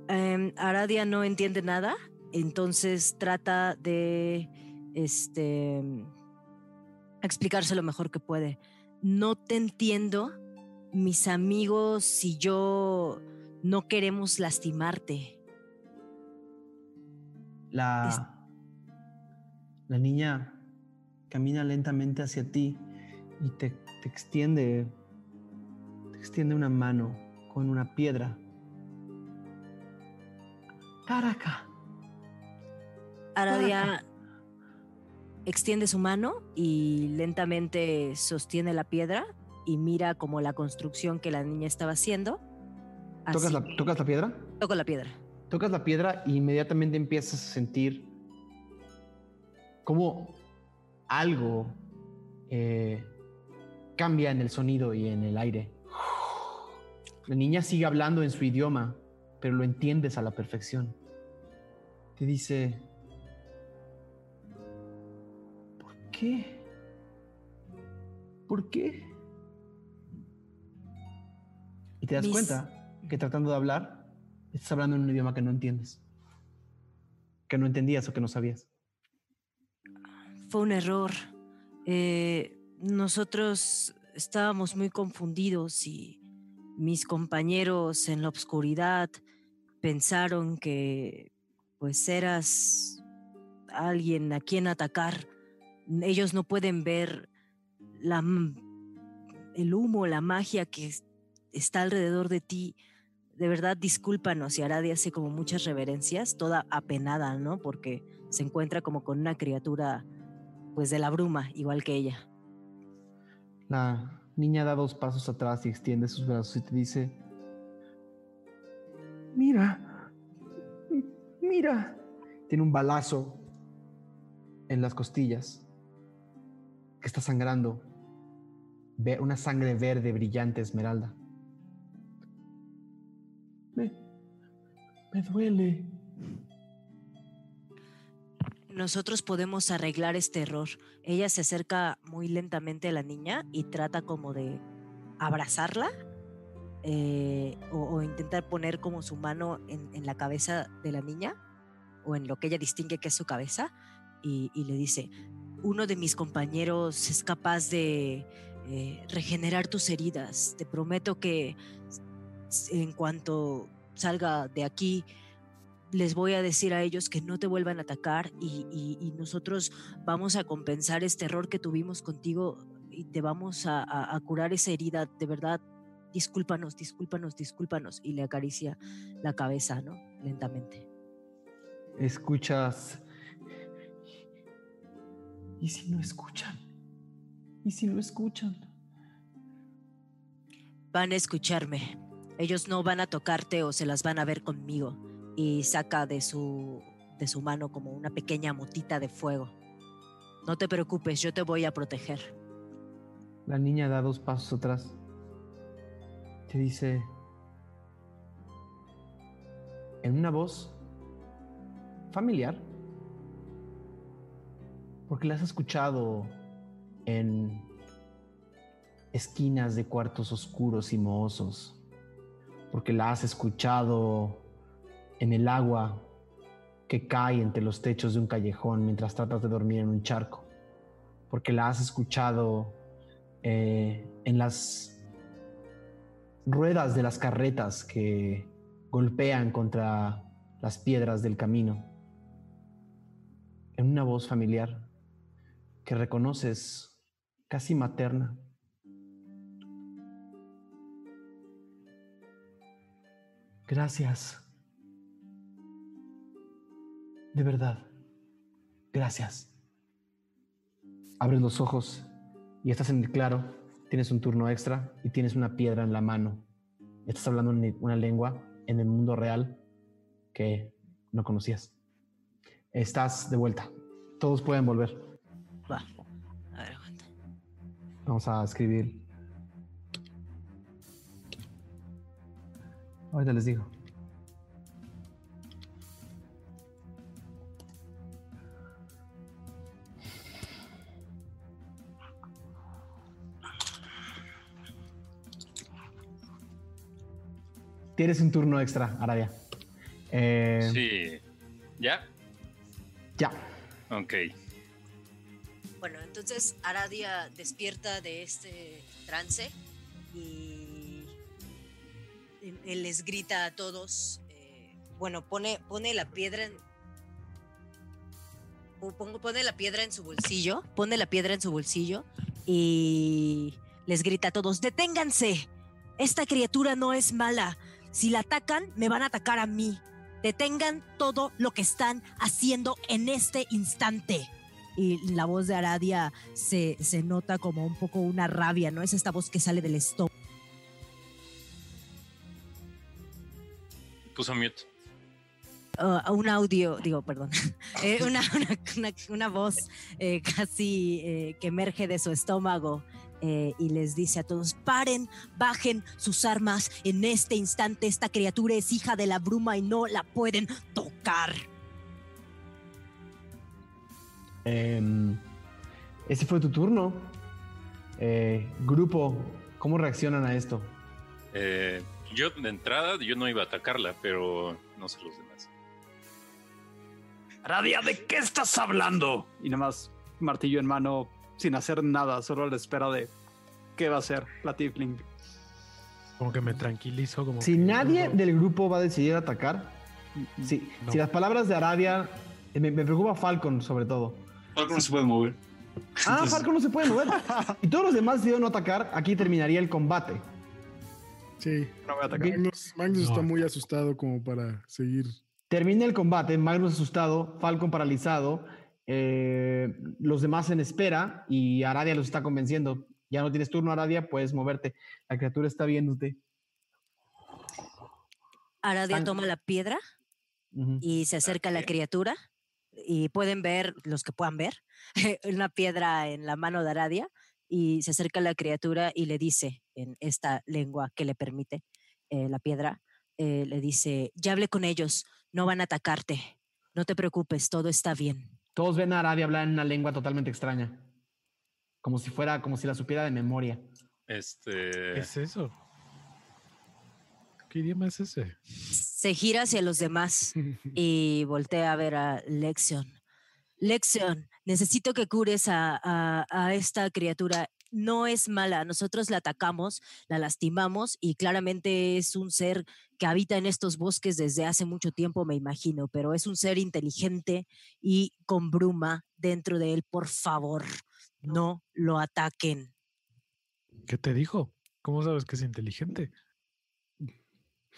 Eh, Aradia no entiende nada, entonces trata de este, explicarse lo mejor que puede. No te entiendo, mis amigos y yo no queremos lastimarte. La, la niña camina lentamente hacia ti y te, te extiende, te extiende una mano con una piedra. Caraca. Aradia extiende su mano y lentamente sostiene la piedra y mira como la construcción que la niña estaba haciendo. ¿Tocas la, ¿Tocas la piedra? Toco la piedra. Tocas la piedra y inmediatamente empiezas a sentir como algo eh, cambia en el sonido y en el aire. La niña sigue hablando en su idioma, pero lo entiendes a la perfección. Te dice, qué? ¿Por qué? Y te das cuenta que tratando de hablar, Estás hablando en un idioma que no entiendes, que no entendías o que no sabías. Fue un error. Eh, nosotros estábamos muy confundidos y mis compañeros en la oscuridad pensaron que pues eras alguien a quien atacar. Ellos no pueden ver el humo, la magia que está alrededor de ti de verdad discúlpanos y Aradia hace como muchas reverencias, toda apenada, ¿no? Porque se encuentra como con una criatura pues de la bruma, igual que ella. La niña da dos pasos atrás y extiende sus brazos y te dice, mira, mira, tiene un balazo en las costillas que está sangrando, ve una sangre verde brillante esmeralda. Me, duele. Nosotros podemos arreglar este error. Ella se acerca muy lentamente a la niña y trata como de abrazarla eh, o, intentar poner como su mano en, la cabeza de la niña o en lo que ella distingue que es su cabeza y, le dice, uno de mis compañeros es capaz de eh, regenerar tus heridas. Te prometo que en cuanto salga de aquí, les voy a decir a ellos que no te vuelvan a atacar y, nosotros vamos a compensar este error que tuvimos contigo y te vamos a, curar esa herida. De verdad, discúlpanos, discúlpanos, discúlpanos. Y le acaricia la cabeza, ¿no? Lentamente. Escuchas. ¿Y si no escuchan? ¿Y si no escuchan? Van a escucharme ellos no van a tocarte o se las van a ver conmigo. Y saca de su, de su mano como una pequeña motita de fuego. No te preocupes, yo te voy a proteger. La niña da dos pasos atrás. Te dice, en una voz familiar, porque la has escuchado en esquinas de cuartos oscuros y mohosos porque la has escuchado en el agua que cae entre los techos de un callejón mientras tratas de dormir en un charco. porque la has escuchado eh, en las ruedas de las carretas que golpean contra las piedras del camino. En una voz familiar que reconoces casi materna. Gracias. De verdad. Gracias. Abres los ojos y estás en el claro. Tienes un turno extra y tienes una piedra en la mano. Estás hablando una lengua en el mundo real que no conocías. Estás de vuelta. Todos pueden volver. Vamos a escribir. Ahorita les digo. Tienes un turno extra, Arabia. Eh, Sí. ¿Ya? Ya. Ok. Bueno, entonces Aradia despierta de este trance y les grita a todos. eh, bueno, pone, pone la piedra en. Pone la piedra en su bolsillo. Pone la piedra en su bolsillo y les grita a todos: ¡Deténganse! Esta criatura no es mala. Si la atacan, me van a atacar a mí. Detengan todo lo que están haciendo en este instante y la voz de Aradia se, se nota como un poco una rabia, ¿no? Es esta voz que sale del estómago. Puso mute. Uh, un audio, digo, perdón, eh, una, una, una- una voz eh, casi eh, que emerge de su estómago y les dice a todos, paren, bajen sus armas en este instante, esta criatura es hija de la bruma y no la pueden tocar. Em, ese fue tu turno. Eh, grupo, ¿cómo reaccionan a esto? Eh, yo de entrada, yo no iba a atacarla, pero no sé los demás. Aradia, ¿de qué estás hablando? Y nada más martillo en mano, sin hacer nada, solo a la espera de qué va a hacer la Tifling. Como que me tranquilizo. Como Si que- nadie del grupo va a decidir atacar, si, No. si las palabras de Arabia, eh, me, me preocupa Falcon sobre todo. Falcon no se puede mover. Ah, Entonces- Falcon no se puede mover. Y todos los demás decidieron no atacar, aquí terminaría el combate. Sí. No voy a atacar. Magnus, Magnus No. está muy asustado como para seguir. Termina el combate, Magnus asustado, Falcon paralizado, eh, los demás en espera y Aradia los está convenciendo. Ya no tienes turno, Aradia, puedes moverte. La criatura está viéndote. Aradia toma la piedra y se acerca a la criatura y pueden ver, los que puedan ver, una piedra en la mano de Aradia y se acerca a la criatura y le dice en esta lengua que le permite eh, la piedra, eh, le dice, ya hablé con ellos, no van a atacarte, no te preocupes, todo está bien. Todos ven a Aradia hablar en una lengua totalmente extraña. Como si fuera, como si la supiera de memoria. Este. ¿Qué es eso? ¿Qué idioma es ese? Se gira hacia los demás y voltea a ver a Lexion. Lexion, necesito que cures a, a- a esta criatura. No es mala, nosotros la atacamos, la lastimamos y claramente es un ser que habita en estos bosques desde hace mucho tiempo, me imagino, pero es un ser inteligente y con bruma dentro de él. Por favor, no lo ataquen. ¿Qué te dijo? ¿Cómo sabes que es inteligente?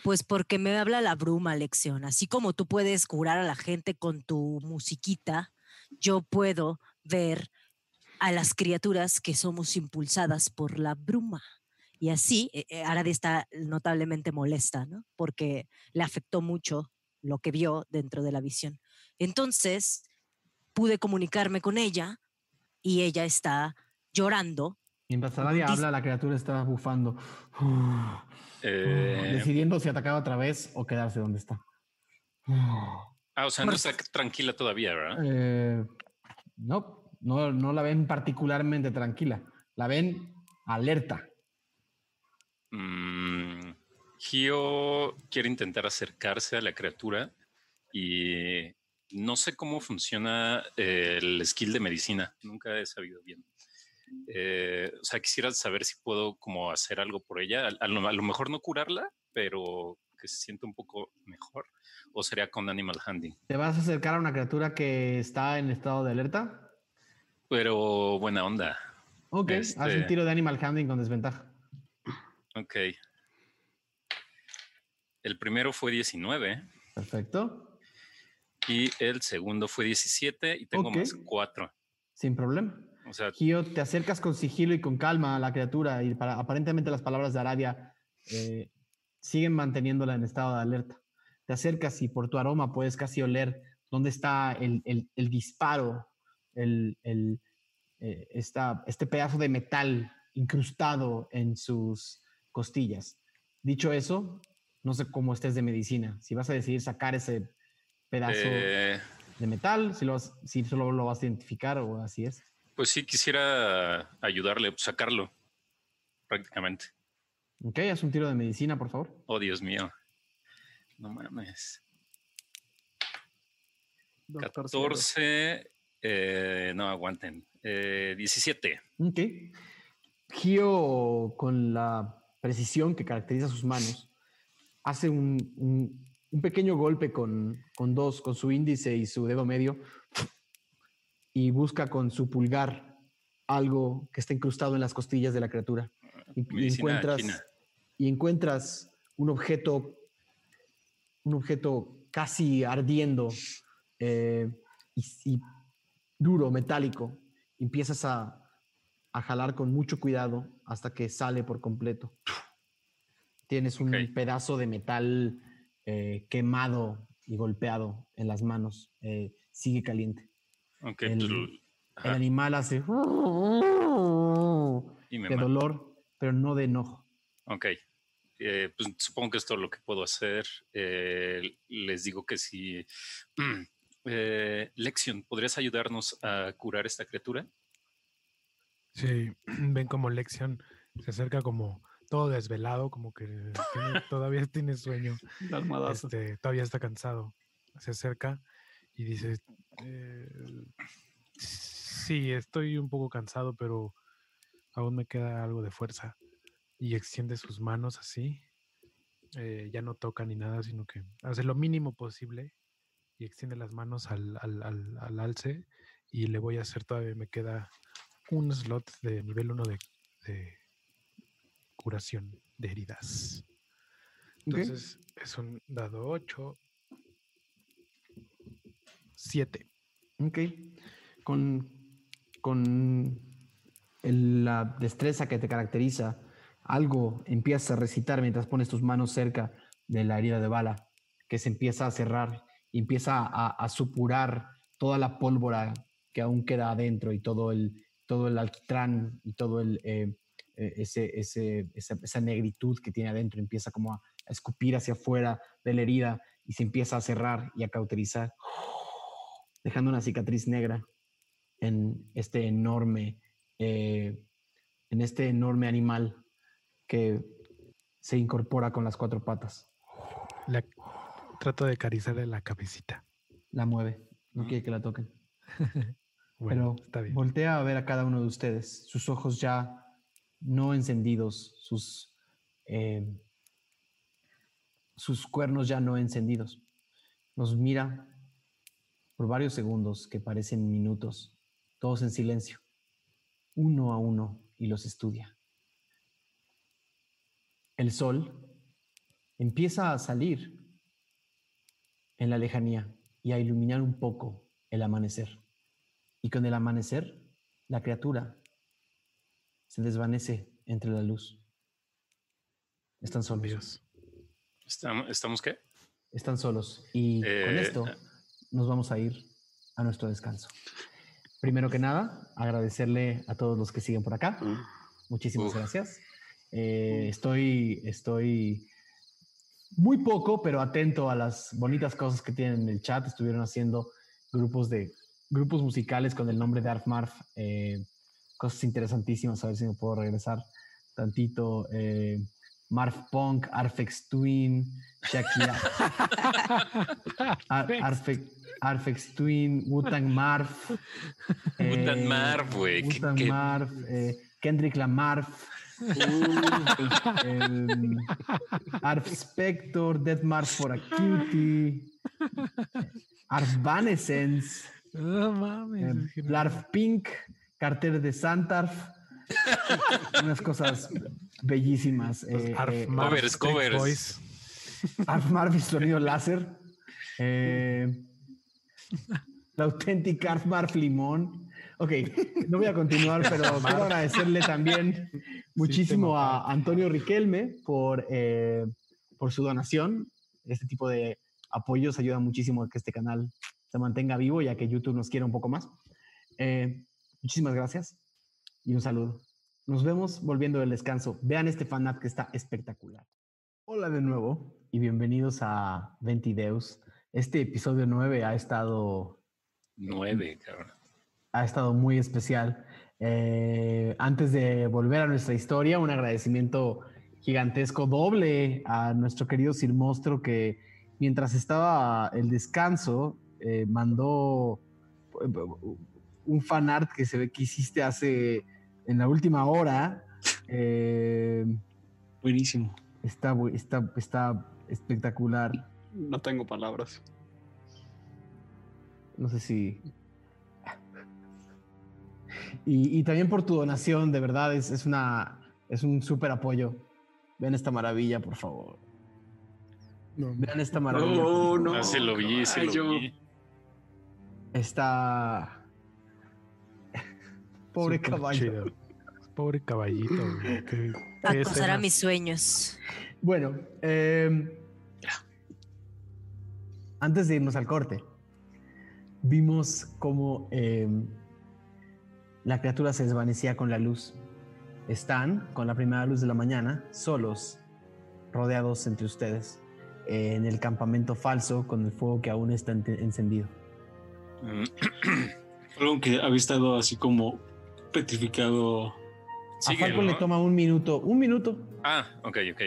Pues porque me habla la bruma, Lección. Así como tú puedes curar a la gente con tu musiquita, yo puedo ver a las criaturas que somos impulsadas por la bruma. Y así, eh, eh, Arade está notablemente molesta, ¿no? Porque le afectó mucho lo que vio dentro de la visión. Entonces, pude comunicarme con ella y ella está llorando. Mientras Aradia habla, la criatura está bufando. eh, Decidiendo si atacar otra vez o quedarse donde está. ah, o sea, no está tranquila todavía, ¿verdad? Eh, no, no, no la ven particularmente tranquila. La ven alerta. Mm, Gio quiere intentar acercarse a la criatura y no sé cómo funciona el skill de medicina. Nunca he sabido bien. Eh, o sea, quisiera saber si puedo como hacer algo por ella. A, lo, mejor no curarla, pero que se sienta un poco mejor. ¿O sería con Animal Handling? ¿Te vas a acercar a una criatura que está en estado de alerta? Pero buena onda. Ok, haz un este tiro de Animal Handling con desventaja. Ok. El primero fue 19. Perfecto. Y el segundo fue 17 y tengo más 4. Sin problema. O sea, Gio, te acercas con sigilo y con calma a la criatura y para, aparentemente las palabras de Aradia eh, siguen manteniéndola en estado de alerta. Te acercas y por tu aroma puedes casi oler dónde está el, disparo, el, eh, este pedazo de metal incrustado en sus costillas. Dicho eso, no sé cómo estés de medicina. Si vas a decidir sacar ese pedazo eh. de metal, si, lo si solo lo vas a identificar o así es. Pues sí, quisiera ayudarle, pues, sacarlo, prácticamente. Ok, haz un tiro de medicina, por favor. Oh, Dios mío. No mames. 14, eh, no aguanten. 17. Eh, ok. Gio, con la precisión que caracteriza sus manos, hace un, pequeño golpe con, con, dos, con su índice y su dedo medio, y busca con su pulgar algo que está incrustado en las costillas de la criatura. Y, encuentras, y encuentras un objeto, un objeto casi ardiendo eh, y, duro, metálico. Empiezas a, jalar con mucho cuidado hasta que sale por completo. Tienes un pedazo de metal eh, quemado y golpeado en las manos. Eh, sigue caliente. Okay, el, animal hace de dolor, pero no de enojo. Ok. Eh, pues supongo que esto es lo que puedo hacer. Eh, les digo que si. Eh, Lexion, ¿podrías ayudarnos a curar esta criatura? Sí, ven como Lexion se acerca como todo desvelado, como que todavía tiene sueño. Este, todavía está cansado. Se acerca y dice, eh, sí, estoy un poco cansado, pero aún me queda algo de fuerza. Y extiende sus manos así. Eh, ya no toca ni nada, sino que hace lo mínimo posible y extiende las manos al, alce. Y le voy a hacer todavía, me queda un slot de nivel 1 de, curación de heridas. Entonces es un dado 8 7. Ok. Con, con la destreza que te caracteriza, algo empieza a recitar mientras pones tus manos cerca de la herida de bala, que se empieza a cerrar y empieza a, supurar toda la pólvora que aún queda adentro y todo el, todo el alquitrán y todo el, eh, eh, ese, ese, esa, negritud que tiene adentro empieza como a, a escupir hacia afuera de la herida y se empieza a cerrar y a cauterizar dejando una cicatriz negra en este enorme, eh, en este enorme animal que se incorpora con las cuatro patas. trato de acariciarle la cabecita. La mueve, no quiere que la toquen. Pero está bien. voltea a ver a cada uno de ustedes, sus ojos ya no encendidos, sus, eh, sus cuernos ya no encendidos. Nos mira por varios segundos que parecen minutos, todos en silencio, uno a uno, y los estudia. El sol empieza a salir en la lejanía y a iluminar un poco el amanecer. Y con el amanecer, la criatura se desvanece entre la luz. Están solos. ¿Estamos qué? Están solos. Y con eh, esto nos vamos a ir a nuestro descanso. Primero que nada, agradecerle a todos los que siguen por acá. Muchísimas gracias. Eh, estoy, estoy muy poco, pero atento a las bonitas cosas que tienen en el chat. Estuvieron haciendo grupos de grupos musicales con el nombre de Arf Marf. Eh, cosas interesantísimas. A ver si me puedo regresar tantito. Eh, Marf Punk, Arfex Twin, Shakira. Arfex Arfex Twin, Wutang Marv. Wutang Marv, güey. Wutang Marv, eh, Kendrick Lamar. Uh, Arf Spector, Death Marv for a Cutie. Arf Vanescence. No mames. Eh, Larf Pink, Carter de Santarf. Unas cosas bellísimas. Eh, Arf eh, covers, covers. Arf Marv sonido láser. Eh, la auténtica Arf Marv Limón. Ok, no voy a continuar, pero quiero agradecerle también muchísimo a Antonio Riquelme por, eh, por su donación. Este tipo de apoyos ayuda muchísimo a que este canal se mantenga vivo, ya que YouTube nos quiere un poco más. Eh, muchísimas gracias y un saludo. Nos vemos volviendo del descanso. Vean este fanart que está espectacular. Hola de nuevo y bienvenidos a Ventideus. Este episodio 9 ha estado... 9, cabrón. Ha estado muy especial. Eh, antes de volver a nuestra historia, un agradecimiento gigantesco doble a nuestro querido Silmostro que mientras estaba el descanso eh, mandó un fanart que se ve que hiciste hace en la última hora. Eh, Buenísimo. Está, está, está espectacular. No tengo palabras. No sé si. Y, y también por tu donación, de verdad, es, es una, es un súper apoyo. Ven esta maravilla, por favor. No, Vean esta maravilla. No, no. Ah, se lo vi, se lo yo- vi. Está. Pobre Súper caballo. chido. Pobre caballito. güey. Qué- qué Acosar a mis sueños. Bueno, eh, antes de irnos al corte, vimos cómo eh, la criatura se desvanecía con la luz. Están con la primera luz de la mañana, solos, rodeados entre ustedes, eh, en el campamento falso con el fuego que aún está encendido. Algo que había estado así como petrificado A Falcon le toma un minuto, un minuto. Ah, ok, ok.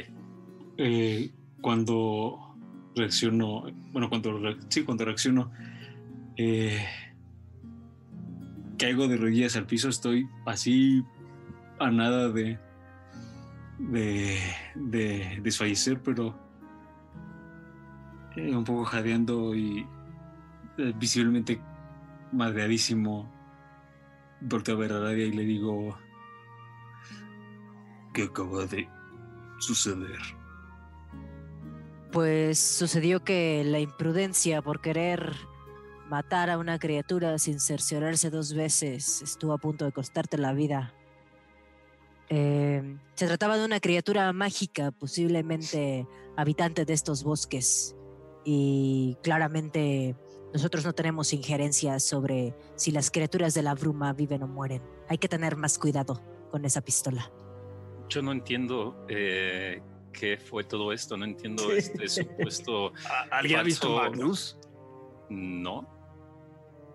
eh, cuando reacciono, bueno, cuando, re- sí, cuando reacciono, eh, caigo de rodillas al piso, estoy así a nada de, de, de desfallecer, pero eh, un poco jadeando y eh, visiblemente madreadísimo. Volteo a ver a y le digo, ¿qué acaba de suceder? Pues sucedió que la imprudencia por querer matar a una criatura sin cerciorarse dos veces estuvo a punto de costarte la vida. Eh, se trataba de una criatura mágica, posiblemente habitante de estos bosques. Y claramente nosotros no tenemos injerencia sobre si las criaturas de la bruma viven o mueren. Hay que tener más cuidado con esa pistola. Yo no entiendo eh, qué fue todo esto. No entiendo este supuesto. ¿A- ¿Alguien ha visto. Magnus? No.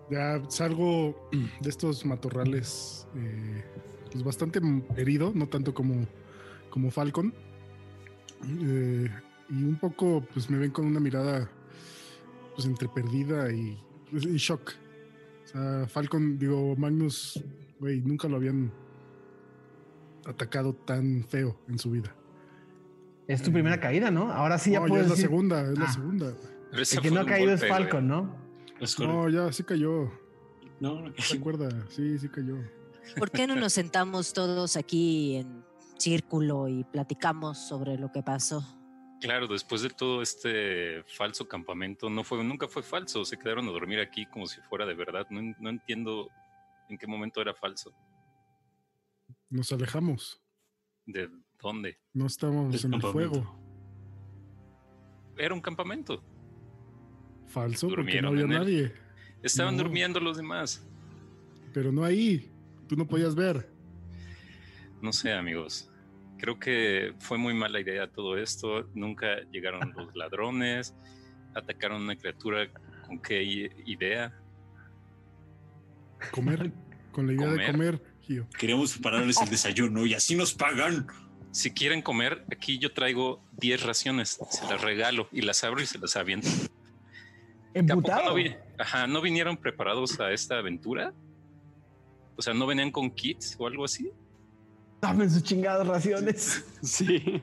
Ya salgo de estos matorrales eh, pues bastante herido, no tanto como, como Falcon. Eh, y un poco, pues me ven con una mirada pues entre perdida y, pues, y shock. O sea, Falcon, digo, Magnus, güey, nunca lo habían atacado tan feo en su vida. Es tu primera caída, ¿no? Ahora sí ya no, ya puedes es la decir- segunda, es la Ah. segunda. Pero ese El que no ha caído es golpe, güey. Falcon, ¿no? Es. No, ya sí cayó. No, no, ¿Se acuerda? Sí, sí cayó. ¿Por qué no nos sentamos todos aquí en círculo y platicamos sobre lo que pasó? Claro, después de todo este falso campamento, no fue, nunca fue falso. Se quedaron a dormir aquí como si fuera de verdad. No, no entiendo en qué momento era falso. Nos alejamos. ¿De dónde? No estábamos Del en el fuego. Era un campamento. Falso, porque no había nadie. Estaban No. durmiendo los demás. Pero no ahí. Tú no podías ver. No sé, amigos. Creo que fue muy mala idea todo esto. Nunca llegaron los ladrones. Atacaron a una criatura. ¿Con qué idea? Comer. Con la idea de Comer. Gio. Queríamos prepararles el desayuno y así nos pagan. Si quieren comer, aquí yo traigo 10 raciones. Se las regalo y las abro y se las aviento. ¿Emputado? No, vi- Ajá, ¿no vinieron preparados a esta aventura? O sea, ¿no venían con kits o algo así? Dame sus chingadas raciones. Sí.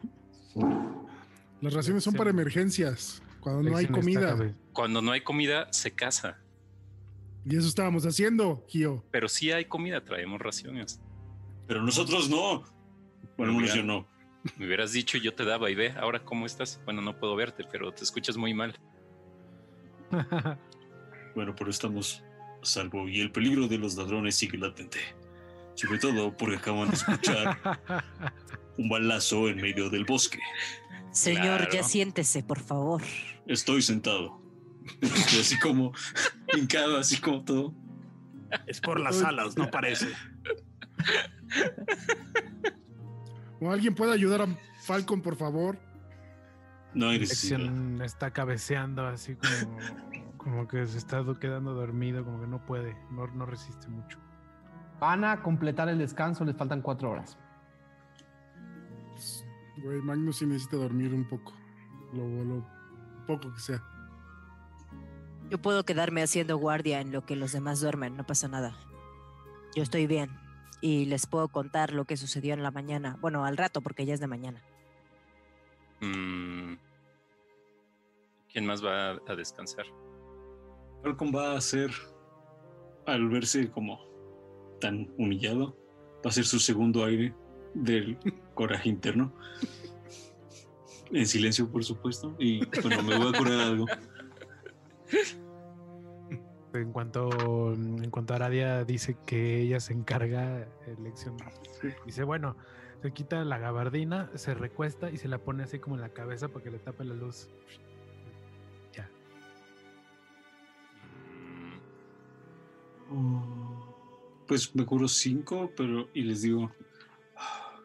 Las raciones son para emergencias, cuando no hay comida. Cuando no hay comida, se caza. Y eso estábamos haciendo, Gio. Pero sí hay comida, traemos raciones. Pero nosotros no. Bueno, bien. no. Me hubieras dicho, yo te daba y ve, ahora cómo estás. Bueno, no puedo verte, pero te escuchas muy mal. Bueno, pero estamos a salvo y el peligro de los ladrones sigue latente. Sobre todo porque acaban de escuchar un balazo en medio del bosque. Señor, ya siéntese, por favor. Estoy sentado. Estoy así como hincado, así como todo. Es por las alas, no parece. ¿O alguien puede ayudar a Falcon, por favor? No hay necesidad. Está cabeceando así como, como que se está do- quedando dormido, como que no puede, no, no resiste mucho. Van a completar el descanso, les faltan cuatro horas. Güey, Magnus sí necesita dormir un poco. Lo, lo poco que sea. Yo puedo quedarme haciendo guardia en lo que los demás duermen, no pasa nada. Yo estoy bien y les puedo contar lo que sucedió en la mañana. Bueno, al rato, porque ya es de mañana. Mm. ¿Quién más va a, a descansar? Falcon va a hacer, al verse como tan humillado, va a ser su segundo aire del coraje interno. En silencio, por supuesto. Y bueno, me voy a curar algo. En cuanto, en cuanto Aradia dice que ella se encarga, elección dice, bueno, se quita la gabardina, se recuesta y se la pone así como en la cabeza para que le tape la luz. Ya. Pues me curo cinco, pero y les digo, "Ah,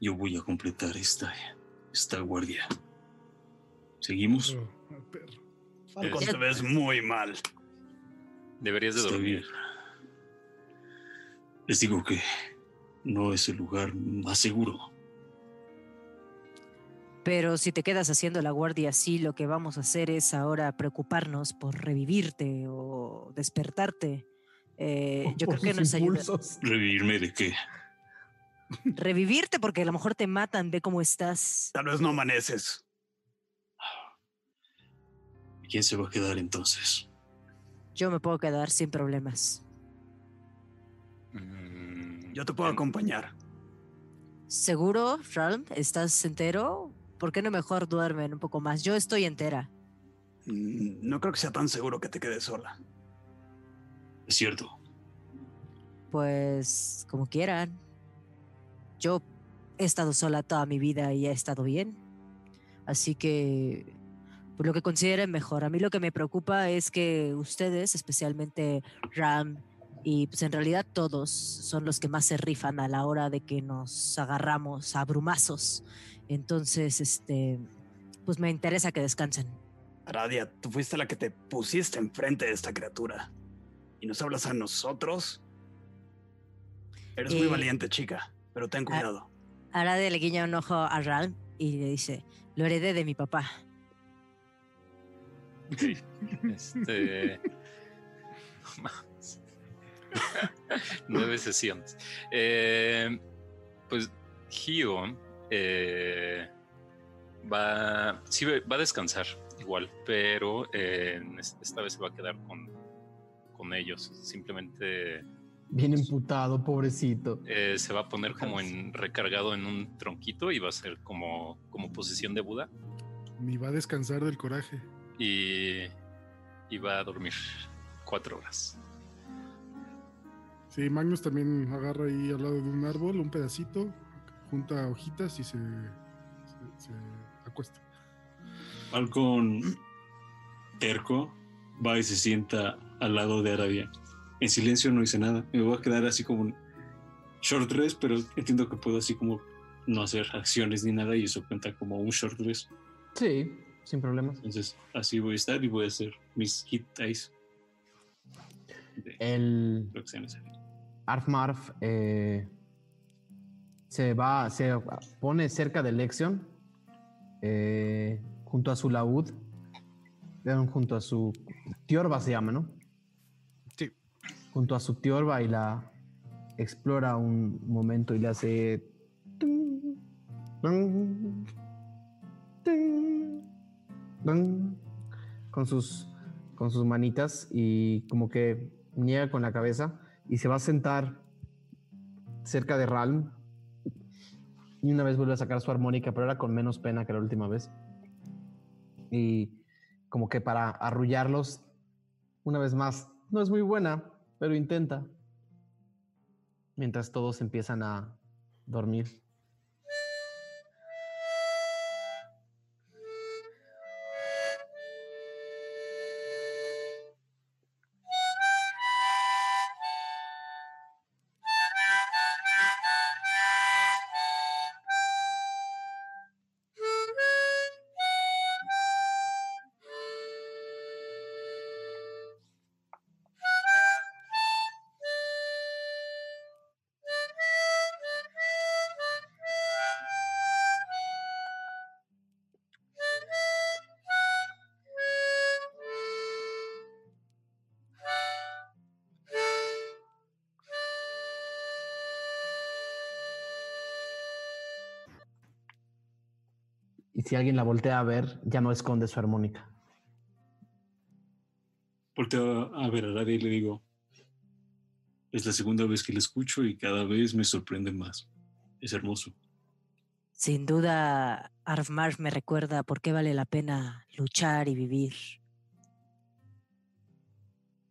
yo voy a completar esta, esta guardia. ¿Seguimos? Oh, perro. Falcon, te ves muy mal. Deberías de Está dormir. bien. Les digo que no es el lugar más seguro. Pero si te quedas haciendo la guardia así, lo que vamos a hacer es ahora preocuparnos por revivirte o despertarte. Eh, yo Por creo que nos ayuda. impulsos. ¿Revivirme de qué? Revivirte porque a lo mejor te matan, ve cómo estás. Tal vez no amaneces. ¿Quién se va a quedar entonces? Yo me puedo quedar sin problemas. Mm, Yo te puedo en- acompañar. ¿Seguro, Ralm? ¿Estás entero? ¿Por qué no mejor duermen un poco más? Yo estoy entera. Mm, No creo que sea tan seguro que te quedes sola. Es cierto. Pues como quieran. Yo he estado sola toda mi vida y he estado bien. Así que, por lo que consideren mejor. A mí lo que me preocupa es que ustedes, especialmente Ram y pues en realidad todos, son los que más se rifan a la hora de que nos agarramos a brumazos. Entonces, este, pues me interesa que descansen. Aradia, tú fuiste la que te pusiste enfrente de esta criatura. ¿Y nos hablas a nosotros? Eres muy Eh, valiente, chica, pero ten cuidado. Arade le guiña un ojo a Ram y le dice, lo heredé de mi papá. Este. Nueve sesiones. Eh, pues Gio eh, va, sí, va a descansar igual, pero eh, esta vez se va a quedar con, con ellos. Simplemente Bien emputado, pobrecito. eh, se va a poner como en recargado en un tronquito y va a ser como, como posición de Buda Ni va a descansar del coraje. y, y va a dormir cuatro horas. Sí, Magnus también agarra ahí al lado de un árbol un pedacito, junta hojitas y se, se, se acuesta. Falcon terco va y se sienta al lado de Arabia. En silencio no dice nada. Me voy a quedar así como un short rest, pero entiendo que puedo así como no hacer acciones ni nada y eso cuenta como un short rest. Sí, sin problemas. Entonces así voy a estar y voy a hacer mis hit dice. El necesario. Arfmarf eh, se va, se pone cerca de Lexion, eh, junto a su laúd, junto a su tiorba se llama, ¿no? Junto a su tiorba y la explora un momento y le hace con sus con sus manitas y como que niega con la cabeza y se va a sentar cerca de Ralm y una vez vuelve a sacar su armónica, pero era con menos pena que la última vez. Y como que para arrullarlos, una vez más, no es muy buena, pero intenta. Mientras todos empiezan a dormir. Y si alguien la voltea a ver, ya no esconde su armónica. Volteo a ver a nadie y le digo, es la segunda vez que la escucho y cada vez me sorprende más. Es hermoso. Sin duda, Arfmar me recuerda por qué vale la pena luchar y vivir.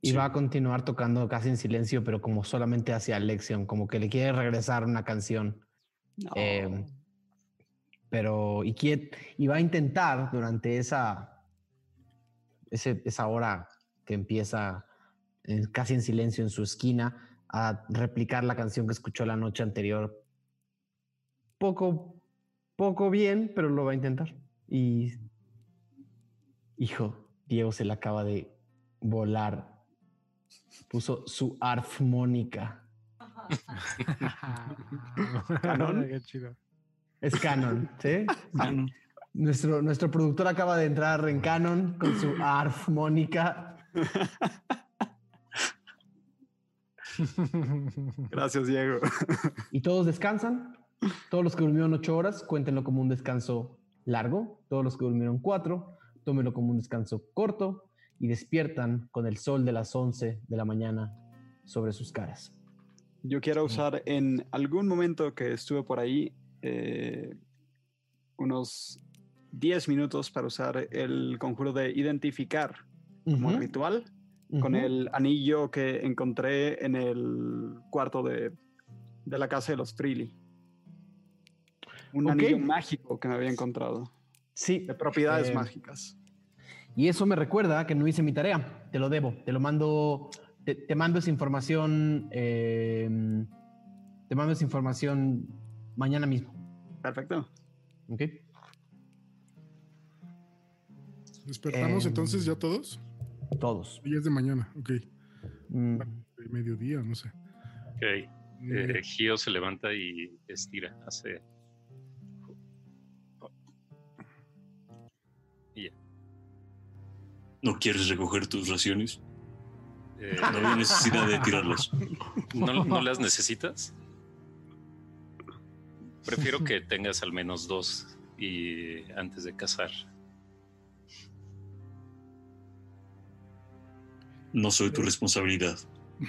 Y va a continuar tocando casi en silencio, pero como solamente hacia Lexion, como que le quiere regresar una canción. Eh, pero y, y va a intentar durante esa, esa hora que empieza casi en silencio en su esquina a replicar la canción que escuchó la noche anterior. Poco, poco bien, pero lo va a intentar. Y, hijo, Diego se le acaba de volar. Puso su armónica. Qué chido. Es Canon, ¿sí? Nuestro, nuestro productor acaba de entrar en Canon con su armónica. Gracias, Diego. Y todos descansan. Todos los que durmieron ocho horas, cuéntenlo como un descanso largo. Todos los que durmieron cuatro, tómenlo como un descanso corto y despiertan con el sol de las once de la mañana sobre sus caras. Yo quiero usar en algún momento que estuve por ahí eh, unos 10 minutos para usar el conjuro de identificar como ritual con el anillo que encontré en el cuarto de, de la casa de los Trilly. Un anillo mágico que me había encontrado. Sí. De propiedades eh, mágicas. Y eso me recuerda que no hice mi tarea. Te lo debo. Te lo mando. Te, mando esa información. Eh, te mando esa información mañana mismo. Perfecto. Ok. ¿Despertamos Em, entonces ya todos? Todos. Y es de mañana, ok. Mm, De mediodía, no sé. Ok. Eh, Gio se levanta y estira, hace. Y ya. ¿No quieres recoger tus raciones? Eh, No hay necesidad de tirarlas. ¿no, ¿No las necesitas? Prefiero que tengas al menos dos y antes de cazar. No soy tu responsabilidad.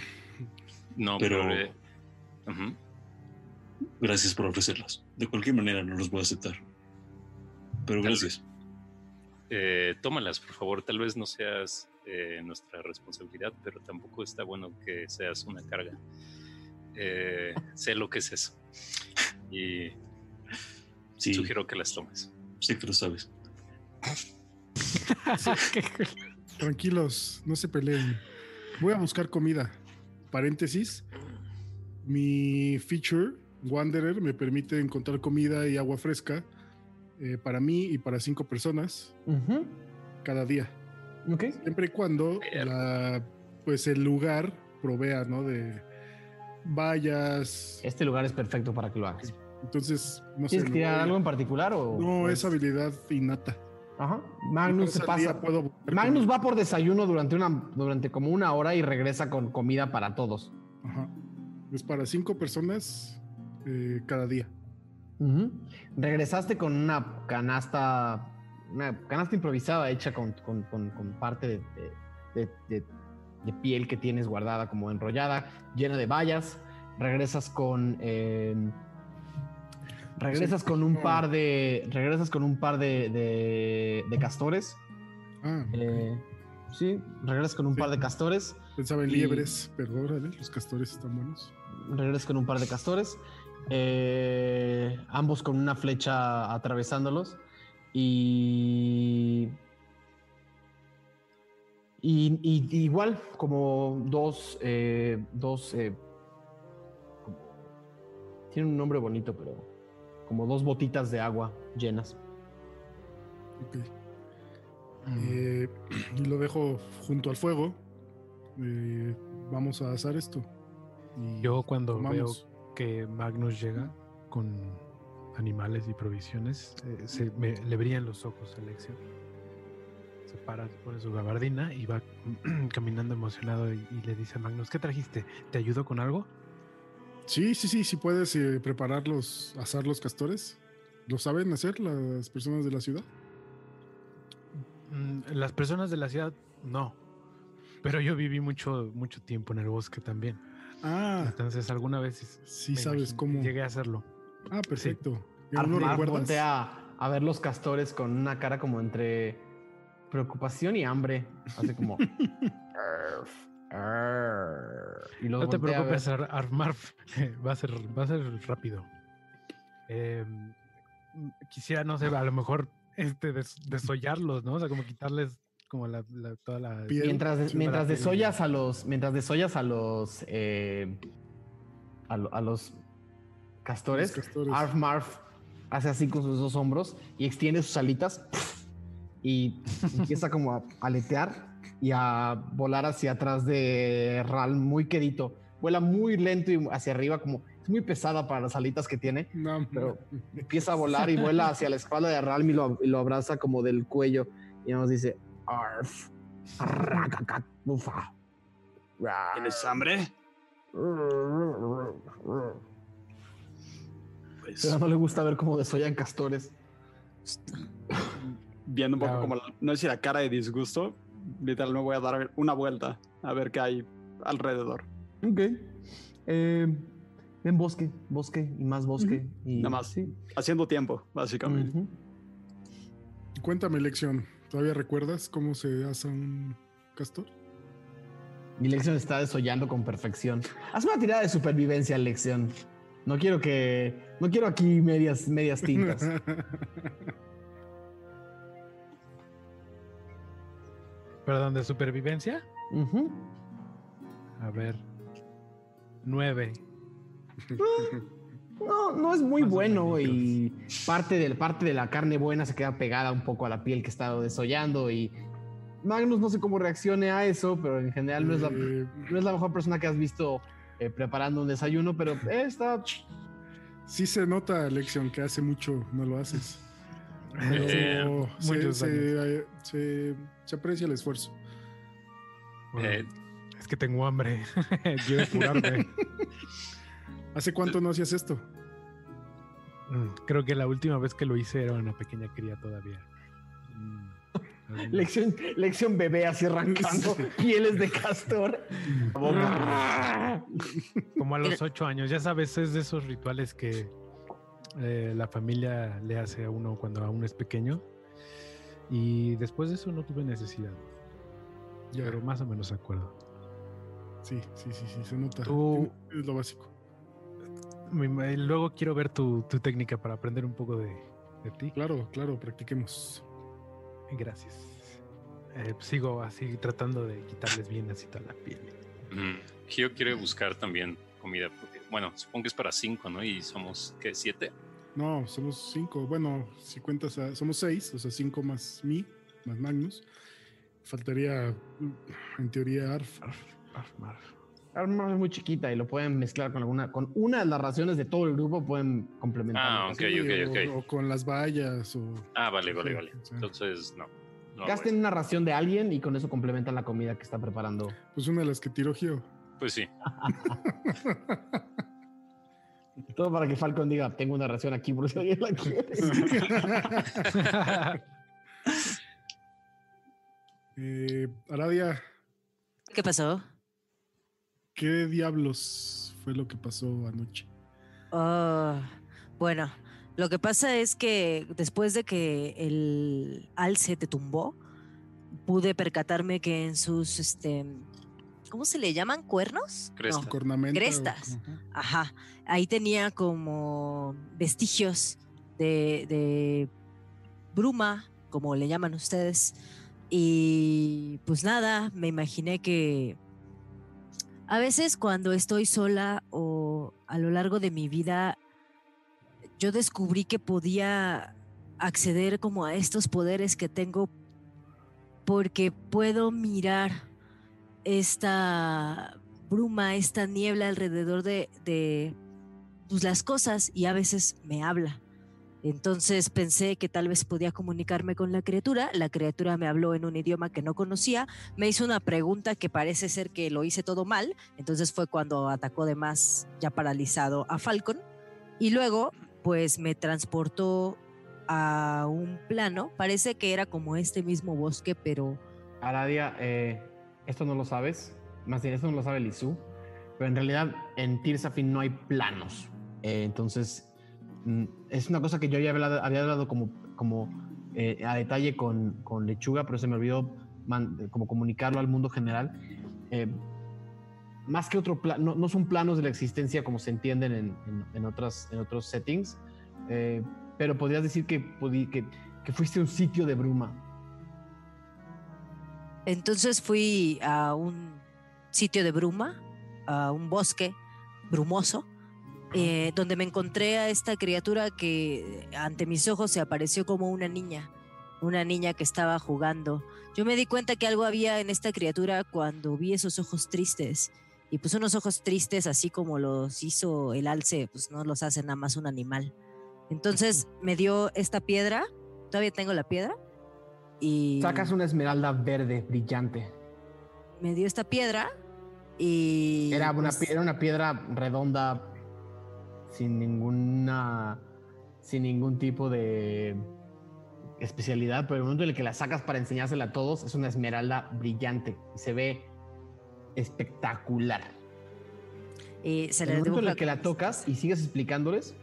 No, Pero- eh. Gracias por ofrecerlas. De cualquier manera no los voy a aceptar. Pero Tal gracias. Eh, tómalas, por favor. Tal vez no seas eh, nuestra responsabilidad, pero tampoco está bueno que seas una carga. Eh, sé lo que es eso. Y Sí, sugiero que las tomes. sé que lo sabes. Tranquilos, no se peleen. Voy a buscar comida. Paréntesis. Mi feature, Wanderer, me permite encontrar comida y agua fresca eh, para mí y para cinco personas cada día. Siempre y cuando la, pues el lugar provea, ¿no? De vallas. Este lugar es perfecto para que lo hagas. Entonces, no sé. ¿Quieres lo tirar algo en particular o.? No, es habilidad innata. Ajá. Magnus se pasa. Magnus va por desayuno durante una durante como una hora y regresa con comida para todos. Ajá. Es para cinco personas eh, cada día. Regresaste con una canasta, una canasta improvisada hecha con, parte de, piel que tienes guardada como enrollada, llena de vallas. Regresas con em, regresas con un par de regresas con un par de, castores. Ah, eh, sí, regresas con un par de castores. Pensaba en liebres, pero los castores están buenos. Regresas con un par de castores. Eh, ambos con una flecha atravesándolos. Y, y, igual como dos, eh, dos tiene un nombre bonito, pero como dos botitas de agua llenas. Mm. y lo dejo junto al fuego. vamos a asar esto. Yo cuando veo que Magnus llega con animales y provisiones, eh, se le brillan los ojos a Alexio. Se para, pone su gabardina y va caminando emocionado y, le dice a Magnus, ¿qué trajiste? ¿Te ayudo con algo? Sí, sí, sí, sí puedes eh, prepararlos, asar los castores. ¿Lo saben hacer las personas de la ciudad? Mm, las personas de la ciudad, no. Pero yo viví mucho, mucho tiempo en el bosque también. Ah. Entonces alguna vez sí sabes cómo. Llegué a hacerlo. Ah, perfecto. Sí. a, a ver los castores con una cara como entre preocupación y hambre. Así como. no te preocupes, Armar. Va a ser, va a ser rápido. Em, quisiera, no sé, a lo mejor este desollarlos, ¿no? O sea, como quitarles como la, toda la mientras mientras desollas a los mientras desollas a los eh, a, los castores, Arf Marf hace así con sus dos hombros y extiende sus alitas y empieza como a aletear y a volar hacia atrás de Ral muy quedito. Vuela muy lento y hacia arriba como es muy pesada para las alitas que tiene, pero empieza a volar y vuela hacia la espalda de Ralm y lo, y lo abraza como del cuello y nos dice, Arf. ¿Tienes hambre? Pues, Pero no le gusta ver cómo desollan castores. Viendo un poco como, no sé si la cara de disgusto, literal me voy a dar una vuelta a ver qué hay alrededor. Ok. Eh, en bosque, bosque y más bosque. y, Nada más. Haciendo tiempo, básicamente. Cuéntame, lección. ¿Todavía recuerdas cómo se hace un castor? Mi lección está desollando con perfección. Haz una tirada de supervivencia, lección. No quiero que. No quiero aquí medias, medias tintas. ¿Perdón, de supervivencia? A ver. Nueve. No, no es muy bueno y parte de, parte de la carne buena se queda pegada un poco a la piel que está desollando y Magnus no sé cómo reaccione a eso, pero en general no es la, eh, no es la mejor persona que has visto eh, preparando un desayuno, pero está... Sí se nota, Lección, que hace mucho no lo haces. Eh, se, se, aprecia el esfuerzo. es que tengo hambre. Quiero curarme. ¿Hace cuánto no hacías esto? Mm, creo que la última vez que lo hice era una pequeña cría todavía. Mm, lección, lección bebé así arrancando pieles de castor. Como a los ocho años, ya sabes, es de esos rituales que eh, la familia le hace a uno cuando aún es pequeño. Y después de eso no tuve necesidad. Pero más o menos acuerdo. Sí, sí, sí, sí, se nota. Es lo básico. Luego quiero ver tu, técnica para aprender un poco de, ti. Claro, claro, practiquemos. Gracias. Eh, sigo así tratando de quitarles bien así toda la piel. Gio quiere buscar también comida, bueno, supongo que es para cinco, ¿no? Y somos, ¿qué? ¿Siete? No, somos cinco. Bueno, si cuentas, somos seis, o sea, cinco más mí, más Magnus. Faltaría, en teoría, Arf. Arf, Arf, Arf. arma es muy chiquita y lo pueden mezclar con alguna, con una de las raciones de todo el grupo pueden complementar. Ah, ok, Sí, ok, o- ok. O, con las vallas. O, Ah, vale, vale, Sí, vale. sí. Entonces, no. no Gasten una ración de alguien y con eso complementan la comida que está preparando. pues una de las que tiró Gio. Pues sí. Todo para que Falcon diga, tengo una ración aquí por si alguien la quiere. eh, Aradia, ¿Qué pasó? ¿qué diablos fue lo que pasó anoche? Ah, bueno, lo que pasa es que después de que el alce te tumbó, pude percatarme que en sus, este, ¿cómo se le llaman? ¿Cuernos? Cresta. No. Cornamenta. o- Crestas. Ajá. Ajá, ahí tenía como vestigios de, de bruma, como le llaman ustedes. Y pues nada, me imaginé que a veces cuando estoy sola o a lo largo de mi vida, yo descubrí que podía acceder como a estos poderes que tengo porque puedo mirar esta bruma, esta niebla alrededor de, de pues, las cosas y a veces me habla. Entonces pensé que tal vez podía comunicarme con la criatura. La criatura me habló en un idioma que no conocía. Me hizo una pregunta que parece ser que lo hice todo mal. Entonces fue cuando atacó de más, ya paralizado, a Falcon. Y luego, pues me transportó a un plano. Parece que era como este mismo bosque, pero Aradia, eh, esto no lo sabes, más bien esto no lo sabe Lizu, pero en realidad en Tirsafin no hay planos. Eh, entonces, mm, es una cosa que yo ya hablado, había hablado como, como eh, a detalle con, con Lechuga, pero se me olvidó man- como comunicarlo al mundo general. Eh, más que otro plano, no, no son planos de la existencia como se entienden en, en- en otras, en otros settings, eh, pero podrías decir que, que, que fuiste un sitio de bruma. Entonces fui a un sitio de bruma, a un bosque brumoso, eh, donde me encontré a esta criatura que ante mis ojos se apareció como una niña, una niña que estaba jugando. Yo me di cuenta que algo había en esta criatura cuando vi esos ojos tristes. Y pues unos ojos tristes, así como los hizo el alce, pues no los hace nada más un animal. Entonces me dio esta piedra, todavía tengo la piedra, y Sacas una esmeralda verde brillante. me dio esta piedra y Era una, pues, era una piedra redonda sin ninguna sin ningún tipo de especialidad, pero el momento en el que la sacas para enseñársela a todos es una esmeralda brillante y se ve espectacular. y se En le el momento en el que la tocas y sigues explicándoles,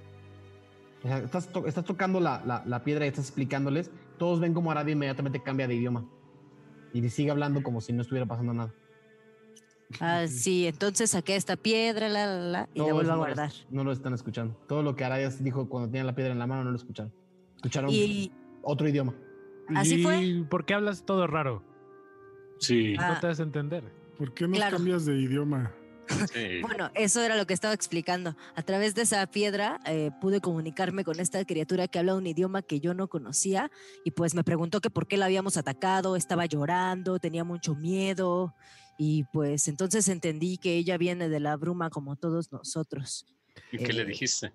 estás, to- estás tocando la, la- la piedra y estás explicándoles, todos ven como Aradia inmediatamente cambia de idioma y sigue hablando como si no estuviera pasando nada. Ah, sí, entonces saqué esta piedra, la, la, la, y la vuelvo a guardar. No lo están escuchando. Todo lo que Arayas dijo cuando tenía la piedra en la mano no lo escucharon. Escucharon Y otro idioma. Así fue. ¿Y por qué hablas todo raro? Sí. Ah. No te das a entender. ¿Por qué no Claro. cambias de idioma? Sí. bueno, eso era lo que estaba explicando. A través de esa piedra eh, pude comunicarme con esta criatura que habla un idioma que yo no conocía y pues me preguntó que por qué la habíamos atacado, estaba llorando, tenía mucho miedo y pues entonces entendí que ella viene de la bruma como todos nosotros. ¿Y qué le Eh, dijiste?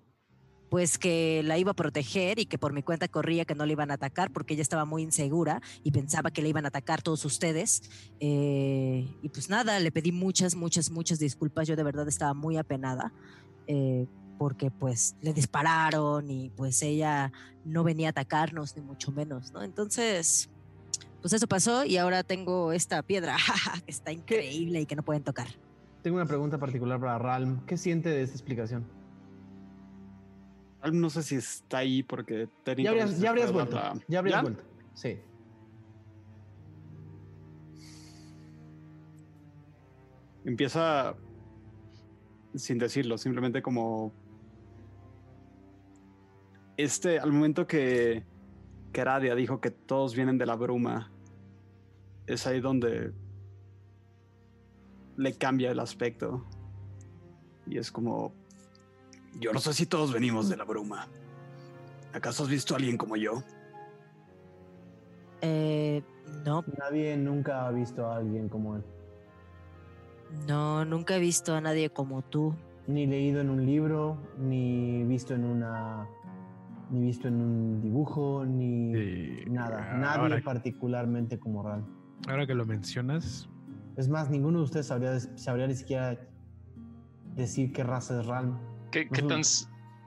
Pues que la iba a proteger y que por mi cuenta corría que no le iban a atacar porque ella estaba muy insegura y pensaba que le iban a atacar todos ustedes. Eh, y pues nada, le pedí muchas, muchas, muchas disculpas. Yo de verdad estaba muy apenada eh, porque pues le dispararon y pues ella no venía a atacarnos ni mucho menos, ¿no? Entonces, pues eso pasó y ahora tengo esta piedra que está increíble y que no pueden tocar. Tengo una pregunta particular para Ralm. ¿Qué siente de esta explicación? No sé si está ahí porque Ya habrías, ya habrías vuelto. la- Ya habrías ¿Ya? vuelto. Sí. Empieza sin decirlo, simplemente como este, al momento que, que Aradia dijo que todos vienen de la bruma, es ahí donde le cambia el aspecto. Y es como, yo no sé si todos venimos de la bruma. ¿Acaso has visto a alguien como yo? Eh, no, Nadie nunca ha visto a alguien como él. No, nunca he visto a nadie como tú. Ni leído en un libro, ni visto en una. Ni visto en un dibujo, ni Sí, nada. ahora- Nadie particularmente como Ral. Ahora que lo mencionas, Es más, ninguno de ustedes sabría, sabría ni siquiera decir qué raza es Ral. ¿Qué, tan...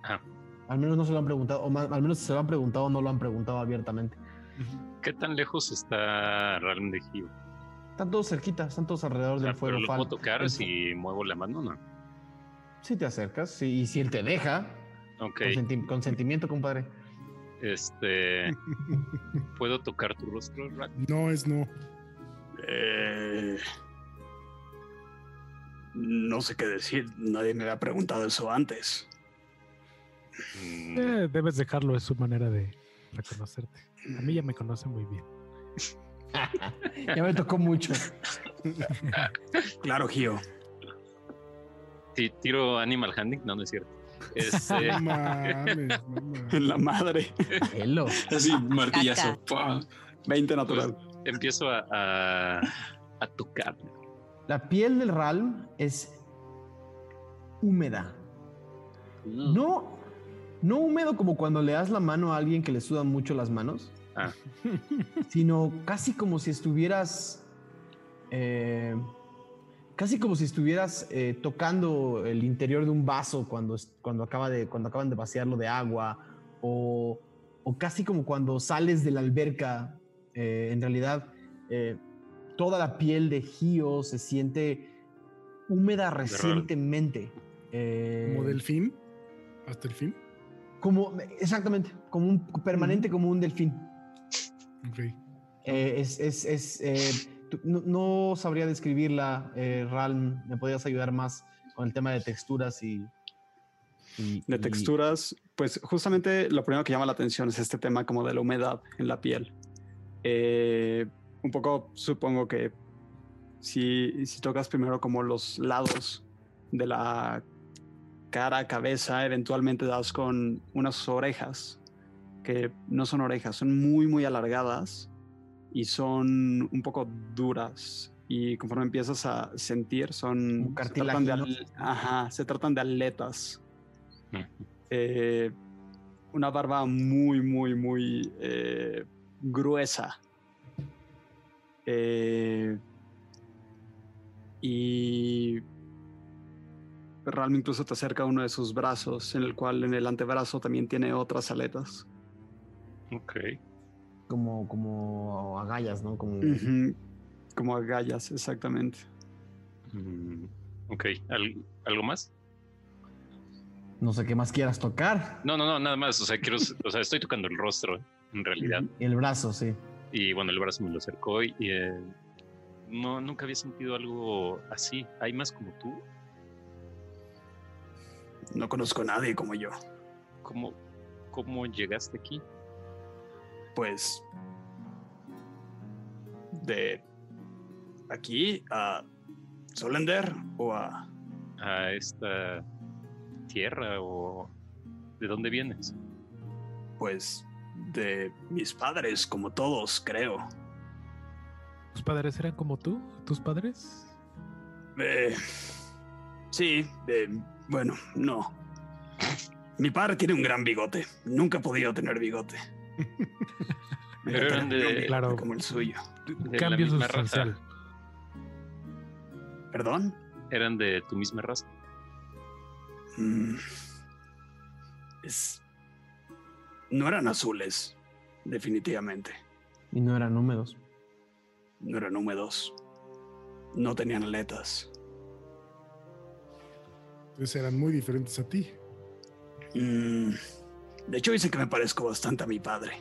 Ajá. Al menos no se lo han preguntado, o más- al menos si se lo han preguntado, no lo han preguntado abiertamente. ¿Qué tan lejos está Realm de Gio? Están todos cerquita, están todos alrededor O sea, del fuego. pero lo Fal. puedo tocar El- si muevo la mano, ¿no? Si te acercas, sí, y si él te deja, Ok. consenti- consentimiento, compadre. Este... ¿Puedo tocar tu rostro, Rat? No es no. Eh, no sé qué decir. Nadie me había preguntado eso antes. Mm, eh, debes dejarlo, es su manera de reconocerte. A mí ya me conoce muy bien. Ya me tocó mucho. Claro, Gio. ti- ¿Tiro Animal Handling? No, no es cierto. Este, No mames, no mames. En la madre. Hello. Así, martillazo. pa. 20 natural. empiezo a, a, a tocar. La piel del Ralm es húmeda. Mm, No, no húmedo como cuando le das la mano a alguien que le sudan mucho las manos, Ah. sino casi como si estuvieras, eh, casi como si estuvieras eh, tocando el interior de un vaso cuando, cuando, acaba de, cuando acaban de vaciarlo de agua, o, o casi como cuando sales de la alberca. eh, en realidad, eh, toda la piel de Gio se siente húmeda recientemente. Eh, Como delfín. Hasta el fin. como, exactamente, como un permanente como un delfín. Ok. Eh, es, es, es, eh, tú- no, no sabría describirla, eh, Ralm. ¿Me podrías ayudar más con el tema de texturas y. y- De y- texturas, pues justamente lo primero que llama la atención es este tema como de la humedad en la piel. Eh, un poco supongo que si, si tocas primero como los lados de la cara, cabeza, eventualmente das con unas orejas que no son orejas, son muy, muy alargadas y son un poco duras. Y conforme empiezas a sentir, son. Se tratan de al- cartilaginosas. ajá, se tratan de aletas. Eh, una barba muy, muy, muy eh, gruesa. Eh, y realmente incluso te acerca uno de sus brazos, en el cual en el antebrazo también tiene otras aletas. Ok. Como, como agallas, ¿no? Como, Como agallas, exactamente. Mm, ok. ¿Al- ¿Algo más? No sé qué más quieras tocar. No, no, no, nada más. O sea, quiero, o sea, estoy tocando el rostro, en realidad. Y el brazo, sí. Y bueno, el brazo me lo acercó y eh, no, nunca había sentido algo así. ¿Hay más como tú? No conozco a nadie como yo. ¿Cómo, cómo llegaste aquí? Pues de aquí a Solender o a ¿A esta tierra o de dónde vienes? pues de mis padres, como todos, creo. ¿Tus padres eran como tú? ¿Tus padres? Eh, sí, eh, bueno, no. Mi padre tiene un gran bigote. Nunca he podido tener bigote. Pero eran de- Claro. como el suyo. De Cambio sustancial. raza. ¿Perdón? ¿Eran de tu misma raza? Mm. Es... No eran azules, definitivamente. Y no eran húmedos. No eran húmedos. No tenían aletas. Entonces eran muy diferentes a ti. Mm, De hecho, dicen que me parezco bastante a mi padre.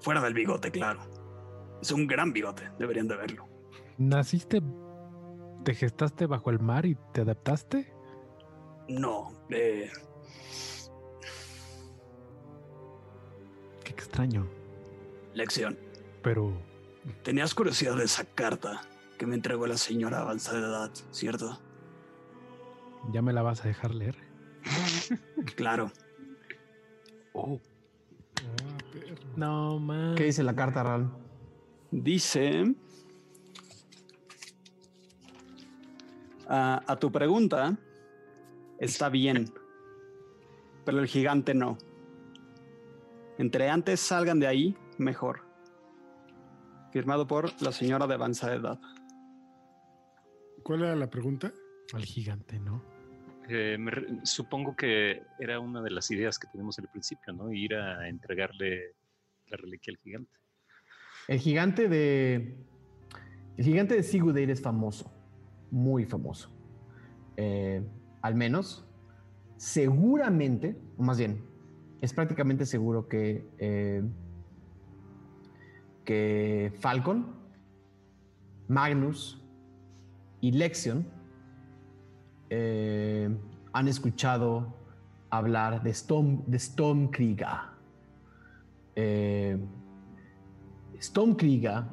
Fuera del bigote, claro. Es un gran bigote, deberían de verlo. ¿Naciste, te gestaste bajo el mar y te adaptaste? No, eh, Qué extraño. lección. Pero Tenías curiosidad de esa carta que me entregó la señora avanzada de edad, ¿cierto? ya me la vas a dejar leer. Claro. Oh. No, man. ¿Qué dice la carta, Ralm? Dice a tu pregunta, está bien, pero el gigante no. Entre antes salgan de ahí, mejor. Firmado por la señora de avanzada edad. ¿Cuál era la pregunta? Al gigante, ¿no? Eh, supongo que era una de las ideas que tenemos al principio, ¿no? Ir a entregarle la reliquia al gigante. El gigante de. El gigante de Sigudeir es famoso. Muy famoso. Eh, al menos. Seguramente, o más bien, es prácticamente seguro que. Eh, que Falcon, Magnus y Lexion eh, han escuchado hablar de, Storm, de Stormkrieger. Eh, Stormkrieger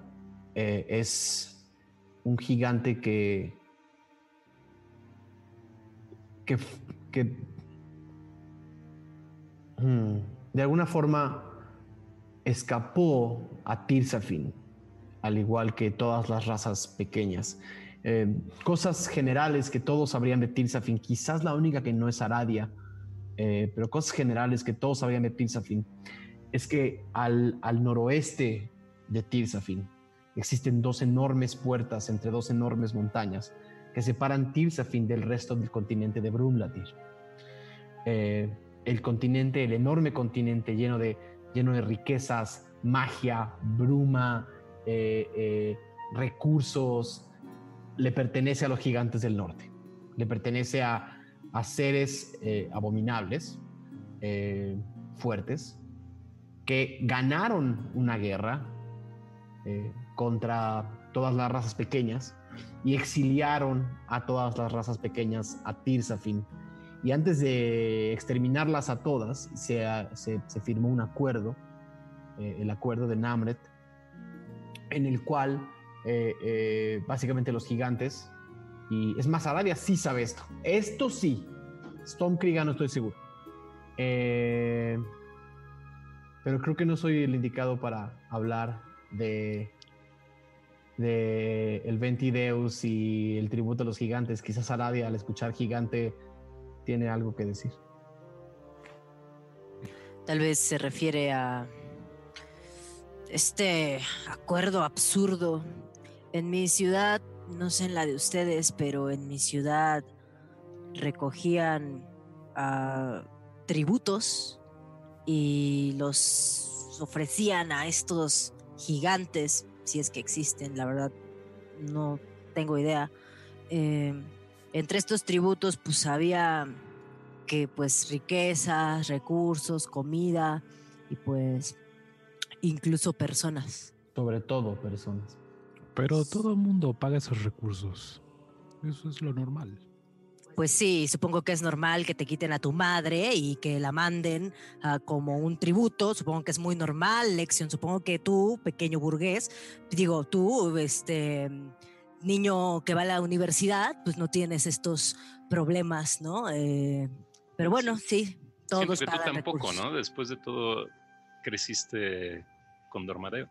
eh, es un gigante que, que, de alguna forma escapó a Tirsafin, al igual que todas las razas pequeñas. Eh, cosas generales que todos sabrían de Tirsafin, quizás la única que no es Aradia, eh, pero cosas generales que todos sabrían de Tirsafin, es que al, al noroeste de Tirsafin existen dos enormes puertas entre dos enormes montañas que separan Tirsafin del resto del continente de Brumlatir. Eh, el continente, el enorme continente lleno de, lleno de riquezas, magia, bruma, recursos, le pertenece a los gigantes del norte, le pertenece a, seres eh, abominables, eh, fuertes, que ganaron una guerra eh, contra todas las razas pequeñas y exiliaron a todas las razas pequeñas a Tirsafin. Y antes de exterminarlas a todas, se, se firmó un acuerdo, el acuerdo de Namret, en el cual eh, eh, básicamente los gigantes. Y es más, Aradia sí sabe esto. Esto sí. Stormkrieger no estoy seguro. Eh, pero creo que no soy el indicado para hablar de, de el Ventideus y el tributo a los gigantes. Quizás Aradia al escuchar gigante tiene algo que decir. Tal vez se refiere a este acuerdo absurdo en mi ciudad, no sé en la de ustedes, pero en mi ciudad recogían ah, tributos y los ofrecían a estos gigantes, si es que existen, la verdad no tengo idea. Eh, entre estos tributos pues había que pues riquezas, recursos, comida y pues incluso personas. Sobre todo personas. Pero todo el mundo paga esos recursos. Eso es lo normal. Pues sí, supongo que es normal que te quiten a tu madre y que la manden ah, como un tributo. Supongo que es muy normal, Lexion. Supongo que tú, pequeño burgués, digo, tú, este niño que va a la universidad, pues no tienes estos problemas, ¿no? Eh, pero bueno, sí, todos sí, tú tampoco, ¿no? Después de todo, creciste con Dormadeo.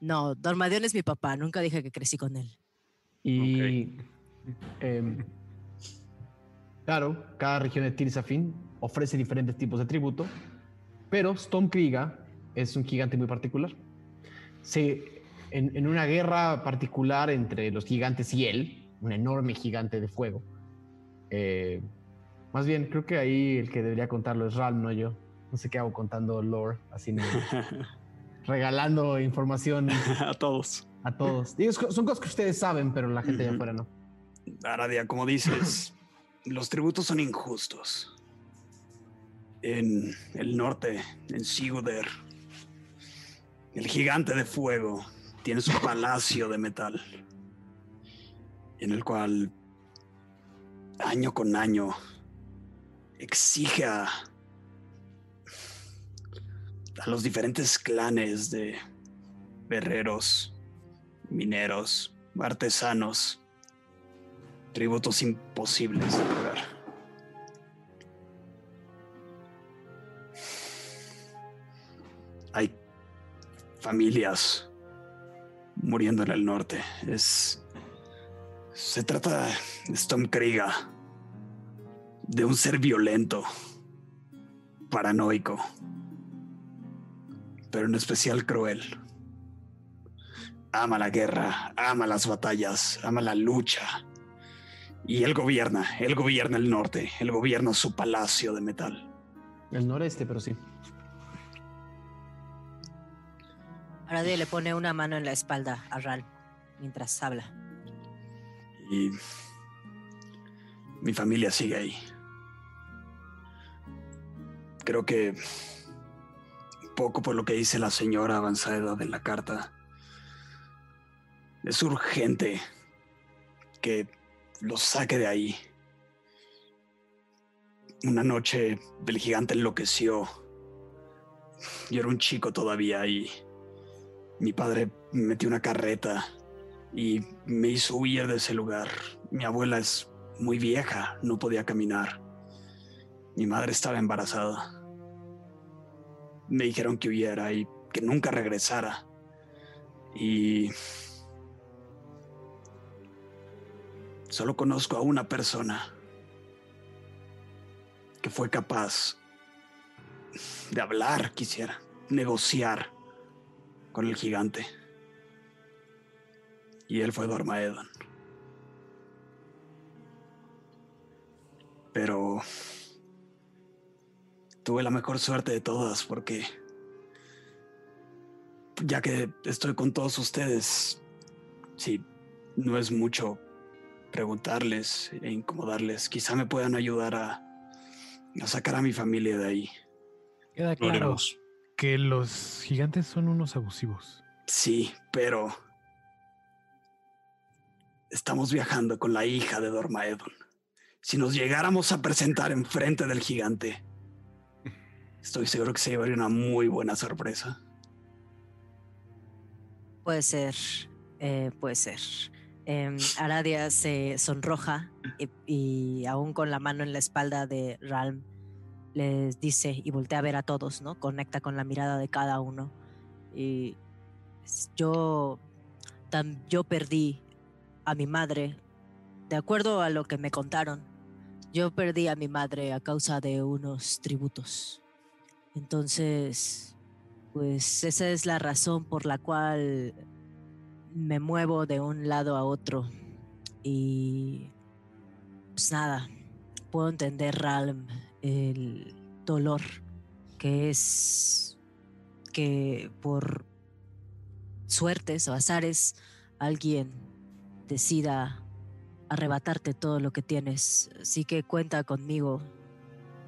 No, Dormadion es mi papá, nunca dije que crecí con él. Y em, claro, cada región de Tirsafin ofrece diferentes tipos de tributo, pero Stormkrieger es un gigante muy particular. Se, en, una guerra particular entre los gigantes y él, un enorme gigante de fuego, eh, más bien creo que ahí el que debería contarlo es Ral, no yo. No sé qué hago contando lore, así no. regalando información a todos. A todos. son cosas que ustedes saben, pero la gente de afuera no. Aradia, como dices, los tributos son injustos. En el norte, en Siguder, el gigante de fuego tiene su palacio de metal, en el cual año con año exige a los diferentes clanes de guerreros, mineros, artesanos, tributos imposibles de lograr. Hay familias muriendo en el norte. Es, Se trata de Storm de un ser violento, paranoico, pero en especial cruel. Ama la guerra, ama las batallas, ama la lucha. Y él gobierna, él gobierna el norte, él gobierna su palacio de metal. El noreste, pero sí. Aradia le pone una mano en la espalda a Ral mientras habla. Y mi familia sigue ahí. Creo que poco por lo que dice la señora avanzada de la carta. Es urgente que los saque de ahí. Una noche el gigante enloqueció. Yo era un chico todavía y mi padre metió una carreta y me hizo huir de ese lugar. Mi abuela es muy vieja, no podía caminar. Mi madre estaba embarazada. Me dijeron que huyera y que nunca regresara. Y solo conozco a una persona que fue capaz de hablar, quisiera, negociar con el gigante. Y él fue Dormaedon. Pero tuve la mejor suerte de todas porque ya que estoy con todos ustedes, si no es mucho preguntarles e incomodarles, quizá me puedan ayudar a, a sacar a mi familia de ahí. Queda claro que los gigantes son unos abusivos. Sí, pero Estamos viajando con la hija de Dormaedon. Si nos llegáramos a presentar enfrente del gigante, estoy seguro que se llevaría una muy buena sorpresa. Puede ser, eh, puede ser. Em, Aradia se sonroja y, aún con la mano en la espalda de Ralm les dice y voltea a ver a todos, ¿no? Conecta con la mirada de cada uno. Y yo, yo perdí a mi madre, de acuerdo a lo que me contaron, yo perdí a mi madre a causa de unos tributos. Entonces, pues esa es la razón por la cual me muevo de un lado a otro. Y pues nada, puedo entender, Ralm, el dolor que es que por suertes o azares alguien decida arrebatarte todo lo que tienes. Así que cuenta conmigo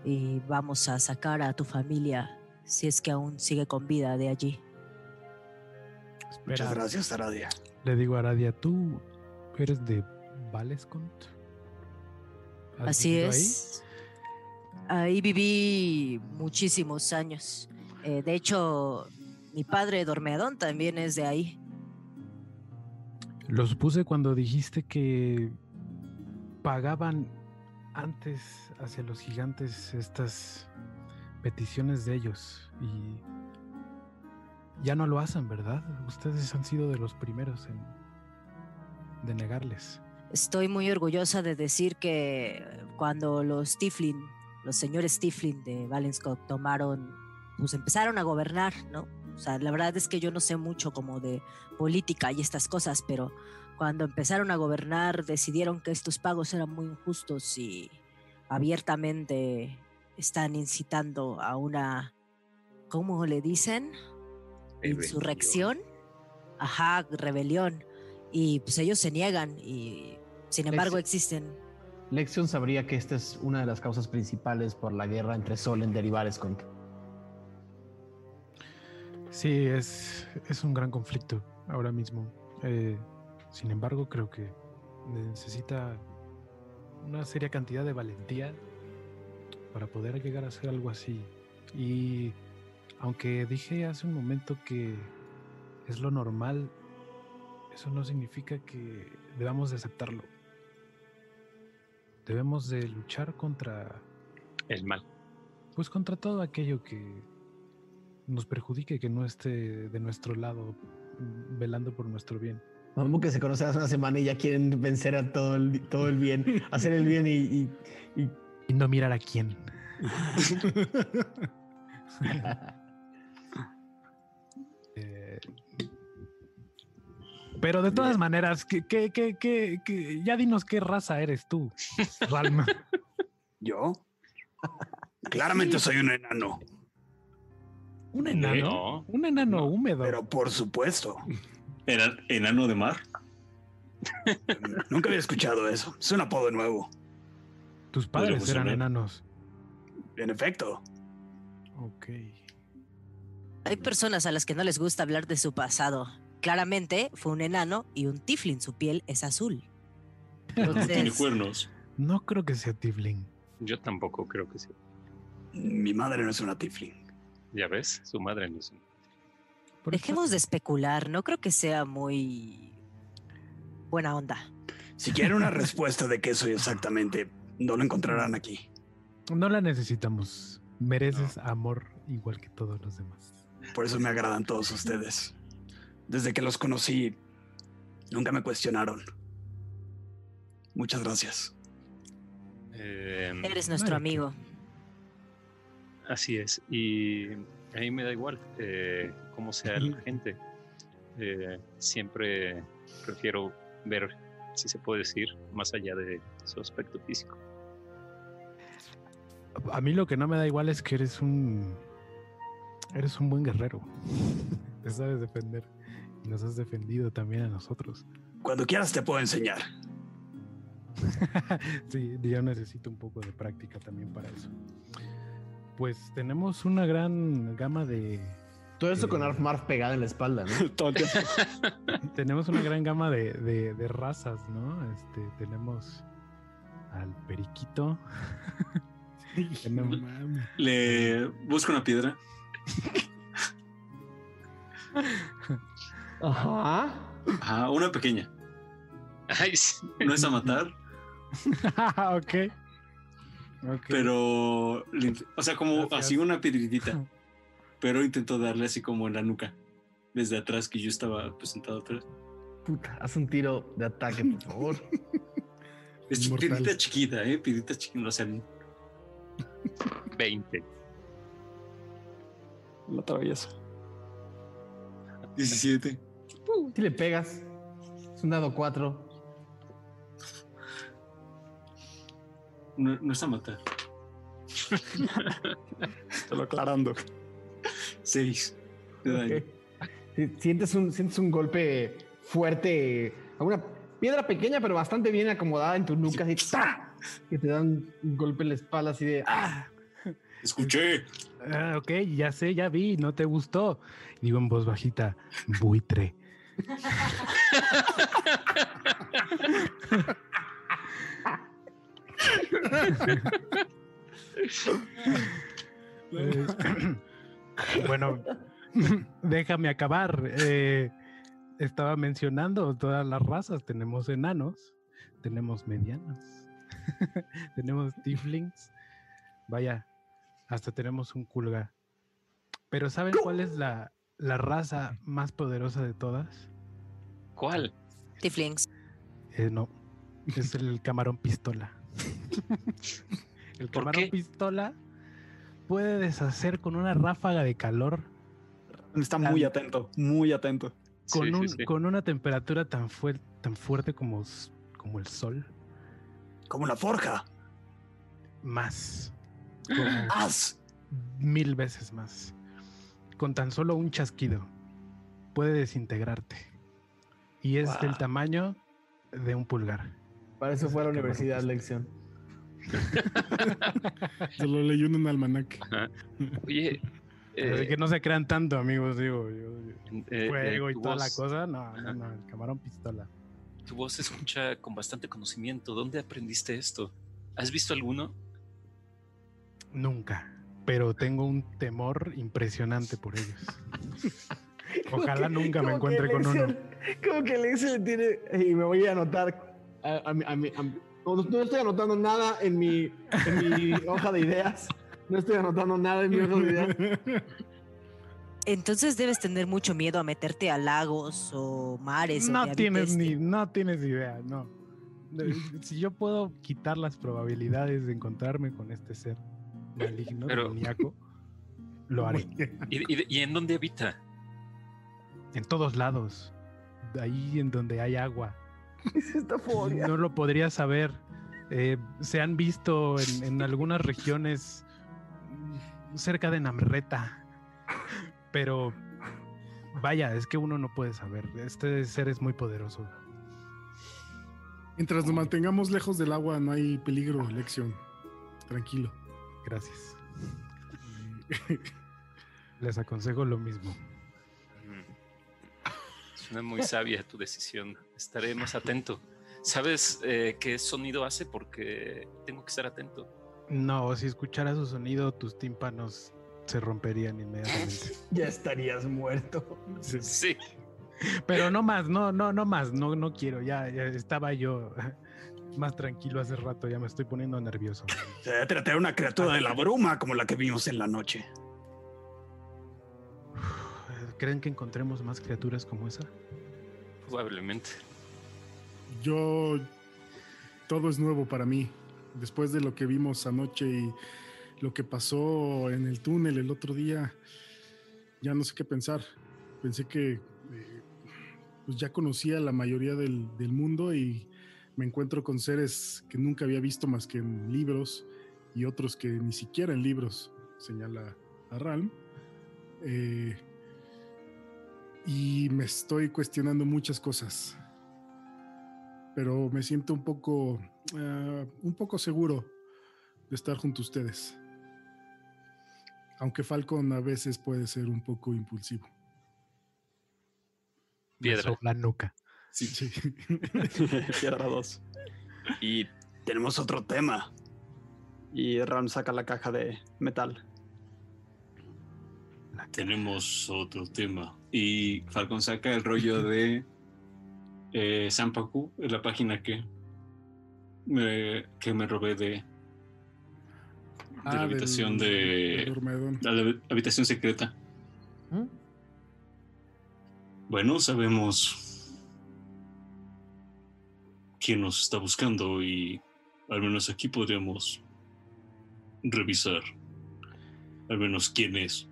y vamos a sacar a tu familia si es que aún sigue con vida de allí. Muchas gracias, Aradia. Le digo a Aradia, ¿tú eres de Valescont? Así es. Ahí? Viví muchísimos años. Eh, de hecho, mi padre Dormeadón también es de ahí. Lo supuse cuando dijiste que pagaban antes hacia los gigantes estas peticiones de ellos y ya no lo hacen, ¿verdad? Ustedes han sido de los primeros en denegarles. Estoy muy orgullosa de decir que cuando los Tiflin, los señores Tiflin de Valenscock tomaron, pues empezaron a gobernar, ¿no? O sea, la verdad es que yo no sé mucho como de política y estas cosas, pero cuando empezaron a gobernar decidieron que estos pagos eran muy injustos y abiertamente están incitando a una, ¿cómo le dicen? Insurrección. Ajá, rebelión. Y pues ellos se niegan y sin embargo existen. Lexion sabría que esta es una de las causas principales por la guerra entre Solen y con Sí, es, es un gran conflicto ahora mismo. Eh, sin embargo, creo que necesita una seria cantidad de valentía para poder llegar a hacer algo así. Y aunque dije hace un momento que es lo normal, eso no significa que debamos de aceptarlo. Debemos de luchar contra... El mal. Pues contra todo aquello que nos perjudique, que no esté de nuestro lado mm, velando por nuestro bien. Como que se conocen hace una semana y ya quieren vencer a todo el, todo el bien, hacer el bien y, y, y... y no mirar a quién. pero de todas maneras, que, que, que, que, ya dinos qué raza eres tú, Ralma. ¿Yo? Claramente soy un enano. ¿Un enano? Un enano húmedo. Pero por supuesto. ¿Era enano de mar? Nunca había escuchado eso. Es un apodo nuevo. Tus padres eran enanos. En efecto. Ok. Hay personas a las que no les gusta hablar de su pasado. Claramente fue un enano y un tiflin. Su piel es azul. No tiene cuernos. No creo que sea tiflin. Yo tampoco creo que sea. Mi madre no es una tiflin. Ya ves, su madre no es una. Dejemos de especular. No creo que sea muy buena onda. Si quieren una respuesta de qué soy exactamente, no lo encontrarán aquí. No la necesitamos. Mereces amor igual que todos los demás. Por eso me agradan todos ustedes. Desde que los conocí, nunca me cuestionaron. Muchas gracias. Eh, Eres nuestro amigo. Así es. Y a mí me da igual eh, cómo sea la gente. Eh, siempre prefiero ver, si se puede decir, más allá de su aspecto físico. A mí lo que no me da igual es que eres un. Eres un buen guerrero. Te sabes defender. Nos has defendido también a nosotros. Cuando quieras te puedo enseñar. sí, yo necesito un poco de práctica también para eso. Pues tenemos una gran gama de. Todo eso con Arf Marf pegada en la espalda, ¿no? Todo el tiempo. tenemos una gran gama de, de, de razas, ¿no? Este, tenemos al periquito. tenemos- Le busco una piedra. Ajá. Ah, una pequeña. Ay, sí. No es a matar, ok. Ok. pero. O sea, como Gracias. así una piedritita. Pero intentó darle así como en la nuca. Desde atrás, que yo estaba pues, sentado atrás. Puta, haz un tiro de ataque, por favor. Es Inmortal. piedrita chiquita, ¿eh? Piedrita chiquita. O sea, 20. La atraviesa. 17. Si le pegas, es un dado 4. No, no es a matar. Solo aclarando. 6. De daño. Si- Sientes un, sientes un golpe fuerte, a una piedra pequeña, pero bastante bien acomodada en tu nuca, así, ¡ta! que te dan un golpe en la espalda, así de ¡ah! Escuché. Ah, ok, ya sé, ya vi, no te gustó. Digo en voz bajita, buitre. Bueno, déjame acabar. Eh, estaba mencionando todas las razas. Tenemos enanos, tenemos medianos, tenemos tieflings. Vaya, hasta tenemos un culga. Pero ¿saben cuál es la, la raza más poderosa de todas? ¿Cuál? Tiflings. Eh, no, es el camarón pistola. el ¿Por camarón qué? pistola puede deshacer con una ráfaga de calor Está muy atento, muy atento. con, Sí, un- sí. con una temperatura tan, fuer- tan fuerte como, el sol, Como una forja. más, ¡Haz! mil veces más. Con tan solo un chasquido puede desintegrarte. Y es del Wow. tamaño de un pulgar. Para eso Es fue a la universidad, lección. Se lo leí en un almanaque. Oye, Así eh, que no se crean tanto, amigos, digo. yo- yo- eh, fuego eh, y toda la cosa. No, no, no, el camarón pistola. Tu voz se escucha con bastante conocimiento. ¿Dónde aprendiste esto? ¿Has visto alguno? Nunca. Pero tengo un temor impresionante por ellos. Ojalá nunca me encuentre con uno. Como que lección tiene. Y me voy a anotar. A, a mi- a mi- a mi- no, no estoy anotando nada en mi, en mi hoja de ideas. No estoy anotando nada en mi hoja de ideas. Entonces debes tener mucho miedo a meterte a lagos o mares. No tienes ni, este- no tienes idea, no. Si yo puedo quitar las probabilidades de encontrarme con este ser maligno, Pero- demoníaco, lo haré. ¿Y, y- y en dónde habita? En todos lados. Ahí en donde hay agua. Es esta fobia. No lo podría saber. Eh, se han visto en, en algunas regiones cerca de Namreta. Pero vaya, es que uno no puede saber. Este ser es muy poderoso. Mientras nos mantengamos lejos del agua, no hay peligro, Lexion. Tranquilo. Gracias. Les aconsejo lo mismo. Mm. Suena muy sabia tu decisión. Estaré más atento. ¿Sabes eh, qué sonido hace? Porque tengo que estar atento. No, si escuchara su sonido, tus tímpanos se romperían inmediatamente. Ya estarías muerto. Sí. Pero no más, no, no, no más, no, no quiero. Ya, ya estaba yo más tranquilo hace rato, ya me estoy poniendo nervioso. Se debe tratar una criatura de la bruma como la que vimos en la noche. ¿Creen que encontremos más criaturas como esa? Probablemente. Yo. Todo es nuevo para mí. Después de lo que vimos anoche y lo que pasó en el túnel el otro día, ya no sé qué pensar. Pensé que eh, pues ya conocía la mayoría del, del mundo y me encuentro con seres que nunca había visto más que en libros y otros que ni siquiera en libros, señala a Ralm. Eh, y me estoy cuestionando muchas cosas pero me siento un poco, ah, un poco seguro de estar junto a ustedes. Aunque Falcon a veces puede ser un poco impulsivo. Piedra. sopla nuca. Sí, sí. Piedra 2. Y tenemos otro tema. Y Ram saca la caja de metal. Tenemos otro tema. Y Falcon saca el rollo de eh, Sanpaku, en la página que me, que me robé de, de Ah, la habitación del- del de la habitación secreta. ¿Mm? Bueno, sabemos quién nos está buscando y al menos aquí podríamos revisar al menos quién es.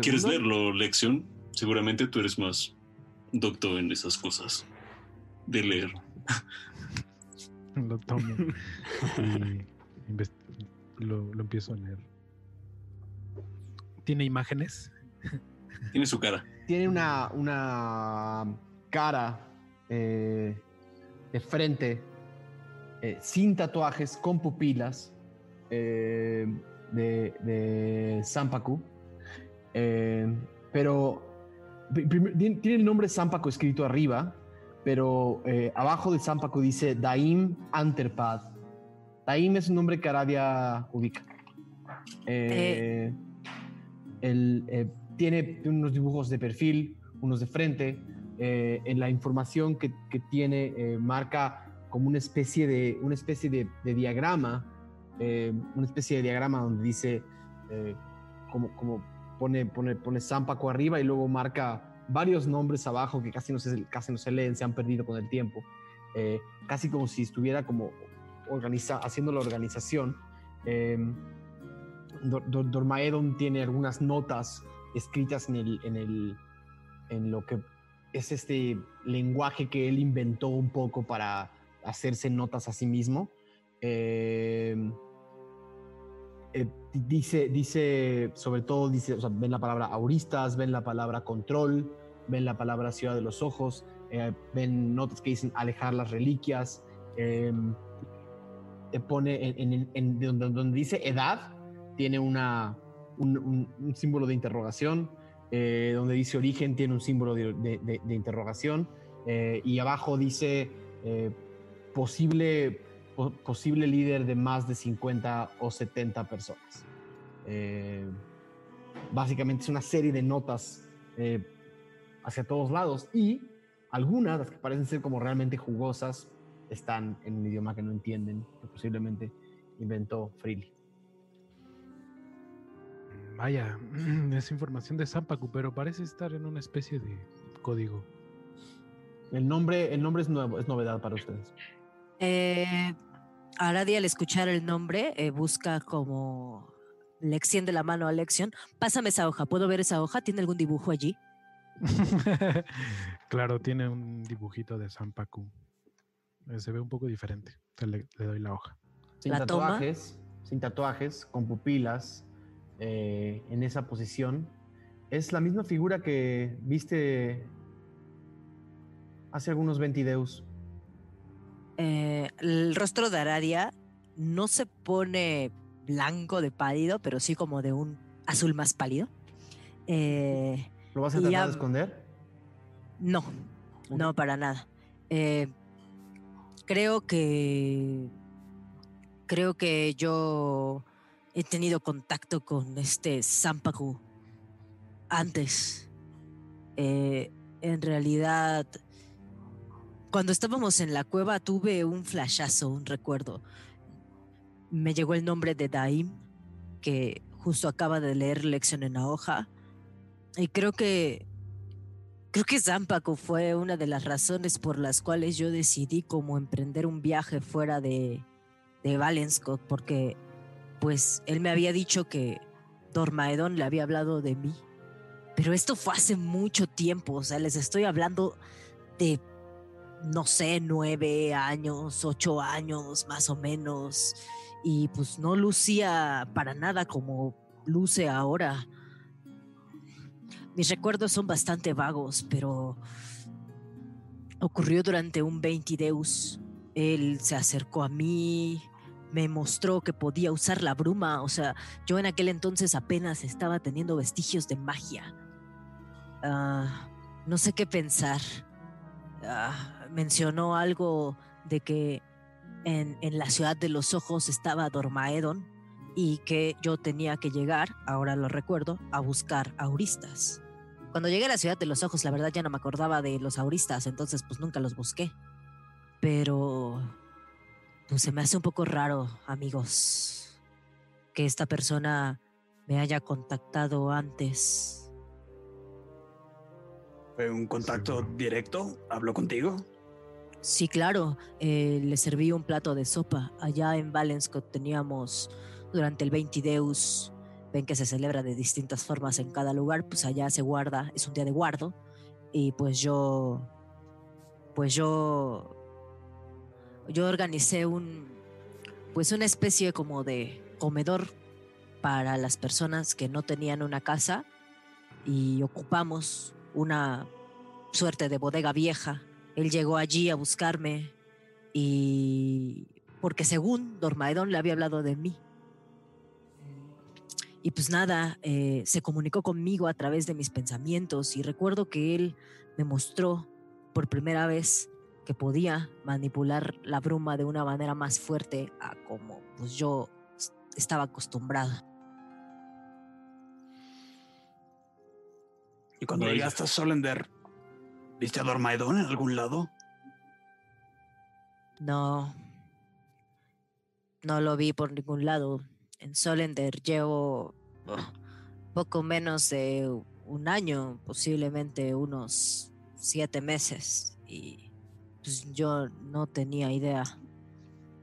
¿Quieres leerlo, Lección? Seguramente tú eres más doctor en esas cosas de leer. Lo tomo y lo, lo empiezo a leer. ¿Tiene imágenes? Tiene su cara. Tiene una, una cara eh, de frente, eh, sin tatuajes, con pupilas, eh, de, de Sampaku. Eh, pero tiene el nombre Sampaku escrito arriba, pero eh, abajo de Sampaku dice Daim Anterpad. Daim es un nombre que Aradia ubica. Eh, el, eh, tiene unos dibujos de perfil, unos de frente. eh, en la información que, que tiene eh, marca como una especie de, una especie de, de diagrama, eh, una especie de diagrama donde dice, como, como pone, pone, pone Zampaco arriba y luego marca varios nombres abajo que casi no se, casi no se leen, se han perdido con el tiempo. Eh, casi como si estuviera como organiza, haciendo la organización. Eh, Dor- Dor- Dormaedon tiene algunas notas escritas en, el, en, el, en lo que es este lenguaje que él inventó un poco para hacerse notas a sí mismo. Eh, dice, dice, sobre todo, dice, ven la palabra auristas, ven la palabra control, ven la palabra ciudad de los ojos, eh, ven notas que dicen alejar las reliquias, eh, pone en, donde, dice edad, tiene una, un, símbolo de interrogación, eh, donde dice origen tiene un símbolo de, interrogación, eh, y abajo dice posible, po- posible líder de más de 50 o 70 personas. Eh, básicamente es una serie de notas eh, hacia todos lados y algunas, las que parecen ser como realmente jugosas, están en un idioma que no entienden, que posiblemente inventó Freely. Vaya, es información de Zampacu, pero parece estar en una especie de código. El nombre, el nombre es nuevo, es novedad para ustedes. Eh, Aradia al escuchar el nombre eh, busca como le extiende la mano a Lexion. Pásame esa hoja. ¿Puedo ver esa hoja? ¿Tiene algún dibujo allí? claro, tiene un dibujito de Zampacu. Eh, se ve un poco diferente. Le, le doy la hoja. Sin tatuajes, sin tatuajes, con pupilas, eh, en esa posición. Es la misma figura que viste hace algunos ventideus. Eh, el rostro de Aradia no se pone blanco de pálido, pero sí como de un azul más pálido. Eh, ¿Lo vas a tratar de esconder? No, no, para nada. Eh, creo que. Creo que yo he tenido contacto con este Zampaku antes. en realidad, cuando estábamos en la cueva tuve un flashazo, un recuerdo. Me llegó el nombre de Daim, que justo acaba de leer lección en la hoja. Y creo que creo que Zampaco fue una de las razones por las cuales yo decidí como emprender un viaje fuera de, de Valenscott, porque pues él me había dicho que Dormaedon le había hablado de mí. Pero esto fue hace mucho tiempo, o sea, les estoy hablando de no sé, nueve años, ocho años más o menos, y pues no lucía para nada como luce ahora. Mis recuerdos son bastante vagos, pero ocurrió durante un Veintideus. Él se acercó a mí, me mostró que podía usar la bruma, o sea, yo en aquel entonces apenas estaba teniendo vestigios de magia. Ah, no sé qué pensar. Ah, mencionó algo de que en, la ciudad de los ojos estaba Dormaedon y que yo tenía que llegar, ahora lo recuerdo, a buscar auristas. Cuando llegué a la ciudad de los ojos, la verdad ya no me acordaba de los auristas, entonces pues nunca los busqué. Pero pues se me hace un poco raro, amigos, que esta persona me haya contactado antes. ¿Fue un contacto directo? ¿Habló contigo? Sí, claro. Eh, le serví un plato de sopa. Allá en Valenscott teníamos durante el 20 Deus, ven que se celebra de distintas formas en cada lugar, pues allá se guarda, es un día de guardo. Y pues yo, pues yo, yo organicé un, pues una especie como de comedor para las personas que no tenían una casa y ocupamos una suerte de bodega vieja él llegó allí a buscarme y porque según Dormaedon le había hablado de mí. Y pues nada, eh, se comunicó conmigo a través de mis pensamientos y recuerdo que él me mostró por primera vez que podía manipular la bruma de una manera más fuerte a como pues yo estaba acostumbrada. Y cuando llegaste a Solender, ¿Viste a Dormaedón en algún lado? No. No lo vi por ningún lado. En Solender llevo oh, poco menos de un año, posiblemente unos siete meses. Y pues yo no tenía idea.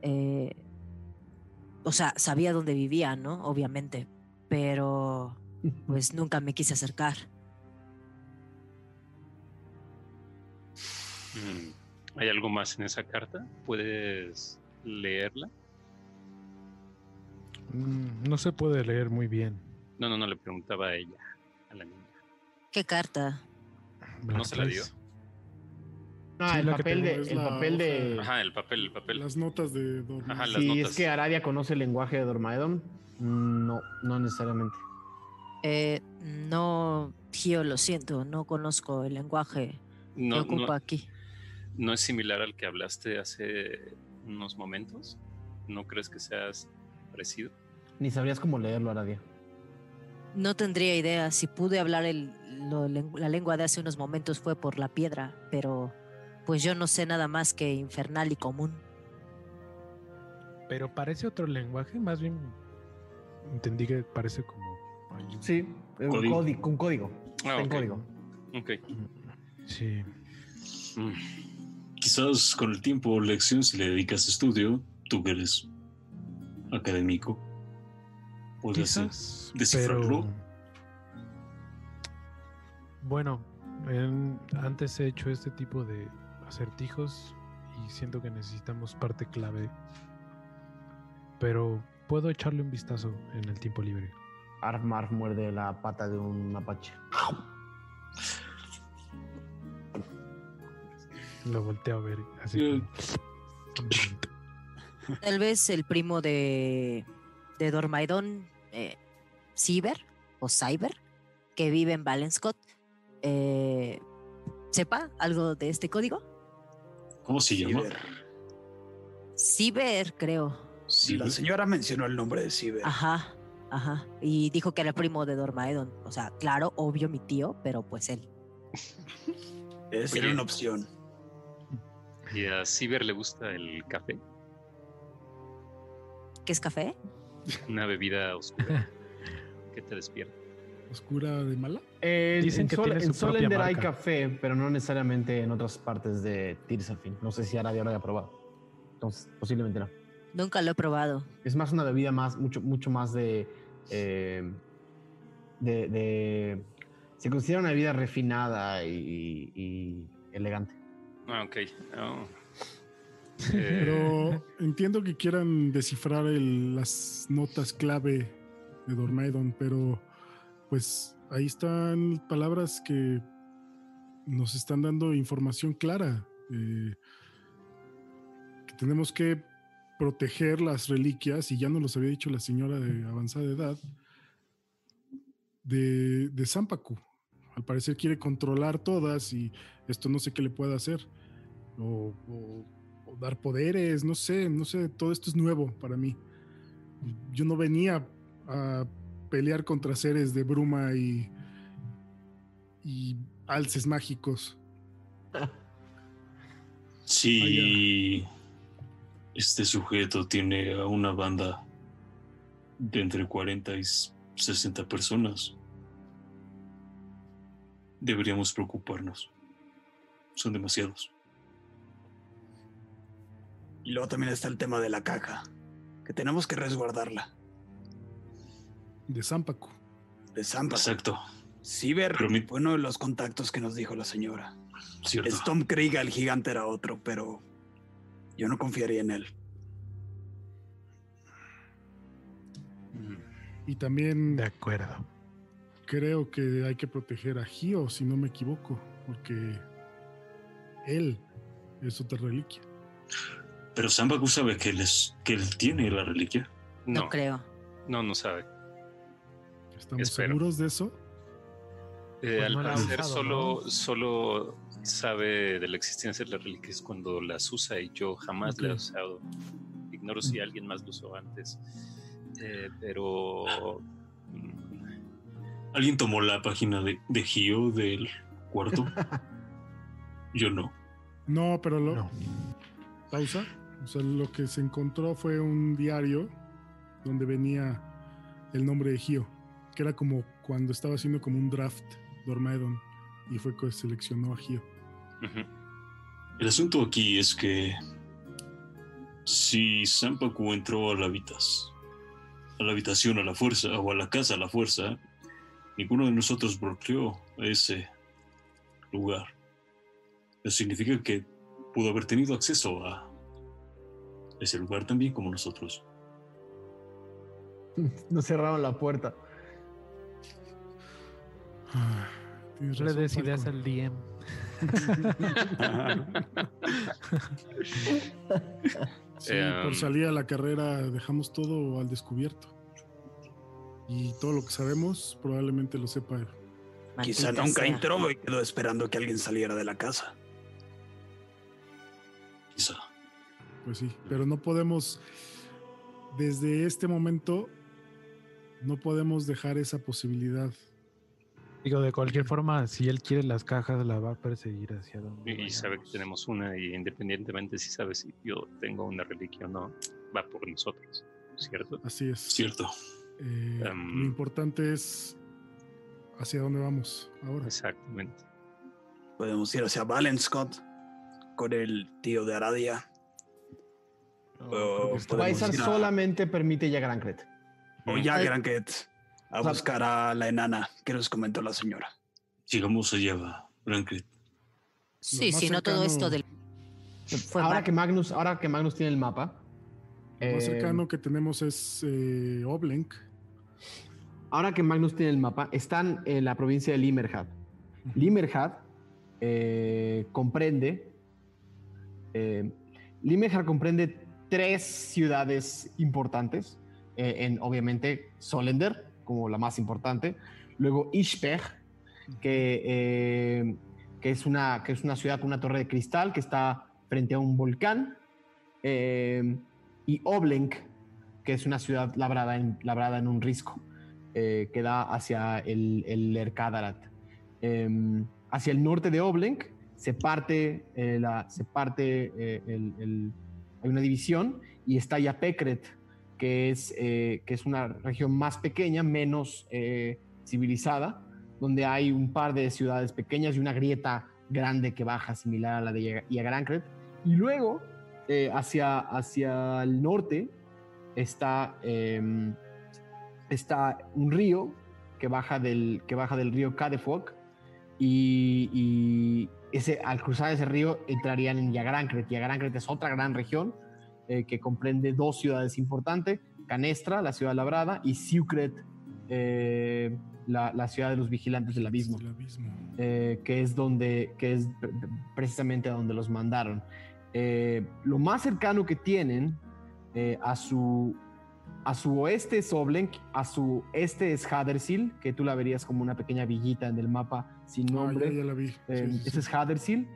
Eh, o sea, sabía dónde vivía, ¿no? Obviamente. Pero pues nunca me quise acercar. ¿Hay algo más en esa carta? ¿Puedes leerla? Mm, no se puede leer muy bien. No, no, no, le preguntaba a ella, a la niña. ¿Qué carta? ¿No se la dio? Ah, el, papel de, el papel de. Ajá, el papel, el papel. Las notas de Dormaedon. Ajá, las si es que Aradia conoce el lenguaje de Dormaedon, no, no necesariamente. Eh, no, Gio, lo siento, no conozco el lenguaje no, que ocupa aquí. ¿No es similar al que hablaste hace unos momentos? ¿No crees que seas parecido? Ni sabrías cómo leerlo, Aradia. No tendría idea. Si pude hablar el, la lengua de hace unos momentos fue por la piedra, pero pues yo no sé nada más que infernal y común. Pero parece otro lenguaje, más bien entendí que parece como Sí, un Código. código. Un código. Ah, Está en ok. código. Ok. Sí. Mm. Quizás con el tiempo o lección, si le dedicas estudio, tú que eres académico, puedes Quizás, descifrarlo. pero... Bueno, en- antes he hecho este tipo de acertijos y siento que necesitamos parte clave. Pero puedo echarle un vistazo en el tiempo libre. Arf Marf muerde la pata de un mapache. Lo volteo a ver así. Como. Tal vez el primo de, de Dormaidon, eh, Cyber o Cyber, que vive en Valenscott, eh, sepa algo de este código. ¿Cómo se llama? Ciber. Cyber, creo. Sí, La señora mencionó el nombre de Ciber. Ajá, ajá. Y dijo que era primo de Dormaedon. O sea, claro, obvio mi tío, pero pues él. Era una opción. ¿Y a Ciber le gusta el café? ¿Qué es café? Una bebida oscura que te despierta. Oscura de mala. Eh, Dicen en que Sol- tiene en Solender hay café, pero no necesariamente en otras partes de Tirsafin. No sé si Arabia lo haya probado. Entonces, posiblemente no. Nunca lo he probado. Es más una bebida más, mucho, mucho más de, eh, de, de- Se considera una bebida refinada y, y elegante. Ah, ok. Oh. Eh, Pero entiendo que quieran descifrar el- las notas clave de Dormaidon, pero pues ahí están palabras que nos están dando información clara. eh, que tenemos que proteger las reliquias, y ya nos los había dicho la señora de avanzada edad, de, de Zampacu. Al parecer quiere controlar todas y esto no sé qué le puede hacer. O, o- o dar poderes, no sé, no sé, todo esto es nuevo para mí. Yo no venía a pelear contra seres de bruma y, y alces mágicos. Si este sujeto tiene a una banda de entre 40 y 60 personas, deberíamos preocuparnos. Son demasiados. Y luego también está el tema de la caja, que tenemos que resguardarla. De Zampacu. De Zampa. Exacto, Ciber mi- fue uno de los contactos que nos dijo la señora. cierto. Storm Kriega, el gigante, era otro, pero yo no confiaría en él. Y también De acuerdo. creo que hay que proteger a Gio, si no me equivoco, porque él es otra reliquia. Pero Sambaku sabe que él, es, que él tiene la reliquia. No, no, creo. no, no sabe. ¿Estamos Espero. seguros de eso? Eh, Pues al parecer usado, solo, ¿no? solo sabe de la existencia de las reliquias cuando las usa y yo jamás la he usado. Ignoro si alguien más lo usó antes. Eh, pero mm, ¿Alguien tomó la página de, de Gio del cuarto? Yo no. No, pero lo, No. pausa. O sea, lo que se encontró fue un diario donde venía el nombre de Gio, que era como cuando estaba haciendo como un draft Dormaedon y fue que seleccionó a Gio. ujú, El asunto aquí es que si Sampaku entró a la habitas, a la habitación a la fuerza o a la casa a la fuerza, ninguno de nosotros bloqueó ese lugar. Eso significa que pudo haber tenido acceso a ese lugar también como nosotros. No cerraron la puerta. Ah, tienes le des ideas al DM. Sí, por salir a la carrera dejamos todo al descubierto. Y todo lo que sabemos probablemente lo sepa él. Quizá nunca entró y quedó esperando que alguien saliera de la casa. Quizá. Pues sí, pero no podemos, desde este momento, no podemos dejar esa posibilidad. Digo, de cualquier forma, si él quiere las cajas, la va a perseguir hacia donde. y, y sabe que tenemos una y independientemente si sabe si yo tengo una reliquia o no, va por nosotros, ¿cierto? Así es. Cierto. Eh, Em. lo importante es hacia dónde vamos ahora. Exactamente. Podemos ir hacia Valenscott con el tío de Aradia. A- solamente permite llegar a Ancret. O ya. Granket, a O sea- buscar a la enana que nos comentó la señora. Sigamos allá, Brancret. Sí, más sí, no todo esto del. Ahora que Magnus, ahora que Magnus tiene el mapa. Lo más eh, cercano que tenemos es eh, Oblenk. ahora que Magnus tiene el mapa, están en la provincia de Limerhad. Limerhad eh, comprende. eh, Limerhad comprende tres ciudades importantes. eh, en obviamente Solender, como la más importante. Luego Ishpeg, que, eh, que, es una, que es una ciudad con una torre de cristal que está frente a un volcán. eh, y Oblenk, que es una ciudad labrada en, labrada en un risco eh, que da hacia el, el Erkadarat. Em, hacia el norte de Oblenk se parte, eh, la, se parte eh, el- el- una división y está Yapekret, que es, eh, que es una región más pequeña, menos eh, civilizada, donde hay un par de ciudades pequeñas y una grieta grande que baja similar a la de Yaga- Yagarankret. Y luego, eh, hacia, hacia el norte, está, em, está un río que baja del, que baja del río Kadefok y, y ese, al cruzar ese río entrarían en Yagarankret. Yagarankret es otra gran región eh, que comprende dos ciudades importantes, Canestra, la ciudad labrada, y Siukret, eh, la, la ciudad de los vigilantes del abismo eh, que es donde, que es pre- pre- precisamente a donde los mandaron. Lo más cercano que tienen a su a su oeste es Oblenk, a su este es Hadersil, que tú la verías como una pequeña villita en el mapa sin Ah, nombre. ya, ya la vi. Eh, sí, ese es Hadersil.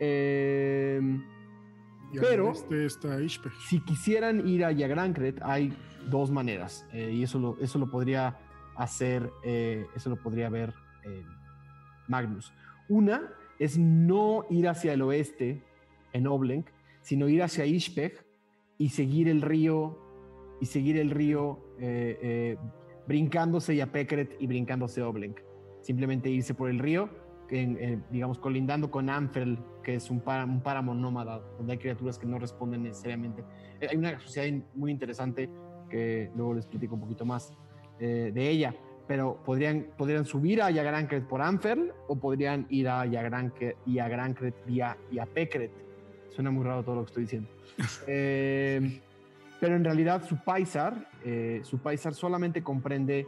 Eh, al pero- este está si quisieran ir a Yagrankret, hay dos maneras. eh, y eso lo, eso lo podría hacer, eh, eso lo podría ver eh, Magnus. Una es no ir hacia el oeste en Oblenk, sino ir hacia Ishpeg y seguir el río, y seguir el río brincándose Yapekret y brincándose Oblenk. Simplemente irse por el río, en- eh, digamos, colindando con Amfel, que es un, páramo nómada, donde hay criaturas que no responden necesariamente. Eh, Hay una sociedad muy interesante que luego les platico un poquito más eh, de ella, pero podrían, podrían subir a Yagrankret por Amfel o podrían ir a Yagrankret, Yagrankret vía Yapekret. Suena muy raro todo lo que estoy diciendo. Eh, pero en realidad su paisar, eh, su paisar solamente comprende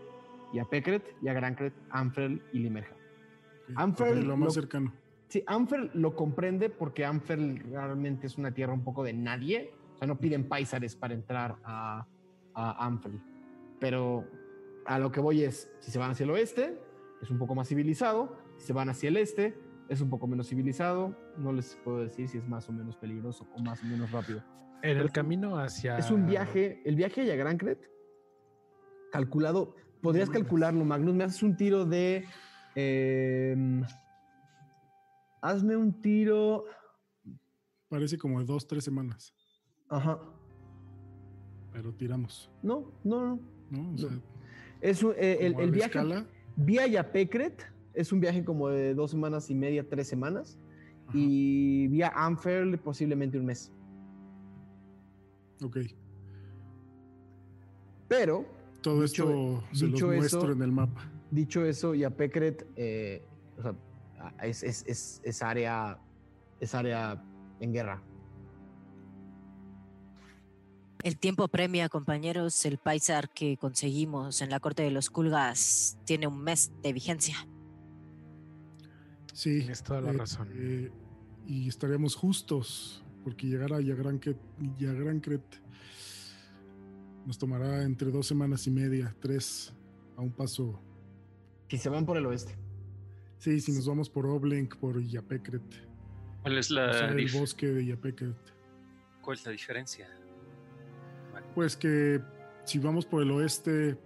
Yapekret, Yagrankret, Amfel y Limerja. Ok, Amfer ok, lo más lo- cercano. Sí, Amfer lo comprende porque Amfer realmente es una tierra un poco de nadie. O sea, no piden paisares para entrar a, a Amfer. Pero a lo que voy es, si se van hacia el oeste, es un poco más civilizado. Si se van hacia el este, es un poco menos civilizado. No les puedo decir si es más o menos peligroso o más o menos rápido. En el camino hacia. Es un viaje, el viaje a Yagrankret, calculado, podrías calcularlo, Magnus, me haces un tiro de... em, hazme un tiro... Parece como de dos, tres semanas. Ajá. Pero tiramos. No, no, no. ¿no? O sea, Es un- eh, el, el viaje escala, vía Yapekret es un viaje como de dos semanas y media, tres semanas. ajá, Y vía Amfer posiblemente un mes. Ok. Pero, Todo Dicho- esto se los dicho muestro eso- en el mapa. dicho eso, Yapekret eh, o sea, es, es, es, es área, es área en guerra. El tiempo premia, compañeros. El paisar que conseguimos en la corte de los Kulgas tiene un mes de vigencia. Sí. Tienes toda la eh, razón. eh, y estaríamos justos, porque llegar a Yagrankret nos tomará entre dos semanas y media, tres, a un paso. Si se van por el oeste. Sí, si nos vamos por Oblenk, por Yapekret, ¿Cuál es o sea, la, el bosque de Yapekret. cuál es la diferencia? Pues que si vamos por el oeste,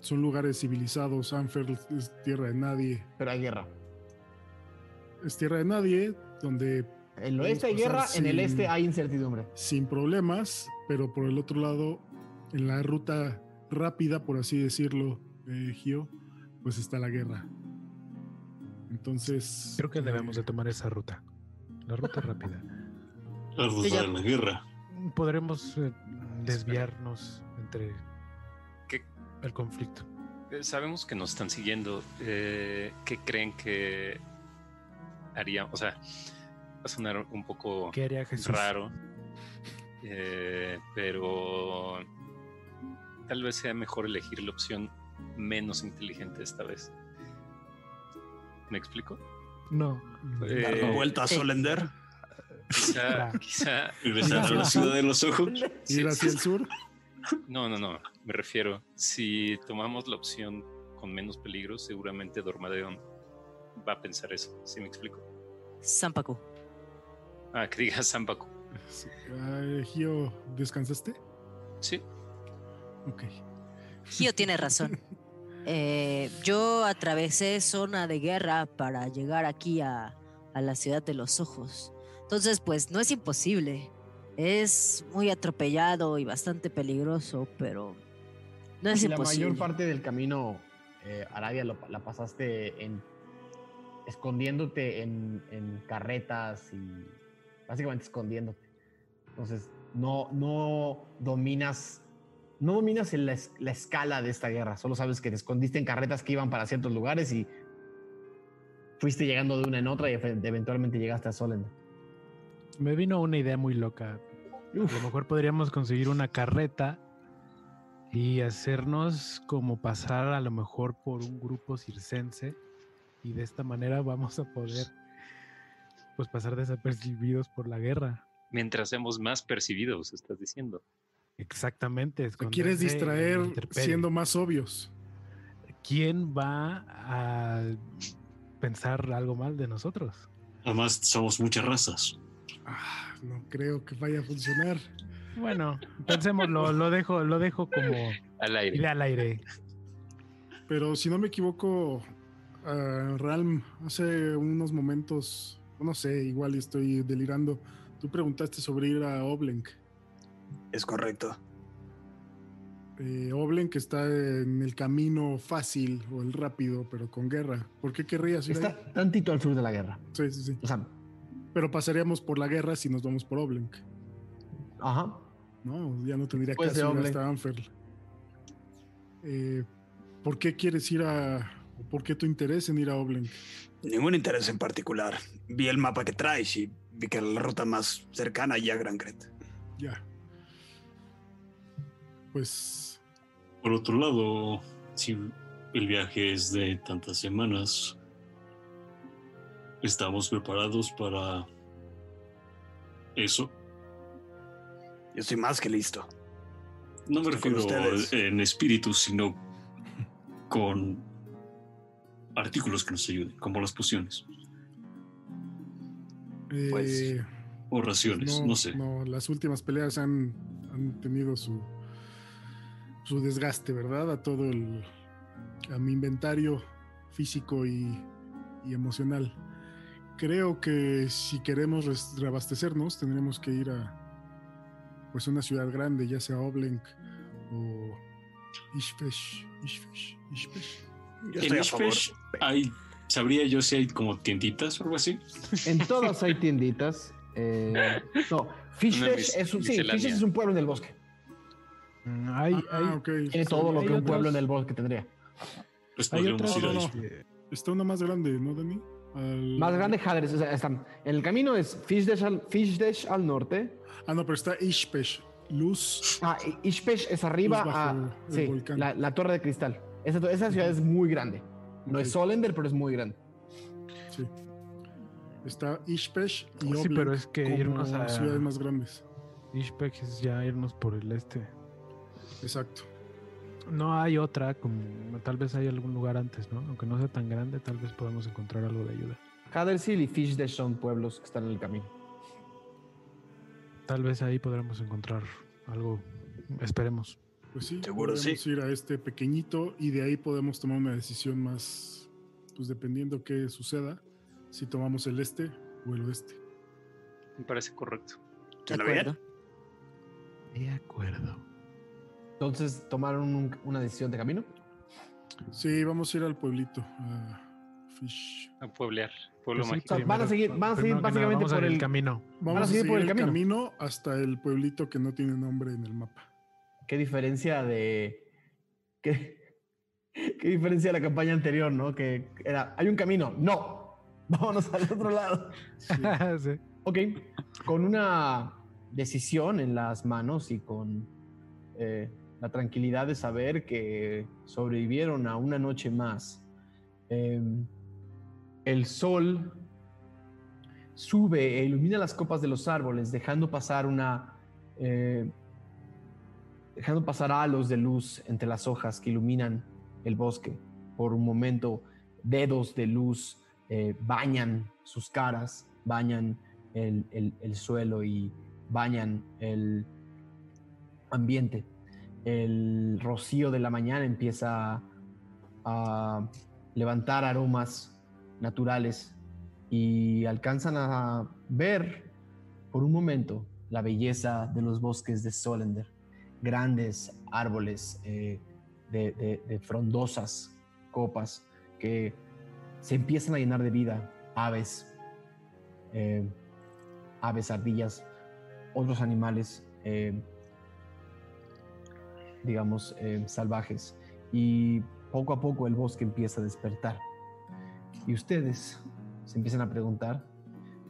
son lugares civilizados. Anfer es tierra de nadie. Pero hay guerra. Es tierra de nadie, donde En el oeste hay guerra, en el este hay incertidumbre. sin problemas, pero por el otro lado, en la ruta rápida, por así decirlo, eh, Gio, pues está la guerra. Entonces. Creo que debemos de tomar esa ruta. La ruta rápida. La ruta ya- de la guerra. Podremos eh, desviarnos entre ¿Qué? el conflicto. Eh, Sabemos que nos están siguiendo. Eh, ¿Qué creen que haría? O sea, va a sonar un poco ¿Qué haría Jesús? raro, eh, pero tal vez sea mejor elegir la opción menos inteligente esta vez. ¿Me explico? No. Eh, Dar vuelta a. Solender. Quizá, quizá. Regresar a la ciudad de los ojos. Ir hacia el sur. No, no, no. Me refiero. Si tomamos la opción con menos peligro, seguramente Dormadeon va a pensar eso. ¿Sí me explico? Zampacu. Ah, que diga Zampacu. Sí. Gio, ¿descansaste? Sí. Ok. Gio tiene razón. Eh, yo atravesé zona de guerra para llegar aquí a, a la ciudad de los ojos. Entonces, pues no es imposible. Es muy atropellado y bastante peligroso, pero no es Y la imposible. mayor parte del camino, eh, Arabia, lo- la pasaste en escondiéndote en, en carretas y básicamente escondiéndote. Entonces, no, no dominas, no dominas el- la, la escala de esta guerra. Solo sabes que te escondiste en carretas que iban para ciertos lugares y fuiste llegando de una en otra y eventualmente llegaste a Solend. Me vino una idea muy loca. A lo mejor podríamos conseguir una carreta y hacernos como pasar a lo mejor por un grupo circense y de esta manera vamos a poder pues pasar desapercibidos por la guerra. Mientras seamos más percibidos, estás diciendo. Exactamente. Te quieres la distraer siendo más obvios. ¿Quién va a pensar algo mal de nosotros? Además, somos muchas razas. Ah, no creo que vaya a funcionar. Bueno, pensémoslo, lo dejo, lo dejo como Al aire. al aire. Pero si no me equivoco, ah, Ralm, hace unos momentos, no sé, igual estoy delirando. Tú preguntaste sobre ir a Oblenk. Es correcto. Eh, Oblenk está en el camino fácil o el rápido, pero con guerra. ¿Por qué querrías ir ahí? Está tantito al sur de la guerra. Sí, sí, sí. O sea, Pero pasaríamos por la guerra si nos vamos por Oblenk. ajá. No, ya no tendría de ir hasta Anferl. Eh, ¿Por qué quieres ir a... o ¿Por qué tu interés en ir a Oblenk? Ningún interés en particular. Vi el mapa que traes y vi que era la ruta más cercana ya a Gran Cret. Ya. Pues Por otro lado, si el viaje es de tantas semanas, ¿estamos preparados para eso? Yo estoy más que listo. No me Estoy refiero en espíritu, sino con artículos que nos ayuden, como las pociones Eh, Pues, o raciones, no, sé. No, las últimas peleas han, han tenido su, su desgaste, ¿verdad? A todo el. a mi inventario físico y, y emocional. Creo que si queremos reabastecernos, tendremos que ir a pues una ciudad grande, ya sea Oblenk o. Ishpesh. Ishpesh. Yo En. Ishpesh hay, sabría yo si hay como tienditas o algo así. En todas hay tienditas. eh, no, Fishfish mis- es un, sí, es un pueblo en el bosque. Mm, Hay, Ah, hay-. Tiene todo lo que un otros- pueblo en el bosque tendría. Pues hay podríamos otras ir a no, no. Ishpesh. Está una más grande, ¿no, Dani? Al- Más grande Hadres. o sea, están- en el camino es Fishdesh al, Fishdesh al norte. Ah, no, pero está Ishpesh. Luz. Ah, Ishpesh es arriba a el sí, volcán. la, la torre de cristal. Esa, esa ciudad es muy grande. No es. Solender, pero es muy grande. Sí. Está Ishpesh y Sí, Oblenk pero es que irnos a- ciudades más grandes. Ishpek es ya irnos por el este. Exacto. No hay otra, como tal vez hay algún lugar antes, ¿no? Aunque no sea tan grande, tal vez podamos encontrar algo de ayuda. Hadersil y Fishdesh son pueblos que están en el camino. Tal vez ahí podremos encontrar algo. Esperemos. Pues sí, Seguro sí. podemos ir a este pequeñito y de ahí podemos tomar una decisión más, pues dependiendo qué suceda, si tomamos el este o el oeste. Me parece correcto. De acuerdo. De acuerdo. Entonces, ¿tomaron un- una decisión de camino? Sí, vamos a ir al pueblito. a Fish. A pueblear. Pueblo Pues sí, van a seguir- van a seguir nada, básicamente a por el- camino. Vamos a seguir seguir por el el camino. camino hasta el pueblito que no tiene nombre en el mapa. ¿Qué diferencia de. ¿Qué, qué diferencia de la campaña anterior, no? Que era, hay un camino. No, vámonos al otro lado. Sí. Sí. Ok, con una decisión en las manos y con eh, la tranquilidad de saber que sobrevivieron a una noche más, eh, el sol sube e ilumina las copas de los árboles, dejando pasar una... eh, dejando pasar halos de luz entre las hojas que iluminan el bosque. Por un momento, dedos de luz eh, bañan sus caras, bañan el- el suelo y bañan el ambiente. El rocío de la mañana empieza a levantar aromas naturales y alcanzan a ver por un momento la belleza de los bosques de Solender. Grandes árboles eh, de, frondosas copas que se empiezan a llenar de vida. Aves, eh, aves, ardillas, otros animales, eh, digamos, eh, salvajes. Y poco a poco el bosque empieza a despertar. Y ustedes se empiezan a preguntar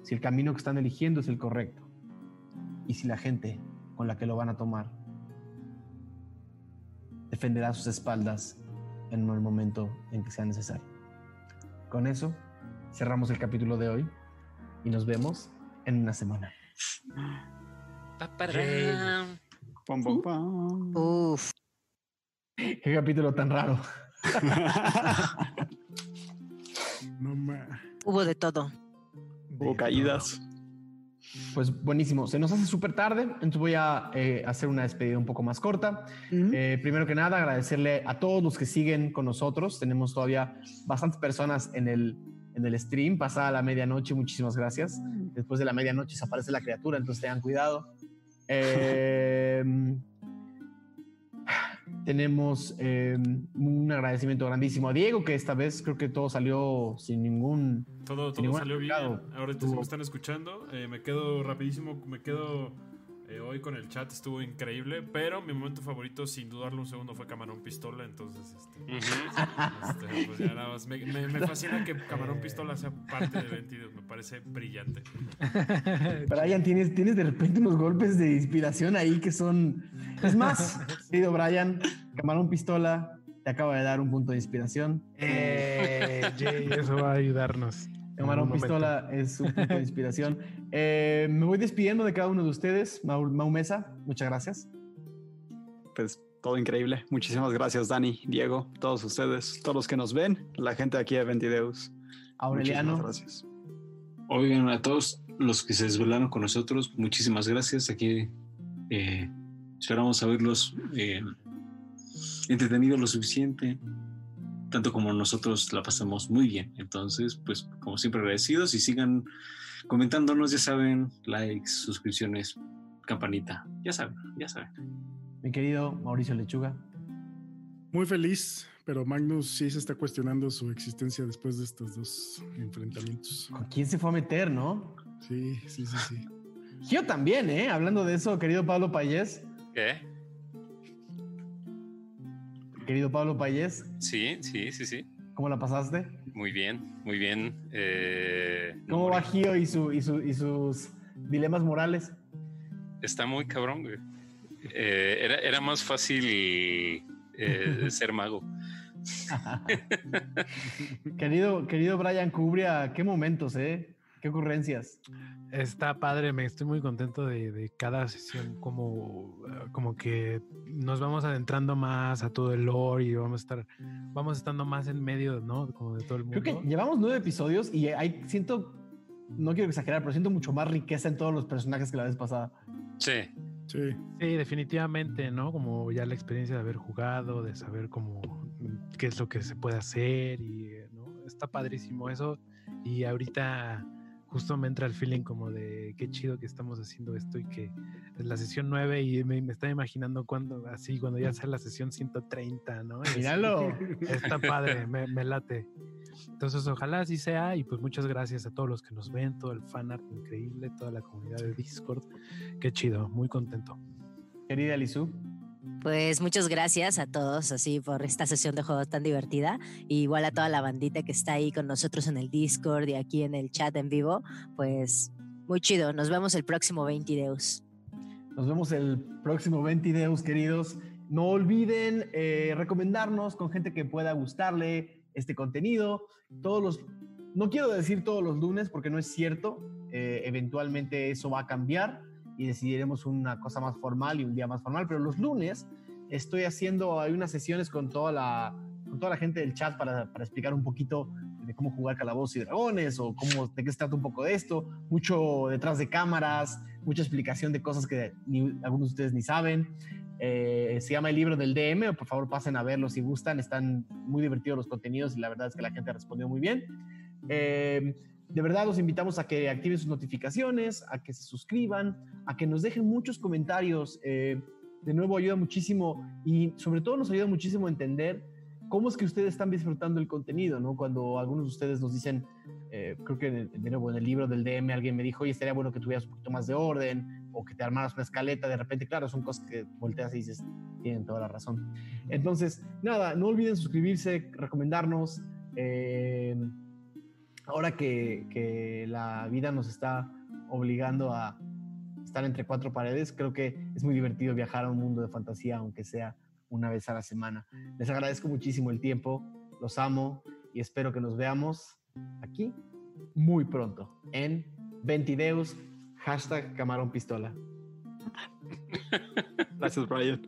si el camino que están eligiendo es el correcto y si la gente con la que lo van a tomar defenderá sus espaldas en el momento en que sea necesario. Con eso cerramos el capítulo de hoy y nos vemos en una semana. Pa, Pam, pam, pam. Uf. Qué capítulo tan raro. No ma. Hubo de todo. Hubo caídas. Pues buenísimo, se nos hace súper tarde, entonces voy a eh, hacer una despedida un poco más corta. Eh, primero que nada, agradecerle a todos los que siguen con nosotros. Tenemos todavía bastantes personas en el, en el stream, pasada la medianoche, muchísimas gracias. Después de la medianoche desaparece la criatura, entonces tengan cuidado. Eh, tenemos eh, un agradecimiento grandísimo a Diego, que esta vez creo que todo salió sin ningún... Todo, Sin todo ningún salió bien. Ahorita si Tuvo- me están escuchando, eh, me quedo rapidísimo, me quedo eh, hoy con el chat, estuvo increíble, pero mi momento favorito, sin dudarlo un segundo, fue Camarón Pistola, entonces, este, este, pues ya nada más. Me, me- me fascina que Camarón Pistola sea parte de 22, me parece brillante. Brian, tienes, tienes de repente unos golpes de inspiración ahí que son... Es más, querido Brian, Camarón Pistola, te acaba de dar un punto de inspiración. Eh, Jay, eso va a ayudarnos. Camarón momento. Pistola es un punto de inspiración. Eh, me voy despidiendo de cada uno de ustedes. Mau, Mau Mesa, muchas gracias. Pues todo increíble. Muchísimas gracias, Dani, Diego, todos ustedes, todos los que nos ven, la gente aquí de Ventideus. Aureliano, Muchísimas gracias. Oigan, a todos los que se desvelaron con nosotros, muchísimas gracias. Aquí eh, esperamos haberlos eh, entretenido lo suficiente, tanto como nosotros la pasamos muy bien. Entonces, pues como siempre agradecidos y sigan comentándonos, ya saben, likes, suscripciones, campanita, ya saben, ya saben. mi querido Mauricio Lechuga. Muy feliz, pero Magnus sí se está cuestionando su existencia después de estos dos enfrentamientos. ¿Con quién se fue a meter, no? Sí, sí, sí, sí. Yo también, ¿eh? Hablando de eso, querido Pablo Payés. ¿Qué? Querido Pablo Payés, Sí, sí, sí, sí. ¿cómo la pasaste? Muy bien, muy bien. Eh, no ¿Cómo va. Gio y, su, y, su- y sus dilemas morales? Está muy cabrón, güey. Eh, era, era más fácil eh, ser mago. querido, querido Brian Cubria, qué momentos, ¿eh? Qué ocurrencias. Está padre, me estoy muy contento de, de cada sesión, como, eh, como que nos vamos adentrando más a todo el lore y vamos a estar, vamos estando más en medio, ¿no? Como de todo el mundo. Creo que llevamos nueve episodios y hay, siento, no quiero exagerar, pero siento mucho más riqueza en todos los personajes que la vez pasada. Sí, Sí, Sí, definitivamente, ¿no? Como ya la experiencia de haber jugado, de saber cómo qué es lo que se puede hacer y eh, ¿no? Está padrísimo eso. Y ahorita justo me entra el feeling como de qué chido que estamos haciendo esto y que la sesión 9 y me, me estaba imaginando cuando, así, cuando ya sea la sesión 130, ¿no? Míralo. Está padre, me, me late. Entonces, ojalá así sea. Y pues muchas gracias a todos los que nos ven, todo el fanart increíble, toda la comunidad de Discord. Qué chido, muy contento. Querida Lizu. Pues muchas gracias a todos así por esta sesión de juego tan divertida. Y igual a toda la bandita que está ahí con nosotros en el Discord y aquí en el chat en vivo. Pues muy chido. Nos vemos el próximo 20 Deus. Nos vemos el próximo 20 Deus, queridos. No olviden eh, recomendarnos con gente que pueda gustarle este contenido. Todos los, no quiero decir todos los lunes porque no es cierto. Eh, eventualmente eso va a cambiar y decidiremos una cosa más formal y un día más formal, pero los lunes estoy haciendo, hay unas sesiones con toda la, con toda la gente del chat para, para explicar un poquito de cómo jugar Calabozos y Dragones o cómo, de qué se trata un poco de esto, mucho detrás de cámaras, mucha explicación de cosas que ni, algunos de ustedes ni saben. Eh, se llama el libro del DM, por favor pasen a verlo si gustan, están muy divertidos los contenidos y la verdad es que la gente respondió muy bien. Eh, de verdad los invitamos a que activen sus notificaciones, a que se suscriban, a que nos dejen muchos comentarios. Eh, de nuevo ayuda muchísimo y sobre todo nos ayuda muchísimo a entender cómo es que ustedes están disfrutando el contenido, ¿no? Cuando algunos de ustedes nos dicen, eh, creo que de nuevo en el libro del DM alguien me dijo, oye, estaría bueno que tuvieras un poquito más de orden o que te armaras una escaleta, de repente, claro, son cosas que volteas y dices, tienen toda la razón. Entonces, nada, no olviden suscribirse, recomendarnos. Eh, ahora que, que la vida nos está obligando a estar entre cuatro paredes, creo que es muy divertido viajar a un mundo de fantasía, aunque sea una vez a la semana. Les agradezco muchísimo el tiempo, los amo y espero que nos veamos aquí muy pronto en Ventideus, hashtag Camarón Pistola. Gracias, Brian.